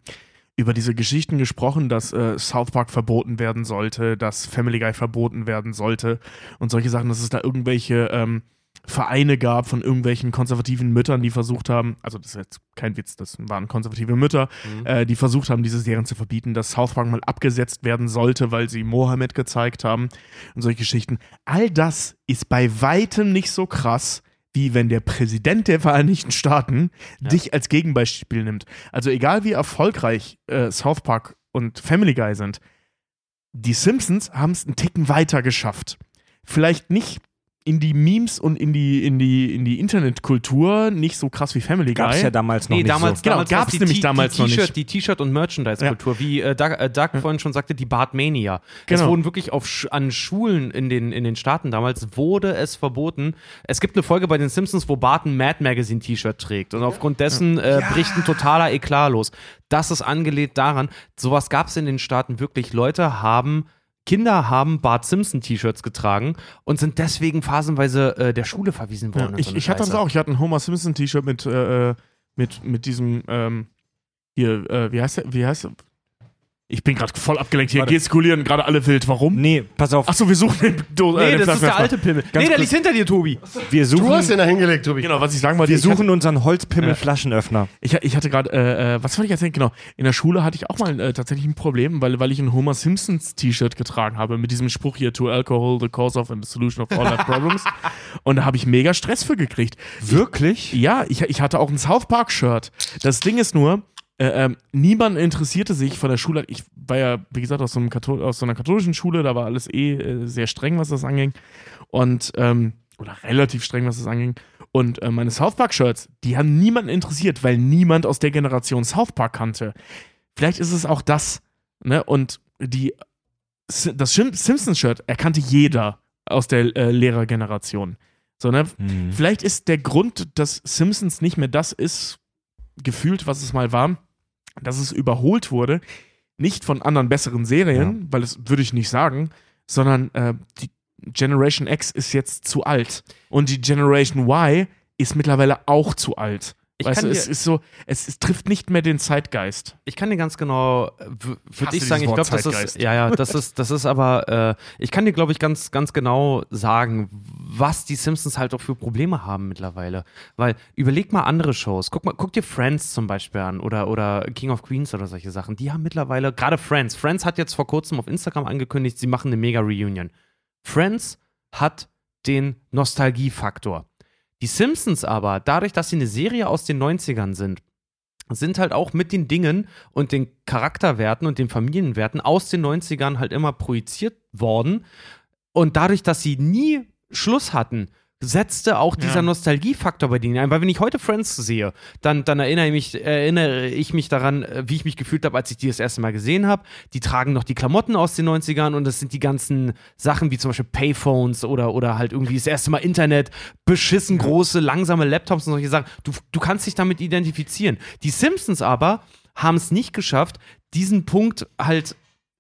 über diese Geschichten gesprochen, dass äh, South Park verboten werden sollte, dass Family Guy verboten werden sollte und solche Sachen, dass es da irgendwelche ähm, Vereine gab von irgendwelchen konservativen Müttern, die versucht haben, also das ist jetzt kein Witz, das waren konservative Mütter, Mhm. äh, die versucht haben, diese Serien zu verbieten, dass South Park mal abgesetzt werden sollte, weil sie Mohammed gezeigt haben und solche Geschichten. All das ist bei weitem nicht so krass, wie wenn der Präsident der Vereinigten Staaten Ja. dich als Gegenbeispiel nimmt. Also egal wie erfolgreich äh, South Park und Family Guy sind, die Simpsons haben es einen Ticken weiter geschafft. Vielleicht nicht in die Memes und in die, in die, in die Internetkultur nicht so krass wie Family Guy. Gab es ja damals noch Nee, nicht damals, so. Genau, damals gab's war's die nämlich damals die noch nicht. T-Shirt, Die T-Shirt- und Merchandise-Kultur, wie äh, Doug, äh, Doug vorhin schon sagte, die Bartmania. Es Genau. wurden wirklich auf, an Schulen in den, in den Staaten damals, wurde es verboten. Es gibt eine Folge bei den Simpsons, wo Bart ein Mad Magazine-T-Shirt trägt und aufgrund dessen äh, bricht ein totaler Eklat los. Das ist angelehnt daran, sowas gab es in den Staaten wirklich. Leute haben Kinder haben Bart Simpson T-Shirts getragen und sind deswegen phasenweise äh, der Schule verwiesen worden. Ja, ich, so ich hatte das auch. Ich hatte ein Homer Simpson T-Shirt mit, äh, mit, mit diesem, ähm, hier, äh, wie heißt der? Wie heißt der? Ich bin gerade voll abgelenkt. Hier Warte. gestikulieren gerade alle wild. Warum? Nee, pass auf, Achso, wir suchen den, Do Nee, äh, den das ist der alte Pimmel. Ganz nee, der kurz. liegt hinter dir, Tobi. wir Du hast suchen, den da hingelegt, Tobi. Genau, was ich sagen wollte. wir ich hatte- suchen unseren Holzpimmel-Flaschenöffner. Ich, ich hatte gerade, äh, äh, was wollte ich erzählen? Genau, in der Schule hatte ich auch mal äh, tatsächlich ein Problem, weil, weil ich ein Homer Simpsons T-Shirt getragen habe mit diesem Spruch hier, to alcohol, the cause of and the solution of all our problems. Und da habe ich mega Stress für gekriegt. Wirklich? Ja, ich, ich hatte auch ein South Park Shirt. Das Ding ist nur, äh, ähm, niemand interessierte sich von der Schule. Ich war ja, wie gesagt, aus so, aus so einer katholischen Schule, da war alles eh äh, sehr streng, was das anging. Und, ähm, oder relativ streng, was das anging. Und äh, meine South Park Shirts, die haben niemanden interessiert, weil niemand aus der Generation South Park kannte. Vielleicht ist es auch das, ne? Und die, das Simpsons Shirt erkannte jeder aus der äh, Lehrergeneration. So, ne? Hm. Vielleicht ist der Grund, dass Simpsons nicht mehr das ist, gefühlt, was es mal war, dass es überholt wurde, nicht von anderen besseren Serien, weil das würde ich nicht sagen, sondern äh, die Generation X ist jetzt zu alt und die Generation Y ist mittlerweile auch zu alt. Ich weißt kann du, dir- es ist so, es, es trifft nicht mehr den Zeitgeist. Ich kann dir ganz genau, würde ich sagen, ich glaube, das ist, ja, ja, das ist, das ist aber, äh, ich kann dir, glaube ich, ganz, ganz genau sagen, was die Simpsons halt auch für Probleme haben mittlerweile. Weil, überleg mal andere Shows. Guck mal, guck dir Friends zum Beispiel an oder, oder King of Queens oder solche Sachen. Die haben mittlerweile, gerade Friends, Friends hat jetzt vor kurzem auf Instagram angekündigt, sie machen eine Mega-Reunion. Friends hat den Nostalgiefaktor. Die Simpsons aber, dadurch, dass sie eine Serie aus den 90ern sind, sind halt auch mit den Dingen und den Charakterwerten und den Familienwerten aus den 90ern halt immer projiziert worden. Und dadurch, dass sie nie Schluss hatten, setzte auch dieser Ja. Nostalgiefaktor bei denen ein. Weil wenn ich heute Friends sehe, dann, dann erinnere, ich mich, erinnere ich mich daran, äh, wie ich mich gefühlt habe, als ich die das erste Mal gesehen habe. Die tragen noch die Klamotten aus den 90ern und das sind die ganzen Sachen wie zum Beispiel Payphones oder, oder halt irgendwie das erste Mal Internet, beschissen große, langsame Laptops und solche Sachen. Du, du kannst dich damit identifizieren. Die Simpsons aber haben es nicht geschafft, diesen Punkt halt,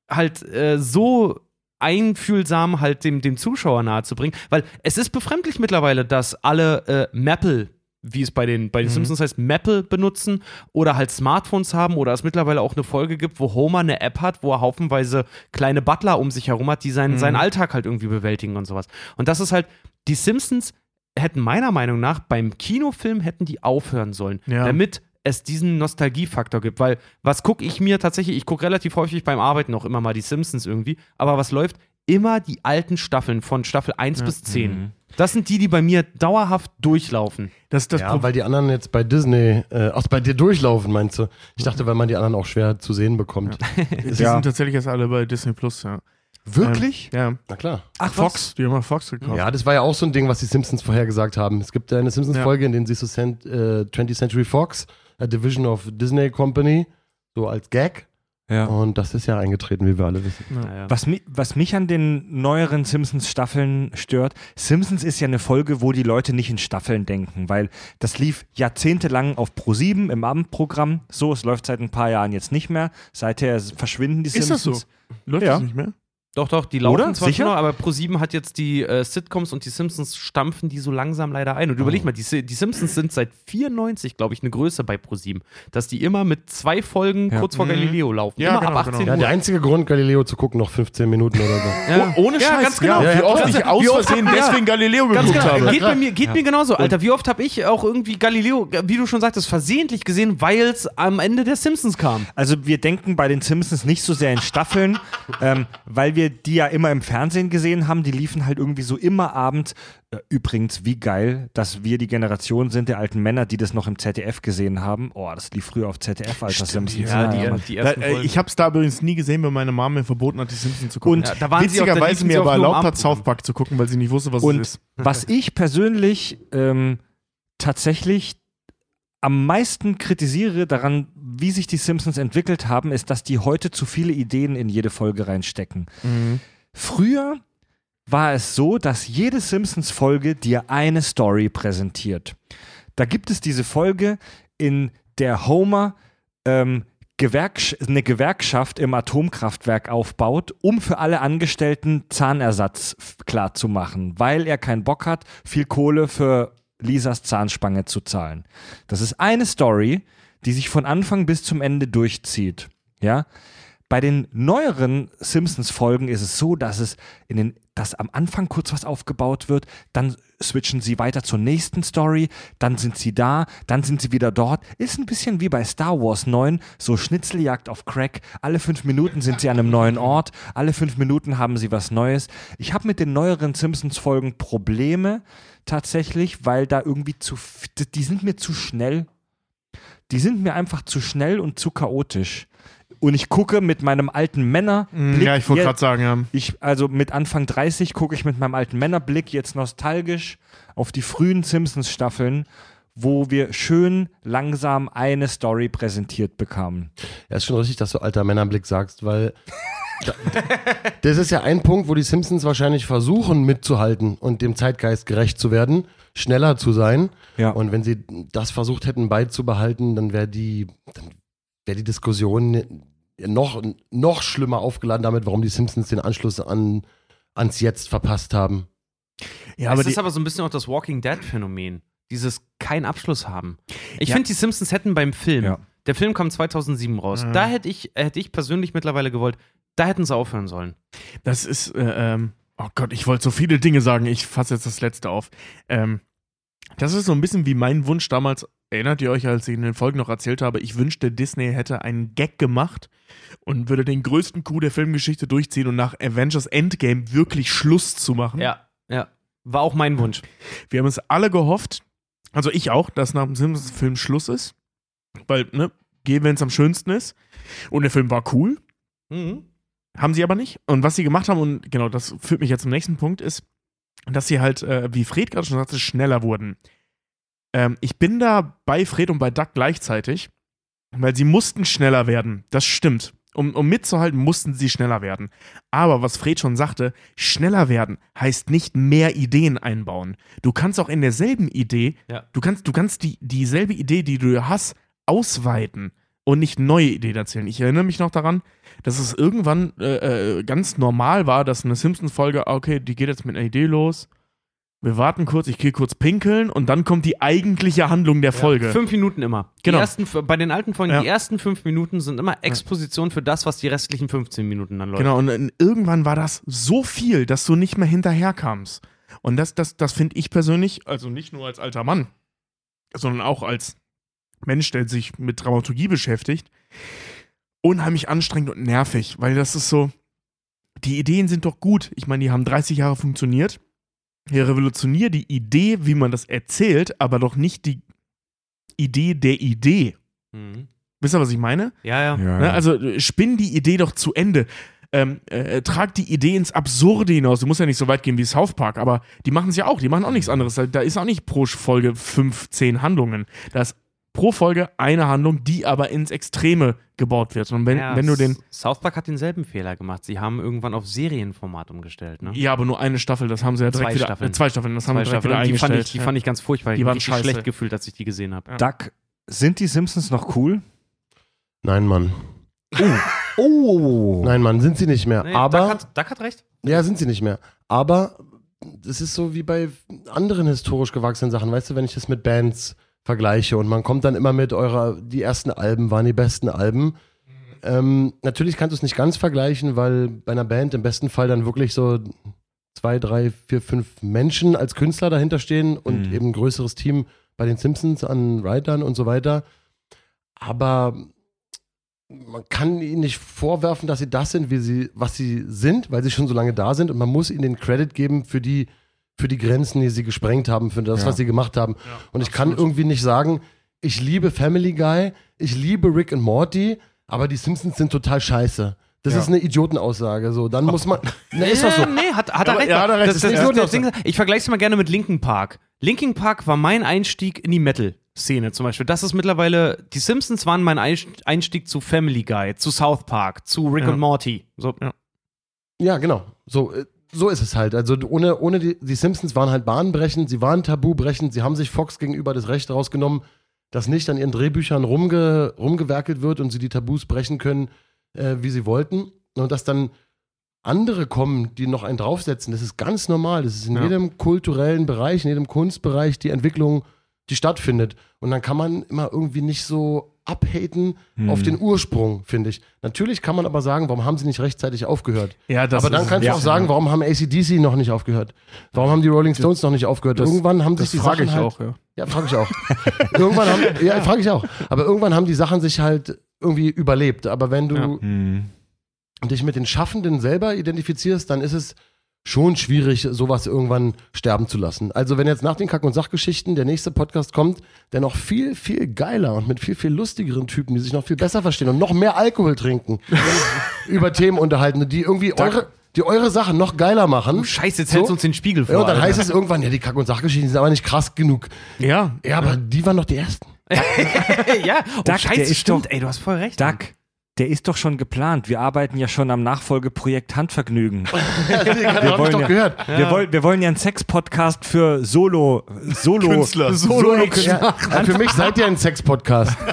halt äh, so einfühlsam halt dem, dem Zuschauer nahezubringen, weil es ist befremdlich mittlerweile, dass alle äh, Maple, wie es bei den, bei den Simpsons heißt, Maple benutzen oder halt Smartphones haben oder es mittlerweile auch eine Folge gibt, wo Homer eine App hat, wo er haufenweise kleine Butler um sich herum hat, die seinen, seinen Alltag halt irgendwie bewältigen und sowas. Und das ist halt, die Simpsons hätten meiner Meinung nach beim Kinofilm hätten die aufhören sollen, Ja. damit es diesen Nostalgiefaktor gibt, weil was gucke ich mir tatsächlich, ich gucke relativ häufig beim Arbeiten auch immer mal die Simpsons irgendwie, aber was läuft? Immer die alten Staffeln von Staffel 1 bis 10. Das sind die, die bei mir dauerhaft durchlaufen. Das, das ja, Pro- weil die anderen jetzt bei Disney, äh, ach, bei dir durchlaufen, meinst du? Ich dachte, weil man die anderen auch schwer zu sehen bekommt. die Ja. sind tatsächlich jetzt alle bei Disney Plus, ja. Wirklich? Ja. Na klar. Ach, Fox, die haben Fox gekauft. Ja, das war ja auch so ein Ding, was die Simpsons vorher gesagt haben. Es gibt eine Simpsons-Folge, in der siehst du Cent, äh, 20th Century Fox, a Division of Disney Company, so als Gag. Ja. Und das ist ja eingetreten, wie wir alle wissen. Naja. Was, mi was mich an den neueren Simpsons-Staffeln stört, Simpsons ist ja eine Folge, wo die Leute nicht in Staffeln denken, weil das lief jahrzehntelang auf Pro7 im Abendprogramm. So, es läuft seit ein paar Jahren jetzt nicht mehr. Seither verschwinden die Ist das Simpsons. so? Läuft Ja. das nicht mehr? Doch, doch, die laufen Oder? zwar Sicher? schon noch, aber Pro7 hat jetzt die äh, Sitcoms und die Simpsons stampfen die so langsam leider ein. Und überleg mal, die, die Simpsons sind seit 94, glaube ich, eine Größe bei Pro7, dass die immer mit zwei Folgen Ja. kurz vor Mhm. Galileo laufen. Ja, immer genau, ab 18 genau. Ja, Uhr. der einzige Grund, Galileo zu gucken, noch 15 Minuten oder so. Ja. Oh, ohne Ja, Scheiß, ganz genau. Ja, Ja, wie ja, oft klar. ich aus Versehen ja. deswegen Galileo Ganz geguckt genau. habe. Geht, bei mir, geht mir genauso, Alter. Wie oft habe ich auch irgendwie Galileo, wie du schon sagtest, versehentlich gesehen, weil es am Ende der Simpsons kam. Also wir denken bei den Simpsons nicht so sehr in Staffeln, ähm, weil wir die ja immer im Fernsehen gesehen haben. Die liefen halt irgendwie so immer abends. Äh, übrigens, wie geil, dass wir die Generation sind der alten Männer, die das noch im ZDF gesehen haben. Oh, das lief früher auf ZDF, Alter Simpsons. Ja, die, Mann. die Da, ersten äh, Folgen. ich habe es da übrigens nie gesehen, weil meine Mama mir verboten hat, die Simpsons zu gucken. Und Ja, da waren sie auch- da witzigerweise mir aber erlaubt hat. South Park zu gucken, weil sie nicht wusste, was Und es ist. was ich persönlich ähm, tatsächlich am meisten kritisiere daran, wie sich die Simpsons entwickelt haben, ist, dass die heute zu viele Ideen in jede Folge reinstecken. Früher war es so, dass jede Simpsons-Folge dir eine Story präsentiert. Da gibt es diese Folge, in der Homer ähm, Gewerksch eine Gewerkschaft im Atomkraftwerk aufbaut, um für alle Angestellten Zahnersatz f- klar zu machen, weil er keinen Bock hat, viel Kohle für Lisas Zahnspange zu zahlen. Das ist eine Story, die sich von Anfang bis zum Ende durchzieht. Ja? Bei den neueren Simpsons-Folgen ist es so, dass es in den, dass am Anfang kurz was aufgebaut wird, dann switchen sie weiter zur nächsten Story, dann sind sie da, dann sind sie wieder dort. Ist ein bisschen wie bei Star Wars 9, so Schnitzeljagd auf Crack. Alle fünf Minuten sind sie an einem neuen Ort, alle fünf Minuten haben sie was Neues. Ich habe mit den neueren Simpsons-Folgen Probleme tatsächlich, weil da irgendwie zu, die sind mir zu schnell. Die sind mir einfach zu schnell und zu chaotisch. Und ich gucke mit meinem alten Männer. Ja, ich wollte gerade sagen, ja. Ich, also mit Anfang 30 gucke ich mit meinem alten Männerblick jetzt nostalgisch auf die frühen Simpsons-Staffeln, wo wir schön langsam eine Story präsentiert bekamen. Ja, ist schon richtig, dass du alter Männerblick sagst, weil da, das ist ja ein Punkt, wo die Simpsons wahrscheinlich versuchen mitzuhalten und dem Zeitgeist gerecht zu werden, schneller zu sein. Ja. Und wenn sie das versucht hätten beizubehalten, dann wäre die, dann wäre die Diskussion noch, noch schlimmer aufgeladen damit, warum die Simpsons den Anschluss an, ans Jetzt verpasst haben. Ja, aber es ist aber so ein bisschen auch das Walking Dead-Phänomen. Dieses keinen Abschluss haben. Ich Ja. finde, die Simpsons hätten beim Film, Ja. der Film kam 2007 raus, Mhm. da hätte ich, hätte ich persönlich mittlerweile gewollt, da hätten sie aufhören sollen. das ist, äh, ähm, oh Gott, ich wollte so viele Dinge sagen. Ich fasse jetzt das letzte auf. Ähm, das ist so ein bisschen wie mein Wunsch damals. Erinnert ihr euch, als ich in den Folgen noch erzählt habe, ich wünschte, Disney hätte einen Gag gemacht und würde den größten Coup der Filmgeschichte durchziehen und nach Avengers Endgame wirklich Schluss zu machen. Ja, ja. War auch mein Wunsch. Wir haben es alle gehofft, also ich auch, dass nach dem Simpsons-Film Schluss ist. Weil, ne, geh, wenn es am schönsten ist. Und der Film war cool. Mhm. Haben sie aber nicht. Und was sie gemacht haben, und genau, das führt mich jetzt zum nächsten Punkt, ist, dass sie halt, äh, wie Fred gerade schon sagte, schneller wurden. Ähm, ich bin da bei Fred und bei Doug gleichzeitig, weil sie mussten schneller werden. Das stimmt. Um, um mitzuhalten, mussten sie schneller werden. Aber was Fred schon sagte, schneller werden heißt nicht mehr Ideen einbauen. Du kannst auch in derselben Idee, Ja. du kannst, du kannst die, dieselbe Idee, die du hast, ausweiten und nicht neue Ideen erzählen. Ich erinnere mich noch daran, dass es irgendwann äh, äh, ganz normal war, dass eine Simpsons-Folge, ah, okay, die geht jetzt mit einer Idee los. Wir warten kurz, ich gehe kurz pinkeln und dann kommt die eigentliche Handlung der Folge. Fünf Minuten immer. Genau. Die ersten, bei den alten Folgen, Ja. die ersten fünf Minuten sind immer Exposition für das, was die restlichen 15 Minuten dann läuft. Genau, und äh, irgendwann war das so viel, dass du nicht mehr hinterherkamst. Und das, das, das finde ich persönlich, also nicht nur als alter Mann, sondern auch als Mensch, der sich mit Dramaturgie beschäftigt, unheimlich anstrengend und nervig, weil das ist so, die Ideen sind doch gut. Ich meine, die haben 30 Jahre funktioniert. Ja, revolutionier die Idee, wie man das erzählt, aber doch nicht die Idee der Idee. Mhm. Wisst ihr, was ich meine? Ja, ja. Ne? Also äh, spinn die Idee doch zu Ende. Ähm, äh, trag die Idee ins Absurde hinaus. Du musst ja nicht so weit gehen wie South Park, aber die machen es ja auch. Die machen auch nichts anderes. Da ist auch nicht pro Folge 15 Handlungen. Da ist pro Folge eine Handlung, die aber ins Extreme gebaut wird. Und wenn, ja, wenn du den. South Park hat denselben Fehler gemacht. Sie haben irgendwann auf Serienformat umgestellt, ne? Ja, aber nur eine Staffel, das haben sie ja direkt Zwei wieder. Staffeln. Äh, zwei Staffeln, das haben Zwei sie direkt Staffeln. wieder Und die fand, eingestellt. ich, die fand ich ganz furchtbar. Die Ich waren scheiße. schlecht gefühlt, als ich die gesehen habe. Doug, sind die Simpsons noch cool? Nein, Mann. Oh. Nein, Mann, sind sie nicht mehr. Nee, aber Duck hat, Duck hat recht. Ja, sind sie nicht mehr. Aber das ist so wie bei anderen historisch gewachsenen Sachen. Weißt du, wenn ich das mit Bands vergleiche und man kommt dann immer mit eurer, die ersten Alben waren die besten Alben. Ähm, natürlich kannst du es nicht ganz vergleichen, weil bei einer Band im besten Fall dann wirklich so zwei, drei, vier, fünf Menschen als Künstler dahinter stehen und Mhm. eben ein größeres Team bei den Simpsons an Writern und so weiter. Aber man kann ihnen nicht vorwerfen, dass sie das sind, wie sie, was sie sind, weil sie schon so lange da sind und man muss ihnen den Credit geben für die, für die Grenzen, die sie gesprengt haben, für das, Ja. was sie gemacht haben. und ich kann irgendwie nicht sagen, ich liebe Family Guy, ich liebe Rick und Morty, aber die Simpsons sind total scheiße. Das Ja. ist eine Idiotenaussage. So, dann muss man. Na, ist doch so. Nee, hat, hat er recht. ja, hat er recht. Das, Das das, ist das, Ding, ich vergleiche es mal gerne mit Linkin Park. Linkin Park war mein Einstieg in die Metal-Szene zum Beispiel. Das ist mittlerweile, die Simpsons waren mein Einstieg zu Family Guy, zu South Park, zu Rick Ja. und Morty. So, Ja, genau. So, äh, so ist es halt. Also ohne, ohne die, die Simpsons waren halt bahnbrechend, sie waren tabubrechend, sie haben sich Fox gegenüber das Recht rausgenommen, dass nicht an ihren Drehbüchern rumge, rumgewerkelt wird und sie die Tabus brechen können, äh, wie sie wollten. Und dass dann andere kommen, die noch einen draufsetzen, das ist ganz normal. Das ist in Ja. jedem kulturellen Bereich, in jedem Kunstbereich die Entwicklung, die stattfindet. Und dann kann man immer irgendwie nicht so abhaten auf den Ursprung, finde ich. Natürlich kann man aber sagen, warum haben sie nicht rechtzeitig aufgehört? Ja, das aber dann ist- kannst du ja. auch sagen, warum haben ACDC noch nicht aufgehört? Warum haben die Rolling Stones noch nicht aufgehört? Das- irgendwann haben sich Das die Sachen ich halt, auch, ja. Ja, frage ich auch. irgendwann haben, ja, frage ich auch. Aber irgendwann haben die Sachen sich halt irgendwie überlebt. Aber wenn du Ja. Hm. dich mit den Schaffenden selber identifizierst, dann ist es schon schwierig, sowas irgendwann sterben zu lassen. Also wenn jetzt nach den Kack- und Sachgeschichten der nächste Podcast kommt, der noch viel, viel geiler und mit viel, viel lustigeren Typen, die sich noch viel besser verstehen und noch mehr Alkohol trinken, über Themen unterhalten, die irgendwie eure, die eure Sachen noch geiler machen. Scheiße, jetzt So? hältst du uns den Spiegel vor. Ja, und dann Alter. heißt es irgendwann, ja, die Kack- und Sachgeschichten sind aber nicht krass genug. Ja, Ja, aber die waren doch die ersten. ja, oh, Duck, Scheiße, der ist stimmt, doch- ey, du hast voll recht. Duck, der ist doch schon geplant. Wir arbeiten ja schon am Nachfolgeprojekt Handvergnügen. Ich wollen doch ja- gehört. Wir, wollen, wir wollen ja einen Sex-Podcast für Solo, Solo, Künstler. Solo, Ja, ja, für mich seid ihr ein Sex-Podcast.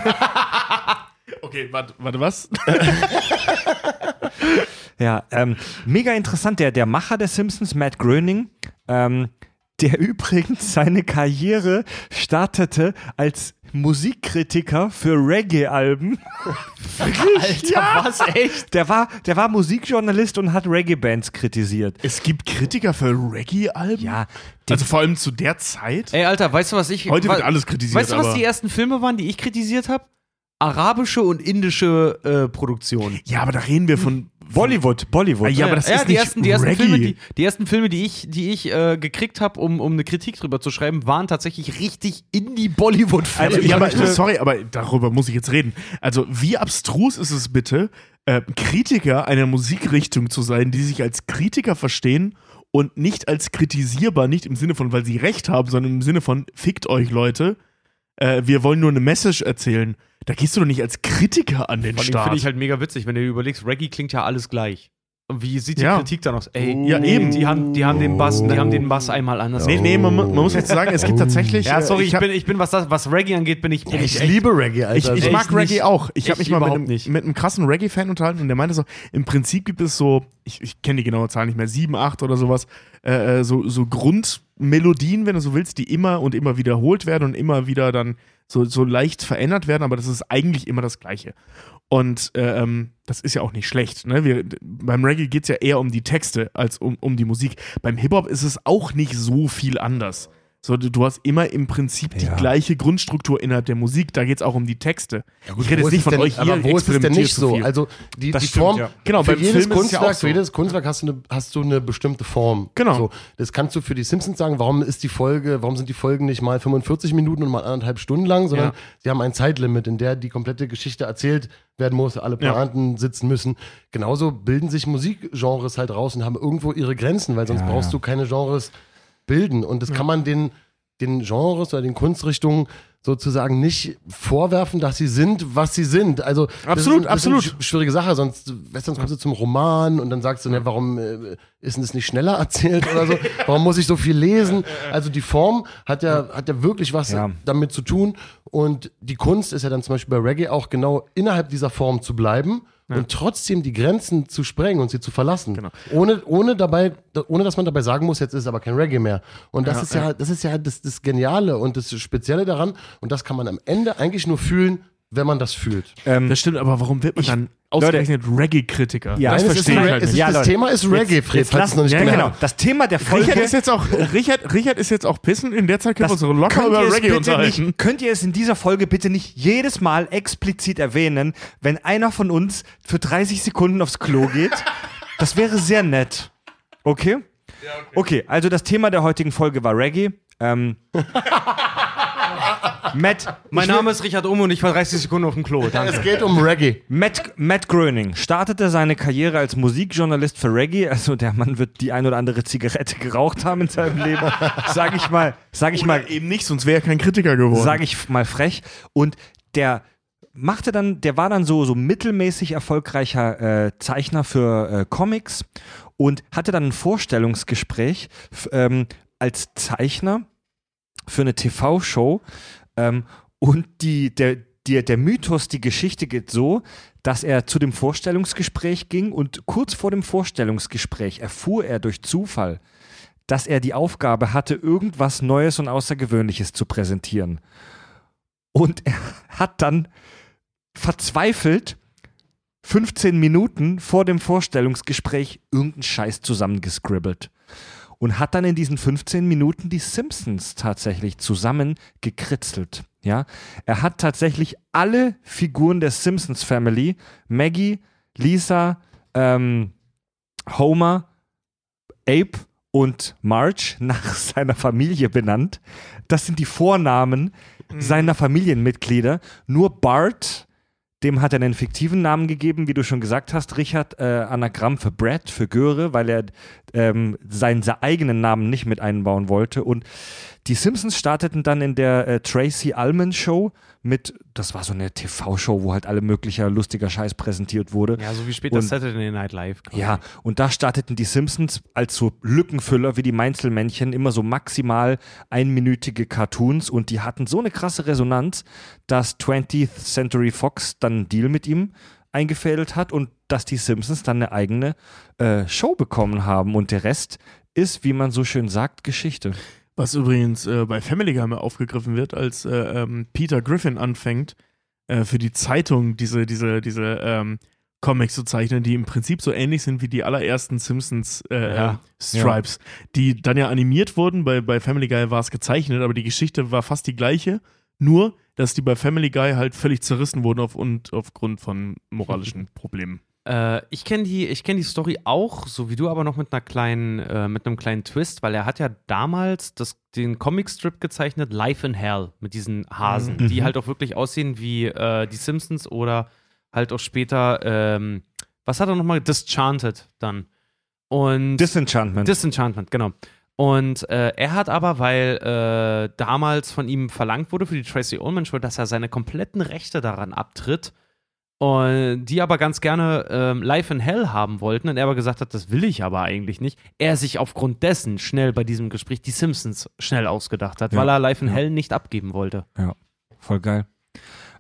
Okay, warte, warte was? Ja, ähm, mega interessant. Der, der Macher der Simpsons, Matt Groening, ähm, der übrigens seine Karriere startete als Musikkritiker für Reggae-Alben. Alter, was, echt? Der war, der war Musikjournalist und hat Reggae-Bands kritisiert. Es gibt Kritiker für Reggae-Alben? Ja, Also vor allem zu der Zeit? Ey, Alter, weißt du, was ich. Heute wa- wird alles kritisiert, Weißt du, was aber- die ersten Filme waren, die ich kritisiert habe? Arabische und indische äh, Produktionen. Ja, aber da reden wir von. Bollywood, Bollywood. Ja, aber das ja, ist die nicht ersten, die ersten Reggae. Filme, die, die ersten Filme, die ich, die ich äh, gekriegt habe, um, um eine Kritik drüber zu schreiben, waren tatsächlich richtig Indie-Bollywood-Filme. Also ja, aber sorry, aber darüber muss ich jetzt reden. Also, wie abstrus ist es bitte, äh, Kritiker einer Musikrichtung zu sein, die sich als Kritiker verstehen und nicht als kritisierbar, nicht im Sinne von, weil sie recht haben, sondern im Sinne von, fickt euch Leute, äh, wir wollen nur eine Message erzählen. Da gehst du doch nicht als Kritiker an den allem Start. finde ich halt mega witzig, wenn du dir überlegst, Reggae klingt ja alles gleich. Und wie sieht die Ja. Kritik dann aus? Ey, Ja, eben. Die haben, die haben den Bass, die haben den Bass einmal anders. nee, nee, man, man muss jetzt sagen, es gibt tatsächlich. Ja, sorry, äh, ich, hab- bin, ich bin, was das, was Reggae angeht, bin ich, bin Ich echt- liebe Reggae, Ich, Alter. ich echt mag Reggae nicht. auch. Ich habe Ich mich mal mit einem, nicht. mit einem krassen Reggae-Fan unterhalten und der meinte so, im Prinzip gibt es so, ich, ich kenne die genaue Zahl nicht mehr, sieben, acht oder sowas, äh, äh, so, so Grundmelodien, wenn du so willst, die immer und immer wiederholt werden und immer wieder dann so, so leicht verändert werden, aber das ist eigentlich immer das Gleiche. Und äh, ähm, das ist ja auch nicht schlecht. Ne? Wir, beim Reggae geht es ja eher um die Texte als um, um die Musik. Beim Hip-Hop ist es auch nicht so viel anders. So, du, hast immer im Prinzip die Ja. gleiche Grundstruktur innerhalb der Musik. Da geht es auch um die Texte. ich rede jetzt nicht von denn, euch hier. Aber wo ist es denn nicht so? Also die, Das die stimmt, Form, ja. Genau, für jedes Film ja Kunstwerk, so. für jedes Kunstwerk hast du, eine, hast du eine bestimmte Form. Genau. So, das kannst du für die Simpsons sagen, warum ist die Folge, warum sind die Folgen nicht mal 45 Minuten und mal anderthalb Stunden lang, sondern Ja. sie haben ein Zeitlimit, in der die komplette Geschichte erzählt werden muss, alle Ja. Pointen sitzen müssen. Genauso bilden sich Musikgenres halt raus und haben irgendwo ihre Grenzen, weil sonst Ja, brauchst ja. du keine Genres bilden. Und das kann man den, den Genres oder den Kunstrichtungen sozusagen nicht vorwerfen, dass sie sind, was sie sind. Also das Absolut, ist, ein- das ist eine absolut. sch- schwierige Sache, sonst, weißt, du, sonst kommst du zum Roman und dann sagst du, ne, warum äh, ist denn das nicht schneller erzählt oder so? Warum muss ich so viel lesen? Also die Form hat ja, hat ja wirklich was Ja. damit zu tun und die Kunst ist ja dann zum Beispiel bei Reggae auch genau innerhalb dieser Form zu bleiben und trotzdem die Grenzen zu sprengen und sie zu verlassen. Genau. Ohne, ohne dabei, ohne dass man dabei sagen muss, jetzt ist es aber kein Reggae mehr. Und das Ja, ist ja, das ist ja das, das Geniale und das Spezielle daran. Und das kann man am Ende eigentlich nur fühlen, wenn man das fühlt. Ähm, Das stimmt, aber warum wird man dann ausgerechnet Reggae-Kritiker? Ja, das verstehe ich halt nicht. ist, Ja, das Thema ist Reggae, Fred, jetzt falls lass, es noch nicht ja, genau. Das Thema der Folge. Richard ist jetzt auch Richard, Richard ist jetzt auch pissen. In der Zeit können wir uns Das locker könnt über ihr es Reggae unterhalten. Nicht, könnt ihr es in dieser Folge bitte nicht jedes Mal explizit erwähnen, wenn einer von uns für 30 Sekunden aufs Klo geht? Das wäre sehr nett. Okay? Okay, also das Thema der heutigen Folge war Reggae. Ähm, Matt, Mein Name ist Richard Ohm und ich war 30 Sekunden auf dem Klo. Danke. Es geht um Reggae. Matt, Matt Groening startete seine Karriere als Musikjournalist für Reggae. Also der Mann wird die ein oder andere Zigarette geraucht haben in seinem Leben. Sag ich mal, sag ich mal, Eben nicht, sonst wäre er kein Kritiker geworden. sage ich mal frech. Und der machte dann, der war dann so, so mittelmäßig erfolgreicher äh, Zeichner für äh, Comics und hatte dann ein Vorstellungsgespräch ähm, als Zeichner für eine TV-Show. Ähm, und die, der, der, der Mythos, die Geschichte geht so, dass er zu dem Vorstellungsgespräch ging und kurz vor dem Vorstellungsgespräch erfuhr er durch Zufall, dass er die Aufgabe hatte, irgendwas Neues und Außergewöhnliches zu präsentieren. Und er hat dann verzweifelt 15 Minuten vor dem Vorstellungsgespräch irgendeinen Scheiß zusammengescribbelt. Und hat dann in diesen 15 Minuten die Simpsons tatsächlich zusammen gekritzelt. Ja, er hat tatsächlich alle Figuren der Simpsons Family, Maggie, Lisa, ähm, Homer, Abe und Marge nach seiner Familie benannt. Das sind die Vornamen seiner Familienmitglieder. Nur Bart, dem hat er einen fiktiven Namen gegeben, wie du schon gesagt hast, Richard, äh, Anagramm für Brad, für Göre, weil er ähm, seinen, eigenen Namen nicht mit einbauen wollte. Und die Simpsons starteten dann in der äh, Tracy Ullman Show mit, das war so eine TV-Show, wo halt alle möglicher lustiger Scheiß präsentiert wurde. Ja, so wie später Und- Saturday Night Live. quasi. Ja, und da starteten die Simpsons als so Lückenfüller wie die Mainzelmännchen immer so maximal einminütige Cartoons und die hatten so eine krasse Resonanz, dass 20th Century Fox dann einen Deal mit ihm eingefädelt hat und dass die Simpsons dann eine eigene äh, Show bekommen haben und der Rest ist, wie man so schön sagt, Geschichte. Was übrigens äh, bei Family Guy mal aufgegriffen wird, als äh, ähm, Peter Griffin anfängt, äh, für die Zeitung diese, diese, diese ähm, Comics zu zeichnen, die im Prinzip so ähnlich sind wie die allerersten Simpsons äh, Ja. ähm, Stripes, die dann ja animiert wurden. Bei, bei Family Guy war es gezeichnet, aber die Geschichte war fast die gleiche. Nur, dass die bei Family Guy halt völlig zerrissen wurden auf, und aufgrund von moralischen Problemen. Äh, ich kenne die, ich kenn die Story auch, so wie du, aber noch mit einer kleinen, äh, mit einem kleinen Twist, weil er hat ja damals das, den Comicstrip gezeichnet, Life in Hell, mit diesen Hasen, Mhm. die halt auch wirklich aussehen wie äh, die Simpsons oder halt auch später, ähm, was hat er nochmal? Disenchanted dann. Und Disenchantment. Disenchantment, genau. Und äh, er hat aber, weil äh, damals von ihm verlangt wurde für die Tracy Ullman Show, dass er seine kompletten Rechte daran abtritt, und die aber ganz gerne ähm, Live in Hell haben wollten und er aber gesagt hat, das will ich aber eigentlich nicht. Er sich aufgrund dessen schnell bei diesem Gespräch die Simpsons schnell ausgedacht hat, Ja. weil er Live in Ja. Hell nicht abgeben wollte. Voll geil.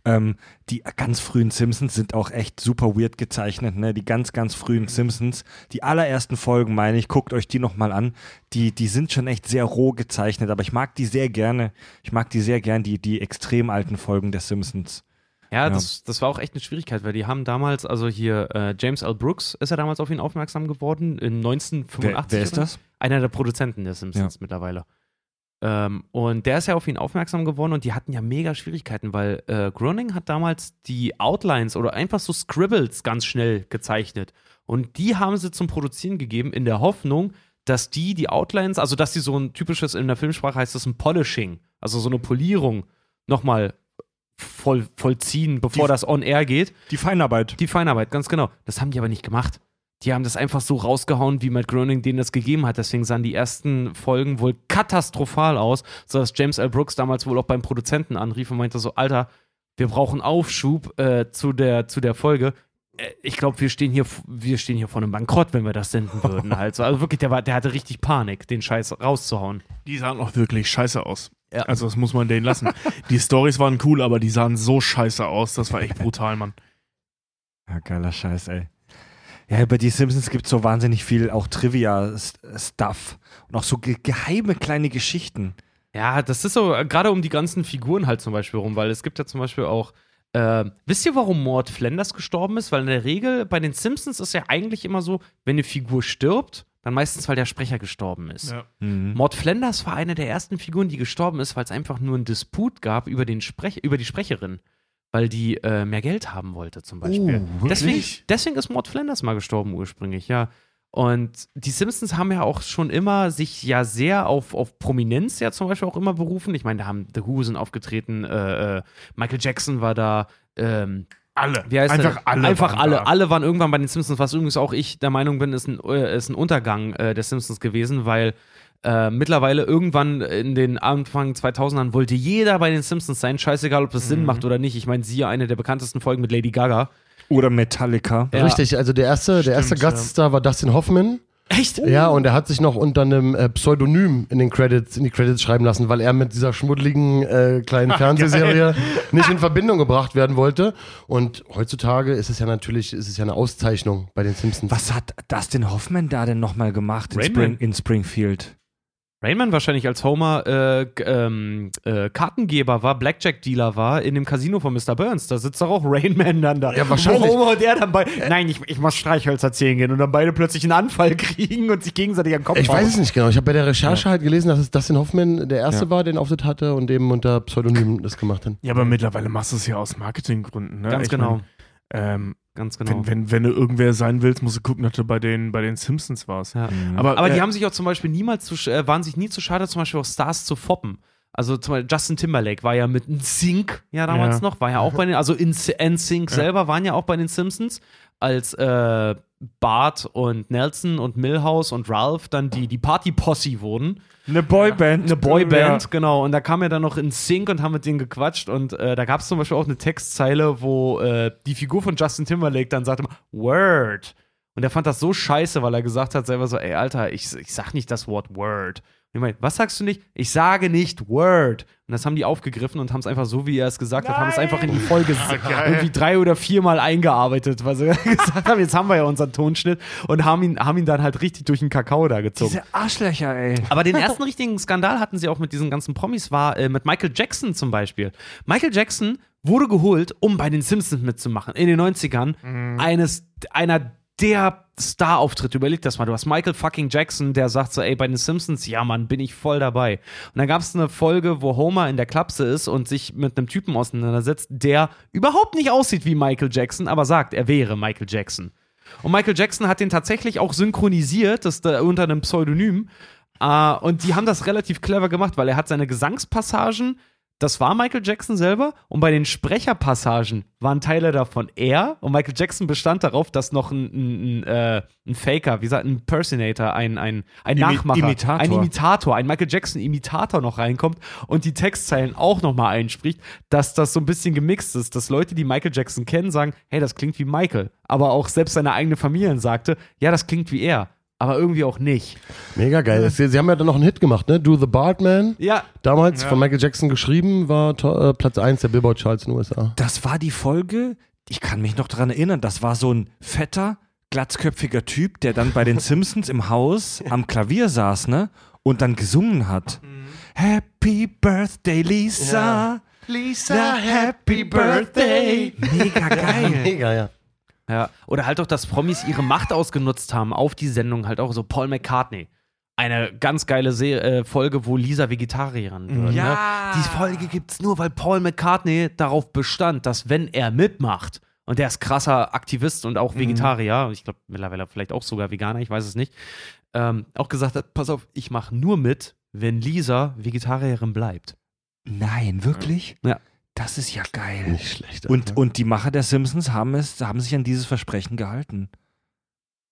Ähm, die ganz frühen Simpsons sind auch echt super weird gezeichnet, ne? Die ganz, ganz frühen Simpsons. Die allerersten Folgen, meine ich, guckt euch die nochmal an. Die, die sind schon echt sehr roh gezeichnet, aber ich mag die sehr gerne. Ich mag die sehr gern, die, die extrem alten Folgen der Simpsons. Ja, Ja. Das, das war auch echt eine Schwierigkeit, weil die haben damals, also hier äh, James L. Brooks ist ja damals auf ihn aufmerksam geworden, in 1985. Wer, wer ist das? Einer der Produzenten der Simpsons mittlerweile. Ähm, und der ist ja auf ihn aufmerksam geworden und die hatten ja mega Schwierigkeiten, weil äh, Groening hat damals die Outlines oder einfach so Scribbles ganz schnell gezeichnet. Und die haben sie zum Produzieren gegeben in der Hoffnung, dass die die Outlines, also dass die so ein typisches, in der Filmsprache heißt das ein Polishing, also so eine Polierung nochmal voll, vollziehen, bevor Die- das on air geht. Die Feinarbeit. Die Feinarbeit, ganz genau. Das haben die aber nicht gemacht. Die haben das einfach so rausgehauen, wie Matt Groening denen das gegeben hat. Deswegen sahen die ersten Folgen wohl katastrophal aus, sodass James L. Brooks damals wohl auch beim Produzenten anrief und meinte so, Alter, wir brauchen Aufschub äh, zu, der, zu der Folge. Äh, Ich glaube, wir stehen hier, wir stehen hier vor einem Bankrott, wenn wir das senden würden. halt. so. Also wirklich, der, war, der hatte richtig Panik, den Scheiß rauszuhauen. Die sahen auch wirklich scheiße aus. Ja. Also das muss man denen lassen. die Stories waren cool, aber die sahen so scheiße aus. Das war echt brutal, Mann. Ja, geiler Scheiß, ey. Ja, über die Simpsons gibt es so wahnsinnig viel auch Trivia-Stuff und auch so ge geheime kleine Geschichten. Ja, das ist so, äh, gerade um die ganzen Figuren halt zum Beispiel rum, weil es gibt ja zum Beispiel auch, äh, wisst ihr, warum Mort Flanders gestorben ist? Weil in der Regel bei den Simpsons ist ja eigentlich immer so, wenn eine Figur stirbt, dann meistens, weil der Sprecher gestorben ist. Ja. Mhm. Mord Flanders war eine der ersten Figuren, die gestorben ist, weil es einfach nur einen Disput gab über, den Sprech über die Sprecherin. Weil die äh, mehr Geld haben wollte, zum Beispiel. Oh, deswegen, deswegen ist Mord Flanders mal gestorben ursprünglich, ja. Und die Simpsons haben ja auch schon immer sich ja sehr auf, auf Prominenz ja zum Beispiel auch immer berufen. Ich meine, da haben The Who sind aufgetreten, äh, äh, Michael Jackson war da, ähm, Alle. wie heißt Einfach der? alle. Einfach waren alle. da. Alle waren irgendwann bei den Simpsons, was übrigens auch ich der Meinung bin, ist ein, äh, ist ein Untergang äh, der Simpsons gewesen, weil äh, mittlerweile irgendwann in den Anfang 2000ern wollte jeder bei den Simpsons sein, scheißegal, ob das Mhm. Sinn macht oder nicht. Ich meine, siehe eine der bekanntesten Folgen mit Lady Gaga. Oder Metallica. Ja. Richtig, also der erste, der erste Stimmt, ja. Gaststar war Dustin Hoffman. Echt? Ja, und er hat sich noch unter einem äh, Pseudonym in den Credits, in die Credits schreiben lassen, weil er mit dieser schmuddeligen äh, kleinen Fernsehserie nicht in Verbindung gebracht werden wollte. Und heutzutage ist es ja natürlich, ist es ja eine Auszeichnung bei den Simpsons. Was hat Dustin Hoffman da denn nochmal gemacht in, Spring, in Springfield? Rainman wahrscheinlich als Homer äh, ähm, äh, Kartengeber war, Blackjack-Dealer war in dem Casino von Mr. Burns. Da sitzt doch auch Rainman dann da. Ja, wahrscheinlich. Wo Homer und er dann bei. Nein, ich, ich muss Streichhölzer zählen gehen und dann beide plötzlich einen Anfall kriegen und sich gegenseitig am Kopf Ich hauen. weiß es nicht genau. Ich habe bei der Recherche halt gelesen, dass es Dustin Hoffman der erste Ja. war, der den Auftritt hatte und eben unter Pseudonym das gemacht hat. Ja, aber mittlerweile machst du es ja aus Marketinggründen. Ne? Ganz Ich genau. Mein, ähm, Ganz genau. wenn, wenn, wenn du irgendwer sein willst, musst du gucken, dass du bei den, bei den Simpsons warst. Ja. Aber, Aber äh, die haben sich auch zum Beispiel niemals zu, äh, waren sich nie zu schade, zum Beispiel auch Stars zu foppen. Also zum Beispiel Justin Timberlake war ja mit NSYNC ja damals Ja. noch, war ja auch bei den, also in NSYNC Ja. selber waren ja auch bei den Simpsons, als äh, Bart und Nelson und Milhouse und Ralph dann die, die Party-Posse wurden. Eine Boyband. Eine Boyband, genau. Und da kam er dann noch in Sync und haben mit denen gequatscht. Und äh, da gab es zum Beispiel auch eine Textzeile, wo äh, die Figur von Justin Timberlake dann sagte, Word. Und er fand das so scheiße, weil er gesagt hat selber so, ey, Alter, ich, ich sag nicht das Wort Word. Und ich meine, was sagst du nicht? Ich sage nicht Word. Und das haben die aufgegriffen und haben es einfach so, wie er es gesagt hat, haben es einfach in die Folge geil. irgendwie drei oder viermal eingearbeitet, weil sie gesagt haben, jetzt haben wir ja unseren Tonschnitt und haben ihn, haben ihn dann halt richtig durch den Kakao da gezogen. Diese Arschlöcher, ey. Aber den ersten richtigen Skandal hatten sie auch mit diesen ganzen Promis, war äh, mit Michael Jackson zum Beispiel. Michael Jackson wurde geholt, um bei den Simpsons mitzumachen. In den 90ern. Eines, einer der Star-Auftritte. Überleg das mal. Du hast Michael fucking Jackson, der sagt so, ey, bei den Simpsons, ja, Mann, bin ich voll dabei. Und dann gab es eine Folge, wo Homer in der Klapse ist und sich mit einem Typen auseinandersetzt, der überhaupt nicht aussieht wie Michael Jackson, aber sagt, er wäre Michael Jackson. Und Michael Jackson hat den tatsächlich auch synchronisiert, das da unter einem Pseudonym. Äh, und die haben das relativ clever gemacht, weil er hat seine Gesangspassagen, das war Michael Jackson selber. Und bei den Sprecherpassagen waren Teile davon er. Und Michael Jackson bestand darauf, dass noch ein, ein, ein, äh, ein Faker, wie gesagt, ein Impersonator, ein, ein, ein Imi- Nachmacher, Imitator. ein Imitator, ein Michael Jackson-Imitator noch reinkommt und die Textzeilen auch nochmal einspricht, dass das so ein bisschen gemixt ist, dass Leute, die Michael Jackson kennen, sagen, hey, das klingt wie Michael. Aber auch selbst seine eigene Familie sagte, ja, das klingt wie er. Aber irgendwie auch nicht. Mega geil. Sie, sie haben ja dann noch einen Hit gemacht, ne? Do the Bartman. Ja, Damals Ja. von Michael Jackson geschrieben, war äh, Platz 1 der Billboard-Charts in den USA. Das war die Folge, ich kann mich noch dran erinnern, das war so ein fetter, glatzköpfiger Typ, der dann bei den Simpsons im Haus am Klavier saß, ne? Und dann gesungen hat. Happy Birthday, Lisa. Lisa, happy birthday. Mega geil. Mega, ja. Ja, oder halt auch, dass Promis ihre Macht ausgenutzt haben auf die Sendung, halt auch so Paul McCartney. Eine ganz geile Se äh, Folge, wo Lisa Vegetarierin wird. Ja. Ne? Die Folge gibt's nur, weil Paul McCartney darauf bestand, dass wenn er mitmacht, und der ist krasser Aktivist und auch Vegetarier, ich glaube mittlerweile vielleicht auch sogar Veganer, ich weiß es nicht, ähm, auch gesagt hat, pass auf, ich mache nur mit, wenn Lisa Vegetarierin bleibt. Nein, wirklich? Ja. Das ist ja geil. Nicht schlecht. Und, und die Macher der Simpsons haben es, haben sich an dieses Versprechen gehalten.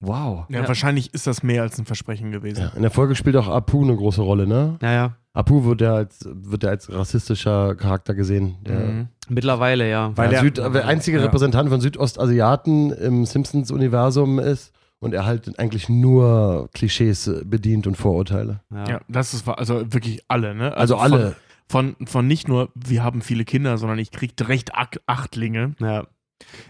Wow. Ja, Ja. wahrscheinlich ist das mehr als ein Versprechen gewesen. ja, in der Folge spielt auch Apu eine große Rolle, ne? Naja, Apu wird ja als, wird ja als rassistischer Charakter gesehen. Der, Mhm. mittlerweile ja. Weil er- Süd, der einzige ja. Repräsentant von Südostasiaten im Simpsons-Universum ist und er halt eigentlich nur Klischees bedient und Vorurteile. Ja, das ist also wirklich alle, ne? Also alle. Von, von, nicht nur, wir haben viele Kinder, sondern ich krieg recht Ak Achtlinge. ja.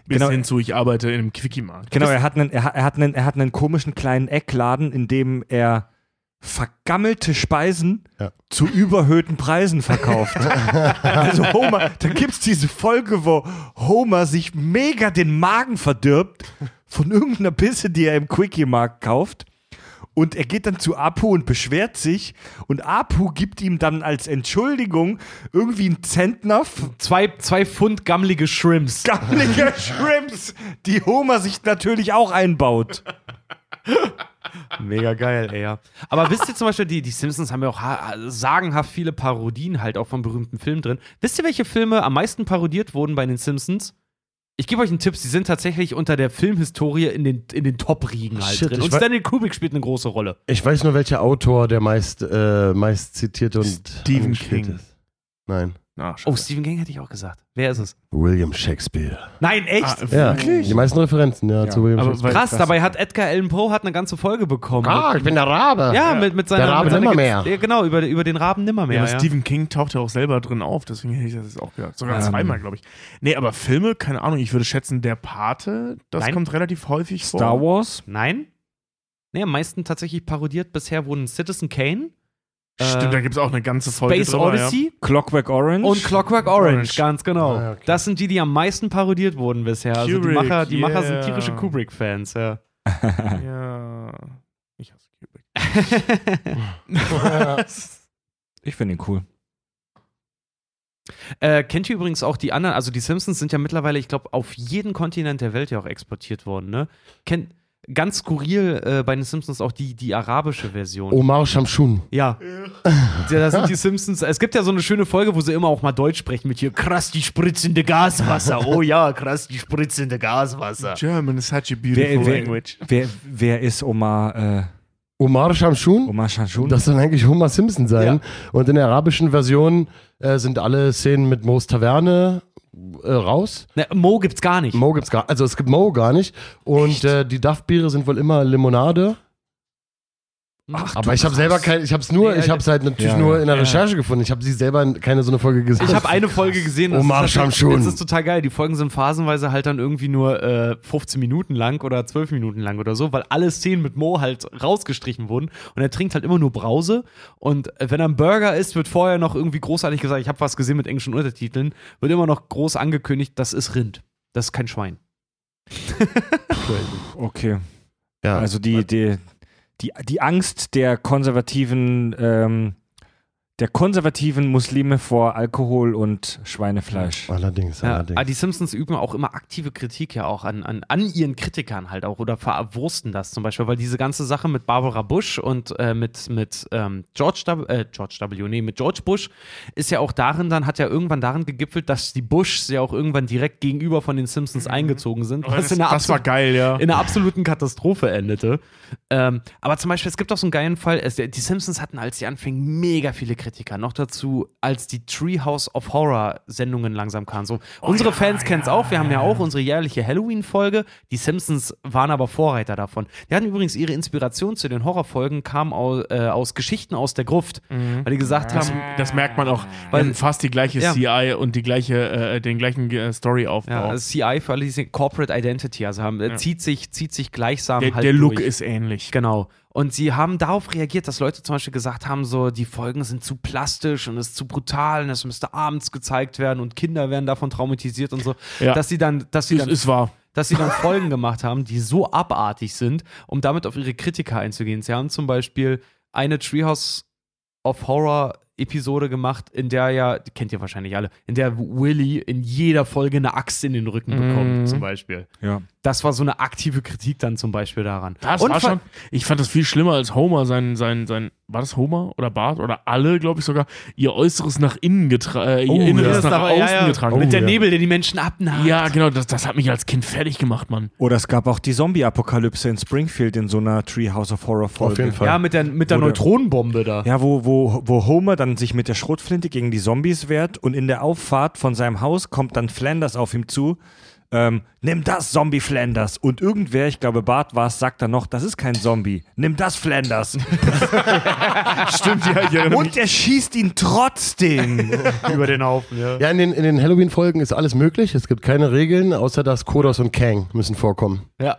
Bis Genau. hin zu, ich arbeite in einem Quickie-Markt. Genau, er hat, einen, er, hat- er, hat einen, er hat einen komischen kleinen Eckladen, in dem er vergammelte Speisen Ja. zu überhöhten Preisen verkauft. also Homer, da gibt es diese Folge, wo Homer sich mega den Magen verdirbt von irgendeiner Pisse, die er im Quickie-Markt kauft. Und er geht dann zu Apu und beschwert sich. Und Apu gibt ihm dann als Entschuldigung irgendwie einen Zentner Zwei, zwei Pfund gammelige Shrimps. gammelige Shrimps, die Homer sich natürlich auch einbaut. Mega geil, ey, ja. Aber wisst ihr zum Beispiel, die, die Simpsons haben ja auch ha sagenhaft viele Parodien halt auch von berühmten Filmen drin. Wisst ihr, welche Filme am meisten parodiert wurden bei den Simpsons? Ich gebe euch einen Tipp, sie sind tatsächlich unter der Filmhistorie in den, in den Top-Riegen halt Shit, drin. Und Stanley Kubrick spielt eine große Rolle. Ich weiß nur, welcher Autor der meist, äh, meist zitierte und Stephen King. ist. Nein. Ah, Oh. Stephen King hätte ich auch gesagt. Wer ist es? William Shakespeare. Nein, echt? Ah, Ja, wirklich? die meisten Referenzen, ja, zu William Aber Shakespeare. Krass, dabei hat Edgar Allan Poe hat eine ganze Folge bekommen. Ah, ich bin der Rabe. ja, mit, mit seiner Der Rabe seiner Nimmermehr. Ja, genau, über, über den Raben Nimmermehr. Ja, aber Ja, Stephen King taucht ja auch selber drin auf, deswegen hätte ich das jetzt auch gehört. Sogar Ähm. zweimal, glaube ich. Nee, aber Filme, keine Ahnung, ich würde schätzen, der Pate, das Nein. kommt relativ häufig vor. Star Wars? Nein? Nee, am meisten tatsächlich parodiert bisher wurden Citizen Kane, Stimmt, Äh, da gibt es auch eine ganze Folge Space drüber, Odyssey Clockwork Orange? und Clockwork Orange, Orange. ganz genau. Ah, okay. Das sind die, die am meisten parodiert wurden bisher. Also die Kubrick, Macher, die Macher sind yeah. tierische Kubrick-Fans, ja. Ja. ja. Ich hasse Kubrick. Ich finde ihn cool. Äh, kennt ihr übrigens auch die anderen, also die Simpsons sind ja mittlerweile, ich glaube, auf jeden Kontinent der Welt ja auch exportiert worden, ne? Kennt ganz skurril äh, bei den Simpsons auch die, die arabische Version. Omar Shamshun. Ja. ja. Da sind die Simpsons. Es gibt ja so eine schöne Folge, wo sie immer auch mal Deutsch sprechen mit hier krass die spritzende Gaswasser. Oh ja, krass die spritzende Gaswasser. German is such a beautiful Wer, wer, language. wer, wer ist Omar, äh, Omar Shamshun? Omar Shanshun? Das soll eigentlich Homer Simpson sein. Und in der arabischen Version äh, sind alle Szenen mit Mo's Taverne äh, raus. Ne, Mo gibt's gar nicht. Mo gibt's gar, also es gibt Mo gar nicht. Und äh, die Duff-Biere sind wohl immer Limonade. Ach, Aber ich habe selber kein, ich habe es nur, Nee, ich habe es halt natürlich ja, nur in der Ja. Recherche gefunden. Ich habe sie selber keine so eine Folge gesehen. Ich habe eine Folge gesehen. das Omar ist halt- Shamshun. Das ist total geil. Die Folgen sind phasenweise halt dann irgendwie nur äh, 15 Minuten lang oder 12 Minuten lang oder so, weil alle Szenen mit Mo halt rausgestrichen wurden. Und er trinkt halt immer nur Brause. Und äh, wenn er einen Burger isst, wird vorher noch irgendwie großartig gesagt, ich habe was gesehen mit englischen Untertiteln, wird immer noch groß angekündigt, das ist Rind. Das ist kein Schwein. okay. ja. Also die, die, die, die Angst der konservativen, ähm, der konservativen Muslime vor Alkohol und Schweinefleisch. allerdings, Ja, allerdings. aber die Simpsons üben auch immer aktive Kritik ja auch an, an, an ihren Kritikern halt auch oder verwursten das zum Beispiel, weil diese ganze Sache mit Barbara Bush und äh, mit, mit ähm, George, w, äh, George W., nee, mit George Bush ist ja auch darin dann, hat ja irgendwann darin gegipfelt, dass die Bushs ja auch irgendwann direkt gegenüber von den Simpsons eingezogen sind, was das, in einer das war geil, ja. in einer absoluten Katastrophe endete. Ähm, aber zum Beispiel, es gibt auch so einen geilen Fall, es, die Simpsons hatten, als sie anfingen, mega viele Kritiker. Noch dazu, als die Treehouse of Horror Sendungen langsam kamen. So, unsere ja, Fans kennen es ja, auch, wir haben ja ja. auch unsere jährliche Halloween-Folge. Die Simpsons waren aber Vorreiter davon. Die hatten übrigens ihre Inspiration zu den Horrorfolgen, kam aus, äh, aus Geschichten aus der Gruft, weil die gesagt Das, haben, das merkt man auch, Weil- fast die gleiche Ja. CI und die gleiche, äh, den gleichen äh, Storyaufbau. ja, CI für alle, die sehen, Corporate Identity, also haben, äh, Ja. zieht, sich, zieht sich gleichsam der halt der Look durch. ist ähnlich. Genau. Und sie haben darauf reagiert, dass Leute zum Beispiel gesagt haben, so, die Folgen sind zu plastisch und es ist zu brutal und es müsste abends gezeigt werden und Kinder werden davon traumatisiert und so. Ja. Dass sie dann, dass sie Ist, dann, ist wahr. dass sie dann Folgen gemacht haben, die so abartig sind, um damit auf ihre Kritiker einzugehen. Sie haben zum Beispiel eine Treehouse of Horror Episode gemacht, in der ja, die kennt ihr wahrscheinlich alle, in der Willy in jeder Folge eine Axt in den Rücken bekommt, Mhm. zum Beispiel. Ja. Das war so eine aktive Kritik dann zum Beispiel daran. Das Und war schon. Ich fand das viel schlimmer als Homer sein, sein, sein, war das Homer oder Bart oder alle, glaube ich sogar, ihr Äußeres nach innen getragen, äh, ihr Oh, Inneres ja. nach aber- außen ja, ja. getragen. Mit Oh, der ja. Nebel, der die Menschen abnagt. Ja, genau, das, das hat mich als Kind fertig gemacht, Mann. Oder es gab auch die Zombie-Apokalypse in Springfield in so einer Treehouse of Horror Folge. Auf jeden Fall. Ja, mit der, mit der Oder- Neutronenbombe da. Ja, wo, wo, wo Homer dann sich mit der Schrotflinte gegen die Zombies wehrt und in der Auffahrt von seinem Haus kommt dann Flanders auf ihm zu ähm, nimm das Zombie Flanders. Und irgendwer, ich glaube Bart war es, sagt dann noch, das ist kein Zombie, nimm das Flanders. Stimmt, ja, ich erinnere Und er schießt ihn trotzdem. Über den Haufen, ja. Ja, in den, in den Halloween-Folgen ist alles möglich. Es gibt keine Regeln, außer dass Kodos und Kang müssen vorkommen. Ja.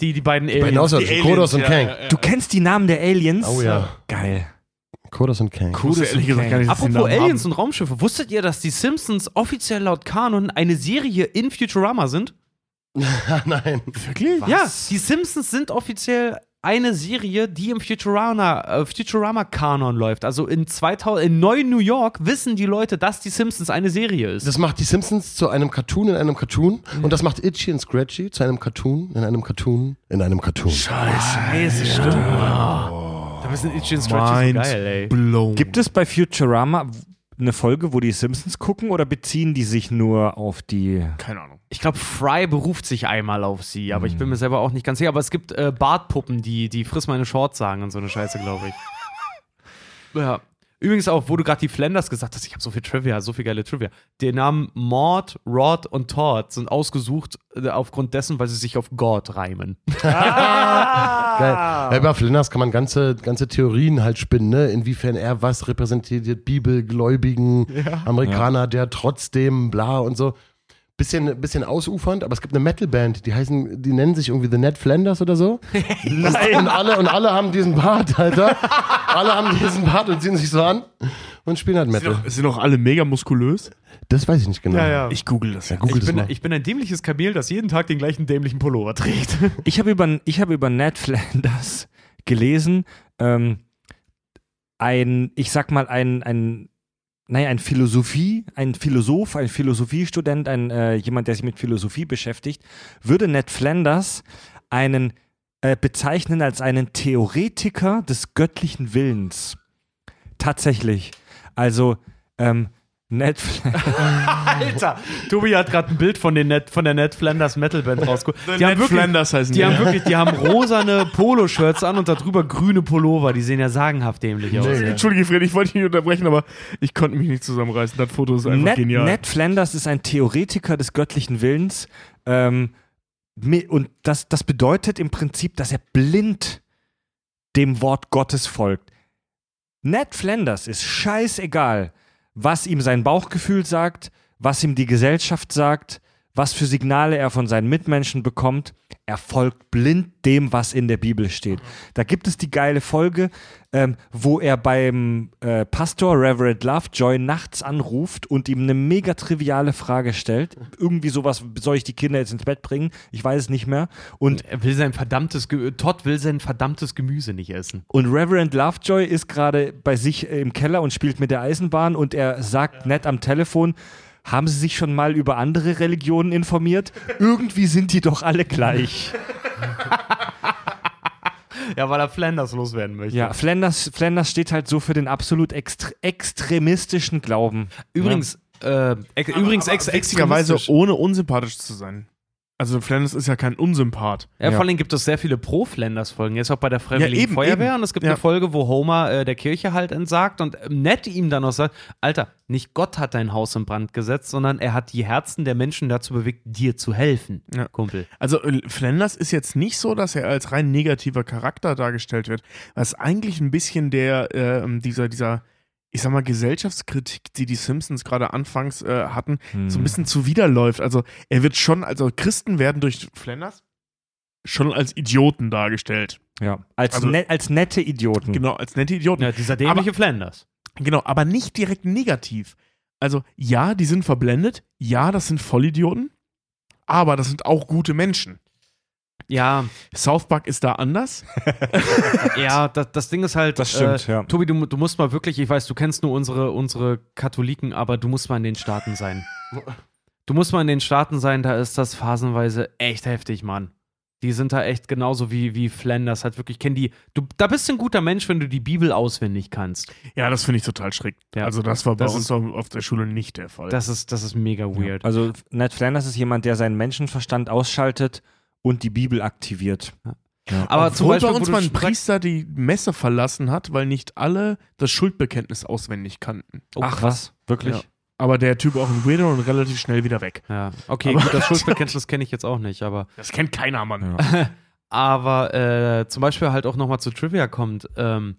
Die, die beiden Bei Aliens. Außerirdischen, Kodos und Kang. Du kennst die Namen der Aliens? Oh ja. Geil. Kodos und Kang. Wusste ehrlich gesagt gar nicht, Apropos Aliens haben. und Raumschiffe, wusstet ihr, dass die Simpsons offiziell laut Kanon eine Serie in Futurama sind? Nein. Wirklich? Ja, die Simpsons sind offiziell eine Serie, die im Futurama, äh, Futurama-Kanon läuft. Also in, 2000, in Neu New York wissen die Leute, dass die Simpsons eine Serie ist. Das macht die Simpsons zu einem Cartoon in einem Cartoon. Und das macht Itchy und Scratchy zu einem Cartoon in einem Cartoon in einem Cartoon. Scheiße, stimmt. Da müssen Itchy Scratchy so geil, ey. blown. Gibt es bei Futurama eine Folge, wo die Simpsons gucken oder beziehen die sich nur auf die. Keine Ahnung. Ich glaube, Fry beruft sich einmal auf sie, aber ich bin mir selber auch nicht ganz sicher. Aber es gibt äh, Bartpuppen, die, die friss meine Shorts sagen und so eine Scheiße, glaube ich. Ja. Übrigens auch, wo du gerade die Flanders gesagt hast, ich habe so viel Trivia, so viel geile Trivia. Die Namen Maud, Rod und Todd sind ausgesucht äh, aufgrund dessen, weil sie sich auf God reimen. Geil. Ja, über Flinders kann man ganze, ganze Theorien halt spinnen, ne? inwiefern er was repräsentiert, bibelgläubigen Amerikaner, der trotzdem bla und so. Bisschen, bisschen ausufernd, aber es gibt eine Metalband, die heißen, die nennen sich irgendwie The Ned Flanders oder so. Nein. Und alle, und alle haben diesen Bart, Alter. alle haben diesen Bart und ziehen sich so an und spielen halt Sind Metal. doch, sind doch alle mega muskulös? Das weiß ich nicht genau. Ich google das Ja, ja. google Ich das bin, mal. ich bin ein dämliches Kamel, das jeden Tag den gleichen dämlichen Pullover trägt. Ich habe über, ich hab über Ned Flanders gelesen, ähm, ein, ich sag mal, ein, ein, naja, ein Philosophie, ein Philosoph, ein Philosophiestudent, ein, äh, jemand, der sich mit Philosophie beschäftigt, würde Ned Flanders einen äh, bezeichnen als einen Theoretiker des göttlichen Willens. Tatsächlich. Also, ähm, Ned Flanders. Alter, Tobi hat gerade ein Bild von, den Net, von der Ned Flanders Metal Band rausgeholt. Die haben wirklich, Flanders heißen die die. haben wirklich, die haben rosane Poloshirts an und darüber grüne Pullover. Die sehen ja sagenhaft dämlich aus. Nee. Entschuldige, Fred, ich wollte dich nicht unterbrechen, aber ich konnte mich nicht zusammenreißen. Das Foto ist einfach Ned, genial. Ned Flanders ist ein Theoretiker des göttlichen Willens. Ähm, und das, das bedeutet im Prinzip, dass er blind dem Wort Gottes folgt. Ned Flanders ist scheißegal, was ihm sein Bauchgefühl sagt, was ihm die Gesellschaft sagt, was für Signale er von seinen Mitmenschen bekommt. Er folgt blind dem, was in der Bibel steht. Da gibt es die geile Folge, ähm, wo er beim äh, Pastor Reverend Lovejoy nachts anruft und ihm eine mega triviale Frage stellt. Irgendwie sowas, soll ich die Kinder jetzt ins Bett bringen? Ich weiß es nicht mehr. Und Er will sein verdammtes, Ge Todd will sein verdammtes Gemüse nicht essen. und Reverend Lovejoy ist gerade bei sich äh, im Keller und spielt mit der Eisenbahn und er sagt nett am Telefon, haben Sie sich schon mal über andere Religionen informiert? Irgendwie sind die doch alle gleich. Ja, weil er Flanders loswerden möchte. Ja, Flanders, Flanders steht halt so für den absolut extre extremistischen Glauben. Übrigens, äh, ex übrigens ex witzigerweise extremistisch. ohne unsympathisch zu sein. Also Flanders ist ja kein Unsympath. Ja, Ja. vor allem gibt es sehr viele Pro-Flanders-Folgen. Er ist auch bei der Freiwilligen Ja, eben, Feuerwehr eben. und es gibt Ja. eine Folge, wo Homer äh, der Kirche halt entsagt und ähm, Ned ihm dann noch sagt: Alter, nicht Gott hat dein Haus in Brand gesetzt, sondern er hat die Herzen der Menschen dazu bewegt, dir zu helfen, Ja. Kumpel. Also äh, Flanders ist jetzt nicht so, dass er als rein negativer Charakter dargestellt wird, was eigentlich ein bisschen der, äh, dieser, dieser, ich sag mal, Gesellschaftskritik, die die Simpsons gerade anfangs äh, hatten, so ein bisschen zuwiderläuft. Also er wird schon, also Christen werden durch Flanders schon als Idioten dargestellt. Ja, als, Also- ne als nette Idioten. Genau, als nette Idioten. Ja, dieser dämliche Flanders. Genau, aber nicht direkt negativ. Also ja, die sind verblendet, ja, das sind Vollidioten, aber das sind auch gute Menschen. Ja, South Park ist da anders. ja, das, das Ding ist halt. Das stimmt, äh, ja. Tobi, du, du musst mal wirklich, ich weiß, du kennst nur unsere, unsere Katholiken, aber du musst mal in den Staaten sein. Du musst mal in den Staaten sein, da ist das phasenweise echt heftig, Mann. Die sind da echt genauso wie, wie Flanders, halt wirklich, kennen die. Du, da bist du ein guter Mensch, wenn du die Bibel auswendig kannst. Ja, das finde ich total schräg. Ja. Also das war bei Das uns auf auf der Schule nicht der Fall. Das ist, das ist mega weird. Also Ned Flanders ist jemand, der seinen Menschenverstand ausschaltet und die Bibel aktiviert. aber zum Beispiel, bei uns mal ein Priester die Messe verlassen hat, weil nicht alle das Schuldbekenntnis auswendig kannten. Oh, Ach was, wirklich? Ja. Aber der Typ auch ein Weirdo und relativ schnell wieder weg. Ja, okay, gut, das Schuldbekenntnis kenne ich jetzt auch nicht, aber Das kennt keiner, Mann. aber äh, zum Beispiel halt auch nochmal zu Trivia kommt, ähm,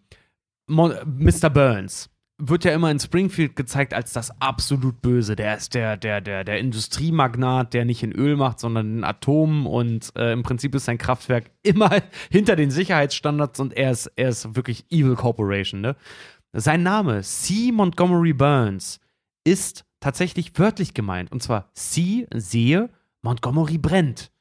Mr. Burns wird ja immer in Springfield gezeigt als das absolut Böse. Der ist der, der, der, der Industriemagnat, der nicht in Öl macht, sondern in Atomen und äh, im Prinzip ist sein Kraftwerk immer hinter den Sicherheitsstandards und er ist, er ist wirklich Evil Corporation, ne? Sein Name, C. Montgomery Burns, ist tatsächlich wörtlich gemeint. Und zwar C, sehe, Montgomery brennt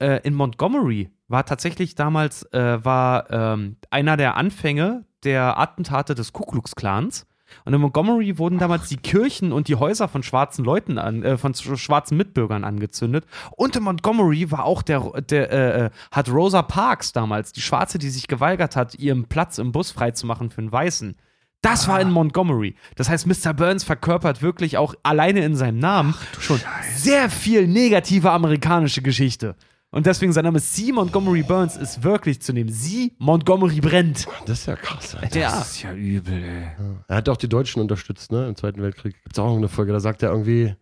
äh, in Montgomery war tatsächlich damals äh, war ähm, einer der Anfänge der Attentate des Ku Klux Klans. Und in Montgomery wurden damals die Kirchen und die Häuser von schwarzen Leuten an, äh, von sch- schwarzen Mitbürgern angezündet. Und in Montgomery war auch der, der äh, äh, hat Rosa Parks damals, die Schwarze, die sich geweigert hat, ihren Platz im Bus freizumachen für einen Weißen. Das war in Montgomery. Das heißt, Mr. Burns verkörpert wirklich auch alleine in seinem Namen schon sehr viel negative amerikanische Geschichte. Und deswegen sein Name C. Montgomery Burns ist wirklich zu nehmen. Sie Montgomery brennt. Das ist ja krass. Alter. Ja. Das ist ja übel, ey. Er hat auch die Deutschen unterstützt, ne? Im Zweiten Weltkrieg. Gibt es auch eine Folge, da sagt er irgendwie.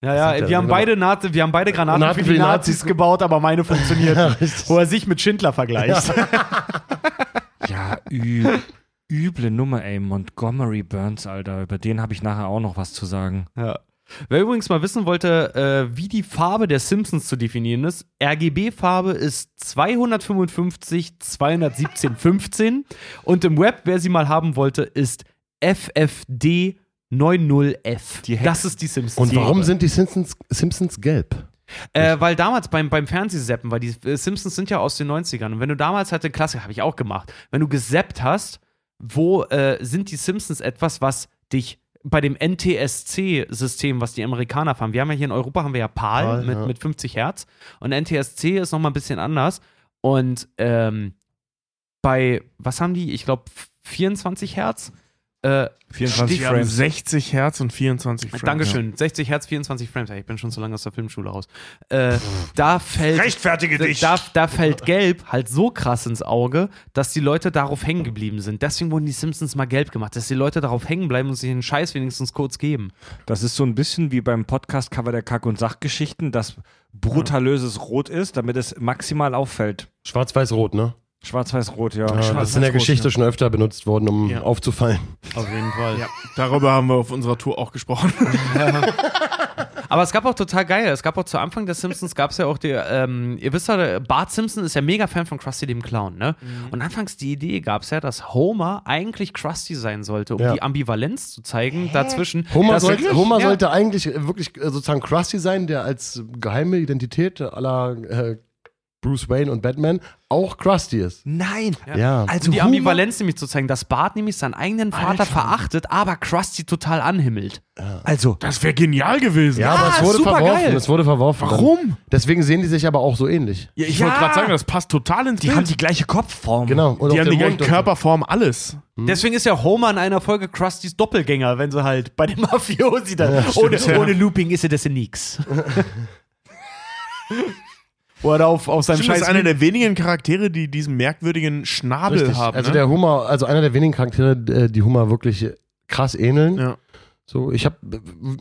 Ja, ja, wir haben beide, Nazi, wir haben beide Granaten Granaten für die Nazis gebaut, aber meine funktioniert Ja. Wo er sich mit Schindler vergleicht. Ja, ü üble Nummer, ey. Montgomery Burns, Alter. Über den habe ich nachher auch noch was zu sagen. Ja. Wer übrigens mal wissen wollte, äh, wie die Farbe der Simpsons zu definieren ist, RGB-Farbe ist 255 217 15 und im Web, wer sie mal haben wollte, ist FFD 90F. Die Hex- das ist die Simpsons. Und warum sind die Simpsons, Simpsons gelb? Äh, weil damals beim, beim Fernsehseppen, weil die äh, Simpsons sind ja aus den 90ern und wenn du damals halt den Klassiker, habe ich auch gemacht, wenn du gesappt hast, wo äh, sind die Simpsons etwas, was dich bei dem NTSC-System, was die Amerikaner fahren, wir haben ja hier in Europa haben wir ja PAL, PAL, mit, ja. mit 50 Hertz und NTSC ist nochmal ein bisschen anders und ähm, bei, was haben die? Ich glaube 24 Hertz. Äh, 24 Die haben Frames. 60 Hertz und 24 Frames. Dankeschön. 60 Hertz, 24 Frames. Ja, Ich bin schon so lange aus der Filmschule raus. Äh, da fällt Rechtfertige dich. da, da fällt Gelb halt so krass ins Auge, dass die Leute darauf hängen geblieben sind. Deswegen wurden die Simpsons mal gelb gemacht, dass die Leute darauf hängen bleiben und sich den Scheiß wenigstens kurz geben. Das ist so ein bisschen wie beim Podcast-Cover der Kack- und Sachgeschichten, das brutalöses Rot ist, damit es maximal auffällt. Schwarz-Weiß-Rot, ne? Schwarz-Weiß-Rot, ja. Ja, das ist in der Geschichte ja. schon öfter benutzt worden, um Ja. aufzufallen. Auf jeden Fall. Ja, darüber haben wir auf unserer Tour auch gesprochen. Aber es gab auch total geil. Es gab auch zu Anfang der Simpsons gab es ja auch die, ähm, ihr wisst ja, Bart Simpson ist ja mega Fan von Krusty dem Clown, ne? Und anfangs die Idee gab es ja, dass Homer eigentlich Krusty sein sollte, um Ja. die Ambivalenz zu zeigen dazwischen. Homer, sollte, Homer ja. sollte eigentlich wirklich sozusagen Krusty sein, der als geheime Identität aller äh, Bruce Wayne und Batman auch Krusty ist. Nein! Ja. Also um die Ambivalenz nämlich zu zeigen, dass Bart nämlich seinen eigenen Vater verachtet, aber Krusty total anhimmelt. Also, Das wäre genial gewesen. Ja, aber es wurde super verworfen. geil. Es wurde verworfen. Warum? Deswegen sehen die sich aber auch so ähnlich. Ja, ich Ja. wollte gerade sagen, das passt total ins die Bild. haben die gleiche Kopfform. Genau. Und die auch haben die gleiche. Körperform, alles. Deswegen ist ja Homer in einer Folge Krustys Doppelgänger, wenn sie halt bei dem Mafiosi dann. ohne, stimmt, ja. ohne Looping ist er das ja nix. Wo er da auf, auf seinem Stimmt, das Scheiß. ist einer der wenigen Charaktere, die diesen merkwürdigen Schnabel Richtig. haben. also ne? der Humor, also einer der wenigen Charaktere, äh, die Humor wirklich krass ähneln. Ja. So, ich habe,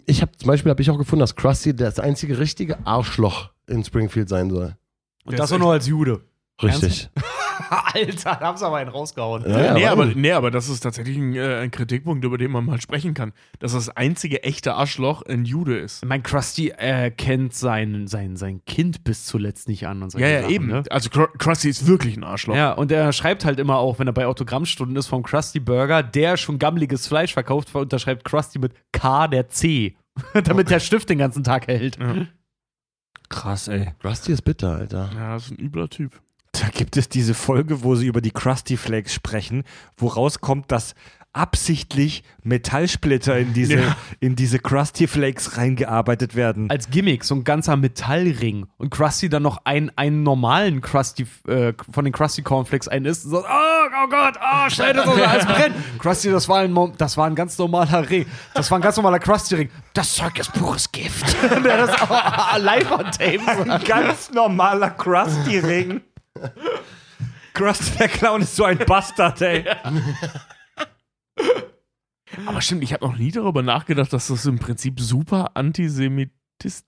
ich habe zum Beispiel habe ich auch gefunden, dass Krusty das einzige richtige Arschloch in Springfield sein soll. und das auch nur als Jude. Richtig. Alter, da haben sie aber einen rausgehauen. Ja, ja, nee, aber- nee, aber das ist tatsächlich ein, äh, ein Kritikpunkt, über den man mal sprechen kann. Dass das einzige echte Arschloch ein Jude ist. Mein Krusty äh, kennt sein, sein, sein Kind bis zuletzt nicht an. Und Ja, ja, Sachen, eben. Ne? Also Krusty ist wirklich ein Arschloch. Ja, und er schreibt halt immer auch, wenn er bei Autogrammstunden ist vom Krusty Burger, der schon gammeliges Fleisch verkauft, unterschreibt Krusty mit K der C. Damit der Stift den ganzen Tag hält. Krass, ey. Krusty ist bitter, Alter. Ja, das ist ein übler Typ. Da gibt es diese Folge, wo sie über die Krusty Flakes sprechen, wo rauskommt, dass absichtlich Metallsplitter in diese, Ja. in diese Krusty Flakes reingearbeitet werden. Als Gimmick, so ein ganzer Metallring. Und Krusty dann noch einen, einen normalen Krusty, äh, von den Krusty Cornflakes einen isst und sagt, oh, oh Gott, oh, schnell, das ist alles brennt. Krusty, das war, ein, das war ein ganz normaler Ring. Das war ein ganz normaler Krusty-Ring. Das Zeug ist pures Gift. Das auch live on tape sagt. ganz normaler Krusty-Ring. Krusty der Clown ist so ein Bastard, ey. Aber stimmt, ich habe noch nie darüber nachgedacht, dass das im Prinzip super antisemitisch,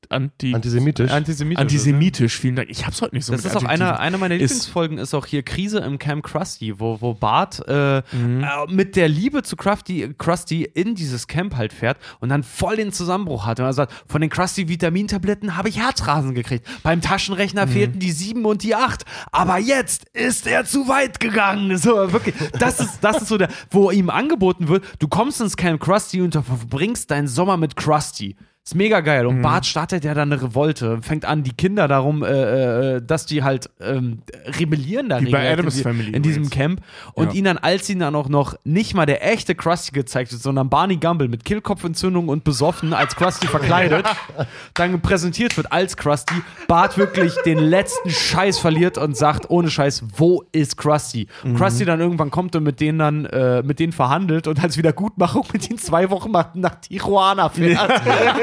anti, Antisemitisch. Antisemitisch. antisemitisch, vielen Dank. Ich hab's heute nicht so Das ist auch einer, einer meiner Lieblingsfolgen, ist auch hier Krise im Camp Krusty, wo, wo Bart äh, Mhm. äh, mit der Liebe zu Krusty, Krusty in dieses Camp halt fährt und dann voll den Zusammenbruch hat. Und er sagt, von den Krusty-Vitamintabletten habe ich Herzrasen gekriegt. Beim Taschenrechner Mhm. fehlten die sieben und die acht. Aber jetzt ist er zu weit gegangen. So, wirklich. Das ist, das ist so der, wo ihm angeboten wird, du kommst ins Camp Krusty und du verbringst deinen Sommer mit Krusty. Ist mega geil. Mhm. Und Bart startet ja dann eine Revolte, fängt an, die Kinder darum, äh, äh, dass die halt ähm, rebellieren da Wie bei Addams in, Family in diesem. Camp. Und Ja. ihn dann, als ihn dann auch noch nicht mal der echte Krusty gezeigt wird, sondern Barney Gumble mit Kehlkopfentzündung und besoffen als Krusty verkleidet, dann präsentiert wird als Krusty, Bart wirklich den letzten Scheiß verliert und sagt, ohne Scheiß, wo ist Krusty? Mhm. Krusty dann irgendwann kommt und mit denen dann, äh, mit denen verhandelt und als Wiedergutmachung mit ihnen zwei Wochen nach, nach Tijuana fährt.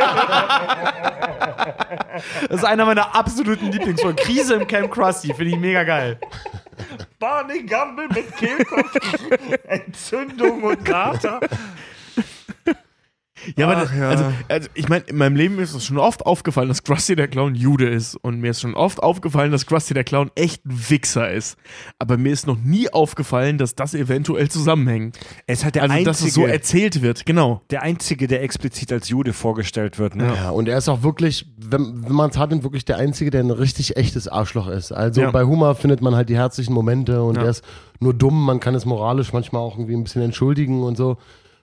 Das ist einer meiner absoluten Lieblingsfolgen. Krise im Camp Krusty, finde ich mega geil. Barney Gumble mit Kehlkopf, Entzündung und Kater. Ja, aber das, ja. Also, also ich meine, in meinem Leben ist es schon oft aufgefallen, dass Krusty der Clown Jude ist. Und mir ist schon oft aufgefallen, dass Krusty der Clown echt ein Wichser ist. Aber mir ist noch nie aufgefallen, dass das eventuell zusammenhängt. Er ist halt der, Also, einzige, dass es so erzählt wird, genau. der Einzige, der explizit als Jude vorgestellt wird. Ne? Ja, und er ist auch wirklich, wenn, wenn man es hat, wirklich der Einzige, der ein richtig echtes Arschloch ist. Also Ja. bei Humor findet man halt die herzlichen Momente und Ja. er ist nur dumm, man kann es moralisch manchmal auch irgendwie ein bisschen entschuldigen und so.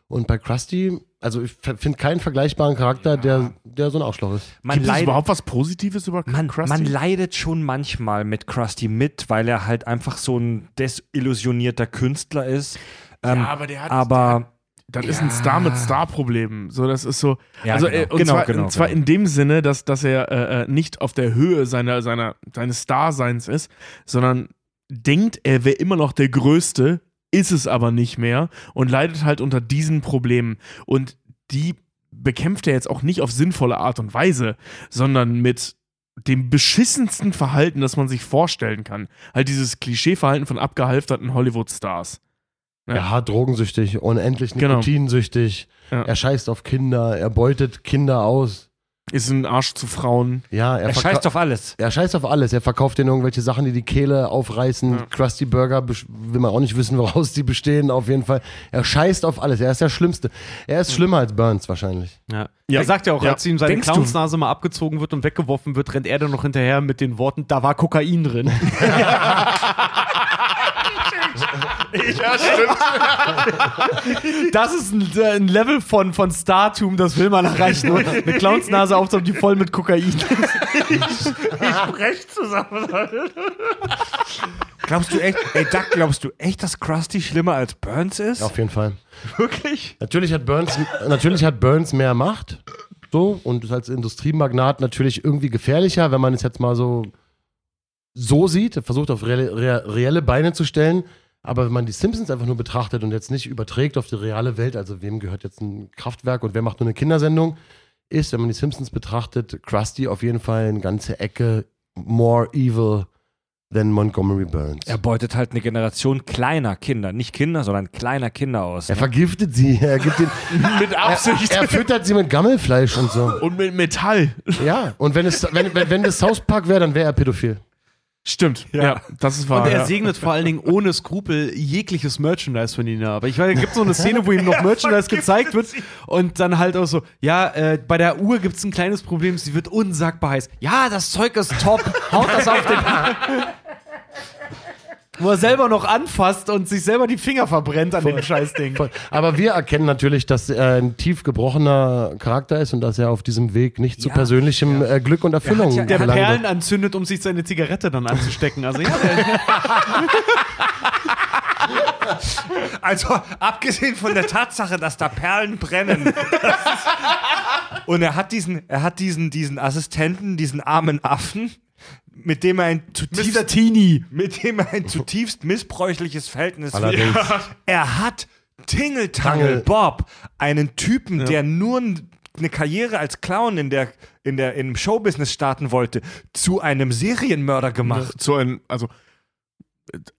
Und bei Krusty, also ich finde keinen vergleichbaren Charakter, der, der so ein Arschloch ist. Man, Gibt es leidet, überhaupt was Positives über man, Krusty? man leidet schon manchmal mit Krusty mit, weil er halt einfach so ein desillusionierter Künstler ist. Ähm, ja, aber der hat. aber Das ist ein Star mit Star-Problemen. So, das ist so. Ja, also, genau. äh, und Genau, zwar, genau, und zwar genau. in dem Sinne, dass, dass er äh, äh, nicht auf der Höhe seiner, seiner, seines Starseins ist, sondern denkt, er wäre immer noch der Größte, ist es aber nicht mehr und leidet halt unter diesen Problemen. Und die bekämpft er jetzt auch nicht auf sinnvolle Art und Weise, sondern mit dem beschissensten Verhalten, das man sich vorstellen kann. Halt dieses Klischeeverhalten von abgehalfterten Hollywood-Stars. Ja. Ja, drogensüchtig, unendlich Genau. nikotinsüchtig. Ja. Er scheißt auf Kinder, er beutet Kinder aus. Ist ein Arsch zu Frauen. Ja, er, er scheißt auf alles. er scheißt auf alles. Er verkauft denen irgendwelche Sachen, die die Kehle aufreißen. Ja. Krusty Burger will man auch nicht wissen, woraus die bestehen. Auf jeden Fall. Er scheißt auf alles. Er ist der Schlimmste. Er ist schlimmer als Burns wahrscheinlich. Ja. Ja. Er sagt ja auch, Ja. als ihm seine Denkst du? Clownsnase mal abgezogen wird und weggeworfen wird, rennt er dann noch hinterher mit den Worten, da war Kokain drin. Ja, stimmt. Das ist ein, äh, ein Level von, von Startum, das will man erreichen. Und eine Clownsnase aufzuhaben, die voll mit Kokain ist. Recht zusammen. Glaubst du echt, ey Duck, glaubst du echt, dass Krusty schlimmer als Burns ist? Auf jeden Fall. Wirklich? Natürlich hat Burns, natürlich hat Burns mehr Macht. So, und ist als Industriemagnat natürlich irgendwie gefährlicher, wenn man es jetzt mal so, so sieht. Er versucht auf reelle, reelle Beine zu stellen. Aber wenn man die Simpsons einfach nur betrachtet und jetzt nicht überträgt auf die reale Welt, also wem gehört jetzt ein Kraftwerk und wer macht nur eine Kindersendung, ist, wenn man die Simpsons betrachtet, Krusty auf jeden Fall eine ganze Ecke more evil than Montgomery Burns. Er beutet halt eine Generation kleiner Kinder, nicht Kinder, sondern kleiner Kinder aus. Er ne? vergiftet sie, er gibt den, Mit Absicht. er, er füttert sie mit Gammelfleisch und so. und mit Metall. Ja, und wenn es wenn, wenn, wenn das South Park wäre, dann wäre er pädophil. Stimmt. Ja, das ist wahr. Und er ja. segnet vor allen Dingen ohne Skrupel jegliches Merchandise von ihnen ab. Ich weiß, es gibt so eine Szene, wo ihm noch Merchandise gezeigt wird und dann halt auch so, ja, äh, bei der Uhr gibt es ein kleines Problem, sie wird unsagbar heiß. Ja, das Zeug ist top, haut das auf den... wo er selber noch anfasst und sich selber die Finger verbrennt an dem Scheißding. Voll. Aber wir erkennen natürlich, dass er ein tief gebrochener Charakter ist und dass er auf diesem Weg nicht zu Ja. persönlichem äh, Glück und Erfüllung ja- Der. Perlen anzündet, um sich seine Zigarette dann anzustecken. Also ja, Also, abgesehen von der Tatsache, dass da Perlen brennen. Und er hat diesen, er hat diesen, diesen Assistenten, diesen armen Affen, mit dem er ein zutiefst, Teenie. mit dem er ein zutiefst missbräuchliches Verhältnis führt. Allerdings. Er hat Tingle Tangle Tangle. Bob, einen Typen, der nur eine Karriere als Clown in der, in der, im Showbusiness starten wollte, zu einem Serienmörder gemacht. zu einem, also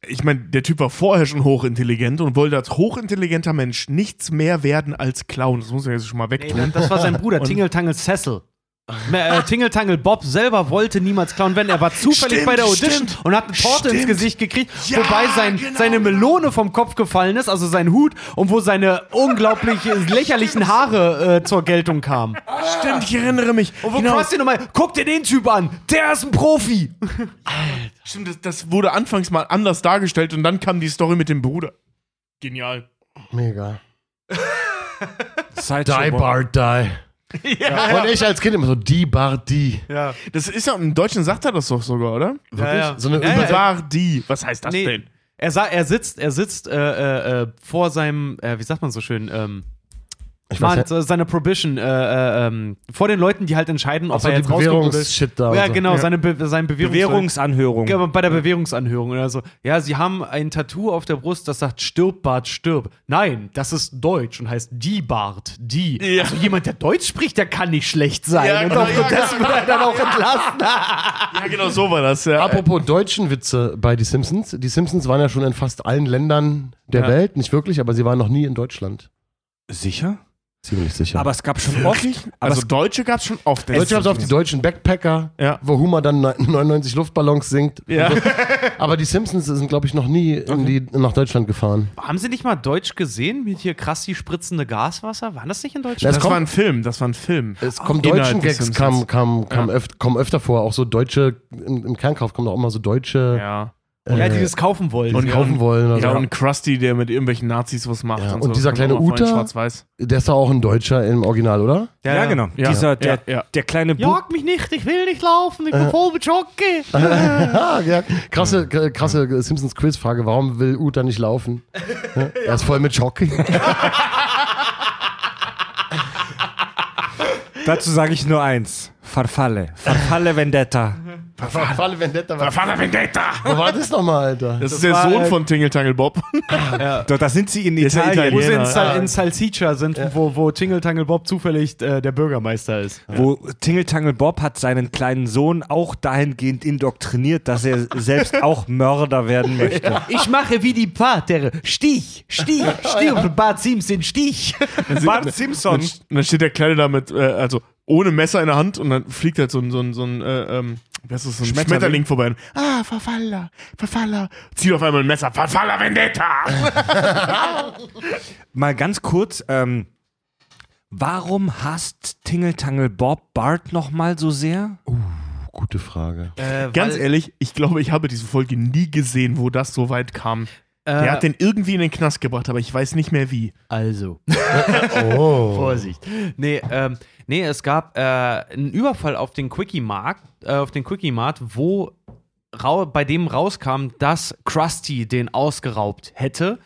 ich meine, der Typ war vorher schon hochintelligent und wollte als hochintelligenter Mensch nichts mehr werden als Clown. Das muss er jetzt schon mal Nee, wegtun. das war sein Bruder, Tingeltangel Cecil. Äh, Tingeltangel Bob selber wollte niemals klauen werden. Er war zufällig Stimmt, bei der Audition stimmt, und hat eine Torte ins stimmt. Gesicht gekriegt, Ja, wobei sein, genau. seine Melone vom Kopf gefallen ist, also sein Hut, und wo seine unglaublich lächerlichen Haare äh, zur Geltung kamen. Stimmt, ich erinnere mich. Und wo Genau. Krusty nochmal, guck dir den Typ an, der ist ein Profi. Stimmt, das, das wurde anfangs mal anders dargestellt und dann kam die Story mit dem Bruder. Genial. Mega. Die. Bart, die. Ja. Und ich als Kind immer so, die Bart, die. Ja. Das ist ja, im Deutschen sagt er das doch sogar, oder? Wirklich? ja. So eine Ja. War die. Was heißt das Nee. denn? Er, sa er sitzt, er sitzt äh, äh, äh, vor seinem, äh, wie sagt man so schön, ähm, ich Mann, weiß seine Prohibition, äh, äh, ähm, vor den Leuten, die halt entscheiden, ob so er jetzt Bewährungsshit da. Ja, so. genau, Ja. seine, Be seine Bewährungs Bewährungsanhörung. Ja, aber bei der Bewährungsanhörung oder so. Ja, sie haben ein Tattoo auf der Brust, das sagt stirb, Bart, stirb. Nein, das ist Deutsch und heißt die Bart, die. Ja. Also jemand, der Deutsch spricht, der kann nicht schlecht sein. Ja, und genau, aufgrund ja, dessen wird er dann auch entlassen. Ja, genau so war das. Ja. Apropos deutschen Witze bei Die Simpsons. Die Simpsons waren ja schon in fast allen Ländern der Ja. Welt, nicht wirklich, aber sie waren noch nie in Deutschland. Sicher? Ziemlich sicher. Aber es gab schon Wirklich? oft. Aber Also es, Deutsche gab es schon oft. Deutsche haben auf die deutschen Backpacker, Ja. wo Hummer dann 99 Luftballons singt. Ja. Aber die Simpsons sind, glaube ich, noch nie in die, nach Deutschland gefahren. Haben sie nicht mal Deutsch gesehen mit hier krass die spritzende Gaswasser? Waren das nicht in Deutschland? es Das kommt- war ein Film, das war ein Film. Es kommen deutschen Gags, kam, kam, kam Ja. öf kommen öfter vor. Auch so deutsche, im, im Kernkauf kommen auch immer so deutsche, Ja. Ja, äh, die das kaufen wollen. ja. kaufen wollen. Oder Ja, so. und Krusty, der mit irgendwelchen Nazis was macht. Ja, und, und so. dieser Das kleine Uta? Der ist doch auch ein Deutscher im Original, oder? ja, genau. Ja. Dieser, der, Ja, ja. der kleine Bub. Jag mich nicht, ich will nicht laufen, ich bin voll mit Schocke. Ah, ja, krasse, krasse Simpsons Quizfrage. Warum will Uta nicht laufen? Ja, er ist voll mit Schock. Dazu sage ich nur eins. Farfalle. Farfalle Vendetta. Falle Vendetta. Vater Vendetta! wo war das nochmal, Alter? Das, ist der Sohn äh, von Tingle Bob. Doch, da sind sie in ja Italien. Wo sie in. Sal in Salsiccia sind, wo, wo Tingle Tangle Bob zufällig äh, der Bürgermeister ist. Wo Tingeltangel Bob hat seinen kleinen Sohn auch dahingehend indoktriniert, dass er selbst auch Mörder werden möchte. Ich mache wie die Pater. Stich, Stich, Stirb, Bart Simpson, Stich. Bart Simpson. Und dann steht der Kleine da mit, äh, also ohne Messer in der Hand und dann fliegt halt so ein, so ein, so ein, äh, ähm, was ist das, so ein Schmetterling. Schmetterling, vorbei. Und, ah, Verfaller, Verfaller. Zieht auf einmal ein Messer. Verfaller Vendetta! Mal ganz kurz, ähm, warum hasst Tingeltangel Bob Bart nochmal so sehr? Gute Frage. Äh, Ganz ehrlich, ich glaube, ich habe diese Folge nie gesehen, wo das so weit kam. Der äh, hat den irgendwie in den Knast gebracht, aber ich weiß nicht mehr wie. Also. Oh. Vorsicht. Nee, ähm, nee, es gab äh, einen Überfall auf den Quickie-Markt, äh, auf den Quickie-Mart, wo bei dem rauskam, dass Krusty den ausgeraubt hätte,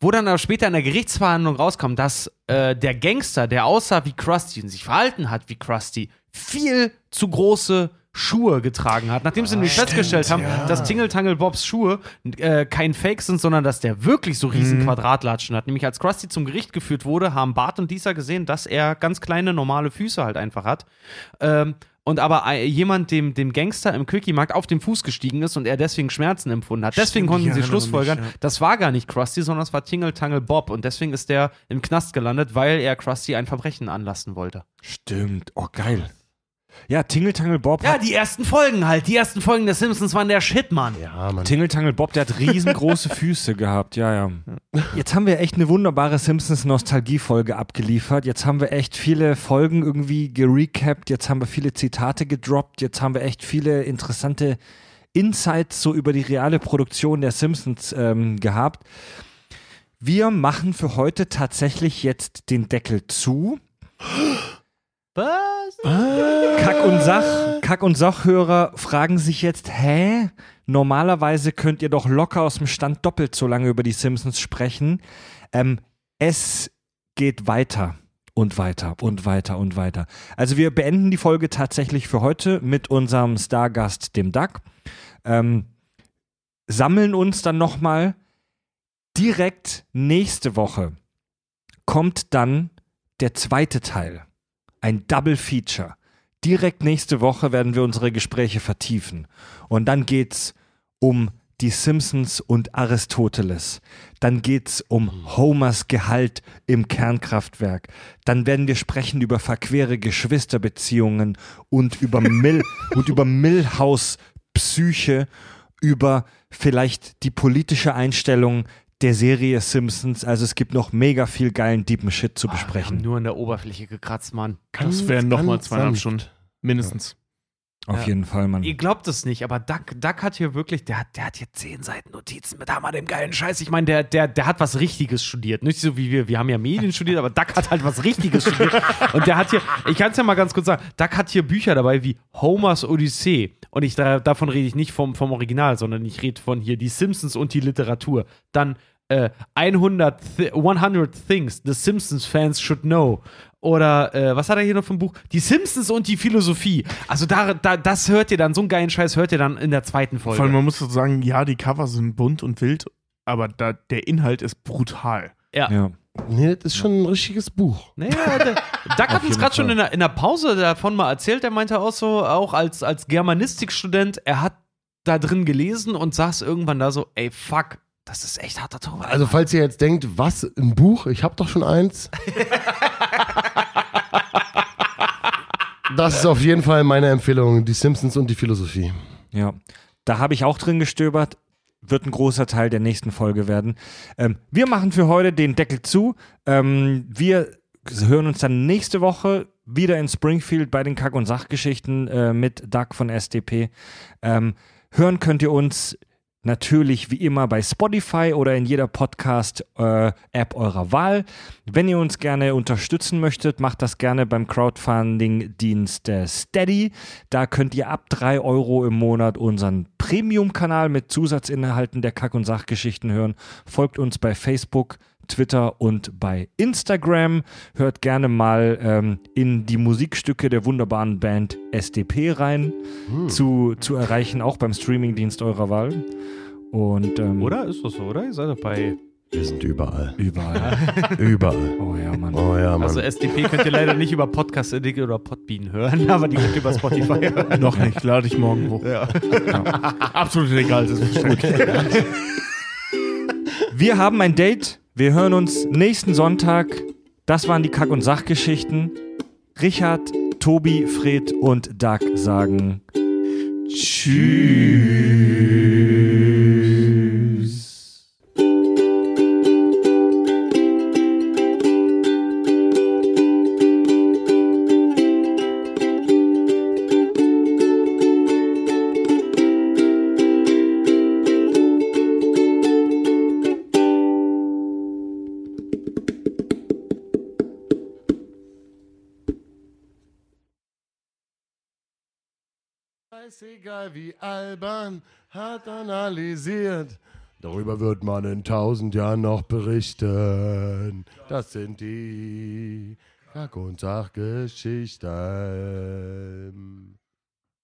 wo dann aber später in der Gerichtsverhandlung rauskam, dass äh, der Gangster, der aussah wie Krusty und sich verhalten hat wie Krusty, viel zu große Schuhe getragen hat, nachdem sie nämlich festgestellt haben, dass Tingle Tangle Bobs Schuhe äh, kein Fake sind, sondern dass der wirklich so riesen Quadratlatschen hat. Nämlich als Krusty zum Gericht geführt wurde, haben Bart und Lisa gesehen, dass er ganz kleine normale Füße halt einfach hat. Ähm, und aber äh, jemand dem, dem Gangster im Quickie-Markt auf den Fuß gestiegen ist und er deswegen Schmerzen empfunden hat. Deswegen Stimmt, konnten sie schlussfolgern, mich, ja. das war gar nicht Krusty, sondern es war Tingle Tangle Bob. Und deswegen ist der im Knast gelandet, weil er Krusty ein Verbrechen anlassen wollte. Stimmt. Oh, geil. Ja, Tingeltangel Bob Ja, die ersten Folgen halt. Die ersten Folgen der Simpsons waren der Shit, Mann. Ja, Mann. Tingeltangel Bob, der hat riesengroße Füße gehabt, ja, ja. Jetzt haben wir echt eine wunderbare Simpsons-Nostalgie-Folge abgeliefert. Jetzt haben wir echt viele Folgen irgendwie gerecapt, jetzt haben wir viele Zitate gedroppt, jetzt haben wir echt viele interessante Insights so über die reale Produktion der Simpsons ähm, gehabt. Wir machen für heute tatsächlich jetzt den Deckel zu. Was? Kack und Sach, Kack und Sachhörer fragen sich jetzt, hä? Normalerweise könnt ihr doch locker aus dem Stand doppelt so lange über die Simpsons sprechen. Ähm, es geht weiter und weiter und weiter und weiter. Also wir beenden die Folge tatsächlich für heute mit unserem Stargast, dem Duck. Ähm, sammeln uns dann nochmal. Direkt nächste Woche kommt dann der zweite Teil. Ein Double Feature. Direkt nächste Woche werden wir unsere Gespräche vertiefen. Und dann geht's um die Simpsons und Aristoteles. Dann geht's um Homers Gehalt im Kernkraftwerk. Dann werden wir sprechen über verquere Geschwisterbeziehungen und über Mill und über Millhaus Psyche, über vielleicht die politische Einstellung der Serie Simpsons. Also es gibt noch mega viel geilen deepen Shit zu Wir haben besprechen. nur an der Oberfläche gekratzt, Mann. Das wären nochmal zweieinhalb. Stunden. Mindestens. Auf Ja. jeden Fall, Mann. Ihr glaubt es nicht, aber Duck, Duck hat hier wirklich, der hat, der hat hier zehn Seiten Notizen mit hammer dem geilen Scheiß. Ich meine, der, der, der hat was Richtiges studiert. Nicht so wie wir, wir haben ja Medien studiert, aber Duck hat halt was Richtiges studiert. Und der hat hier, ich kann es ja mal ganz kurz sagen, Duck hat hier Bücher dabei wie Homers Odyssee. Und ich, da, davon rede ich nicht vom, vom Original, sondern ich rede von hier die Simpsons und die Literatur. Dann äh, 100, Thi 100 Things the Simpsons Fans should know. Oder äh, was hat er hier noch für ein Buch? Die Simpsons und die Philosophie. Also da, da, das hört ihr dann, so einen geilen Scheiß hört ihr dann in der zweiten Folge. Vor allem, man muss so sagen, ja, die Cover sind bunt und wild, aber da, der Inhalt ist brutal. ja. ja. Nee, das ist schon ein richtiges Buch. Naja, der, Duck hat uns gerade schon in der, in der Pause davon mal erzählt, er meinte auch so, auch als, als Germanistikstudent, er hat da drin gelesen und saß irgendwann da so, ey, fuck, das ist echt harter Tobak. Also falls ihr jetzt denkt, was, ein Buch? Ich habe doch schon eins. Das ist auf jeden Fall meine Empfehlung, die Simpsons und die Philosophie. Ja, da habe ich auch drin gestöbert. Wird ein großer Teil der nächsten Folge werden. Ähm, wir machen für heute den Deckel zu. Ähm, wir hören uns dann nächste Woche wieder in Springfield bei den Kack- und Sachgeschichten äh, mit Doug von SDP. Ähm, hören könnt ihr uns natürlich wie immer bei Spotify oder in jeder Podcast-App eurer Wahl. Wenn ihr uns gerne unterstützen möchtet, macht das gerne beim Crowdfunding-Dienst äh, Steady. Da könnt ihr ab 3 Euro im Monat unseren Premium-Kanal mit Zusatzinhalten der Kack- und Sachgeschichten hören. Folgt uns bei Facebook, Twitter und bei Instagram. Hört gerne mal ähm, in die Musikstücke der wunderbaren Band SDP rein, zu, zu erreichen, auch beim Streamingdienst eurer Wahl. Und ähm, Oder? Ist das so, oder? Ihr seid doch bei. Wir sind überall. Überall. Überall. Oh ja, Mann. Oh ja, Mann. Also SDP könnt ihr leider nicht über Podcast Addict oder Podbean hören, aber die könnt ihr über Spotify hören. Noch nicht, lade ich morgen hoch. Ja. Absolut egal, das ist bestimmt. Wir haben ein Date. Wir hören uns nächsten Sonntag. Das waren die Kack- und Sachgeschichten. Richard, Tobi, Fred und Doug sagen Tschüss. Scheißegal wie albern, hat analysiert. Darüber wird man in tausend Jahren noch berichten. Das sind die Kack- und Sachgeschichten.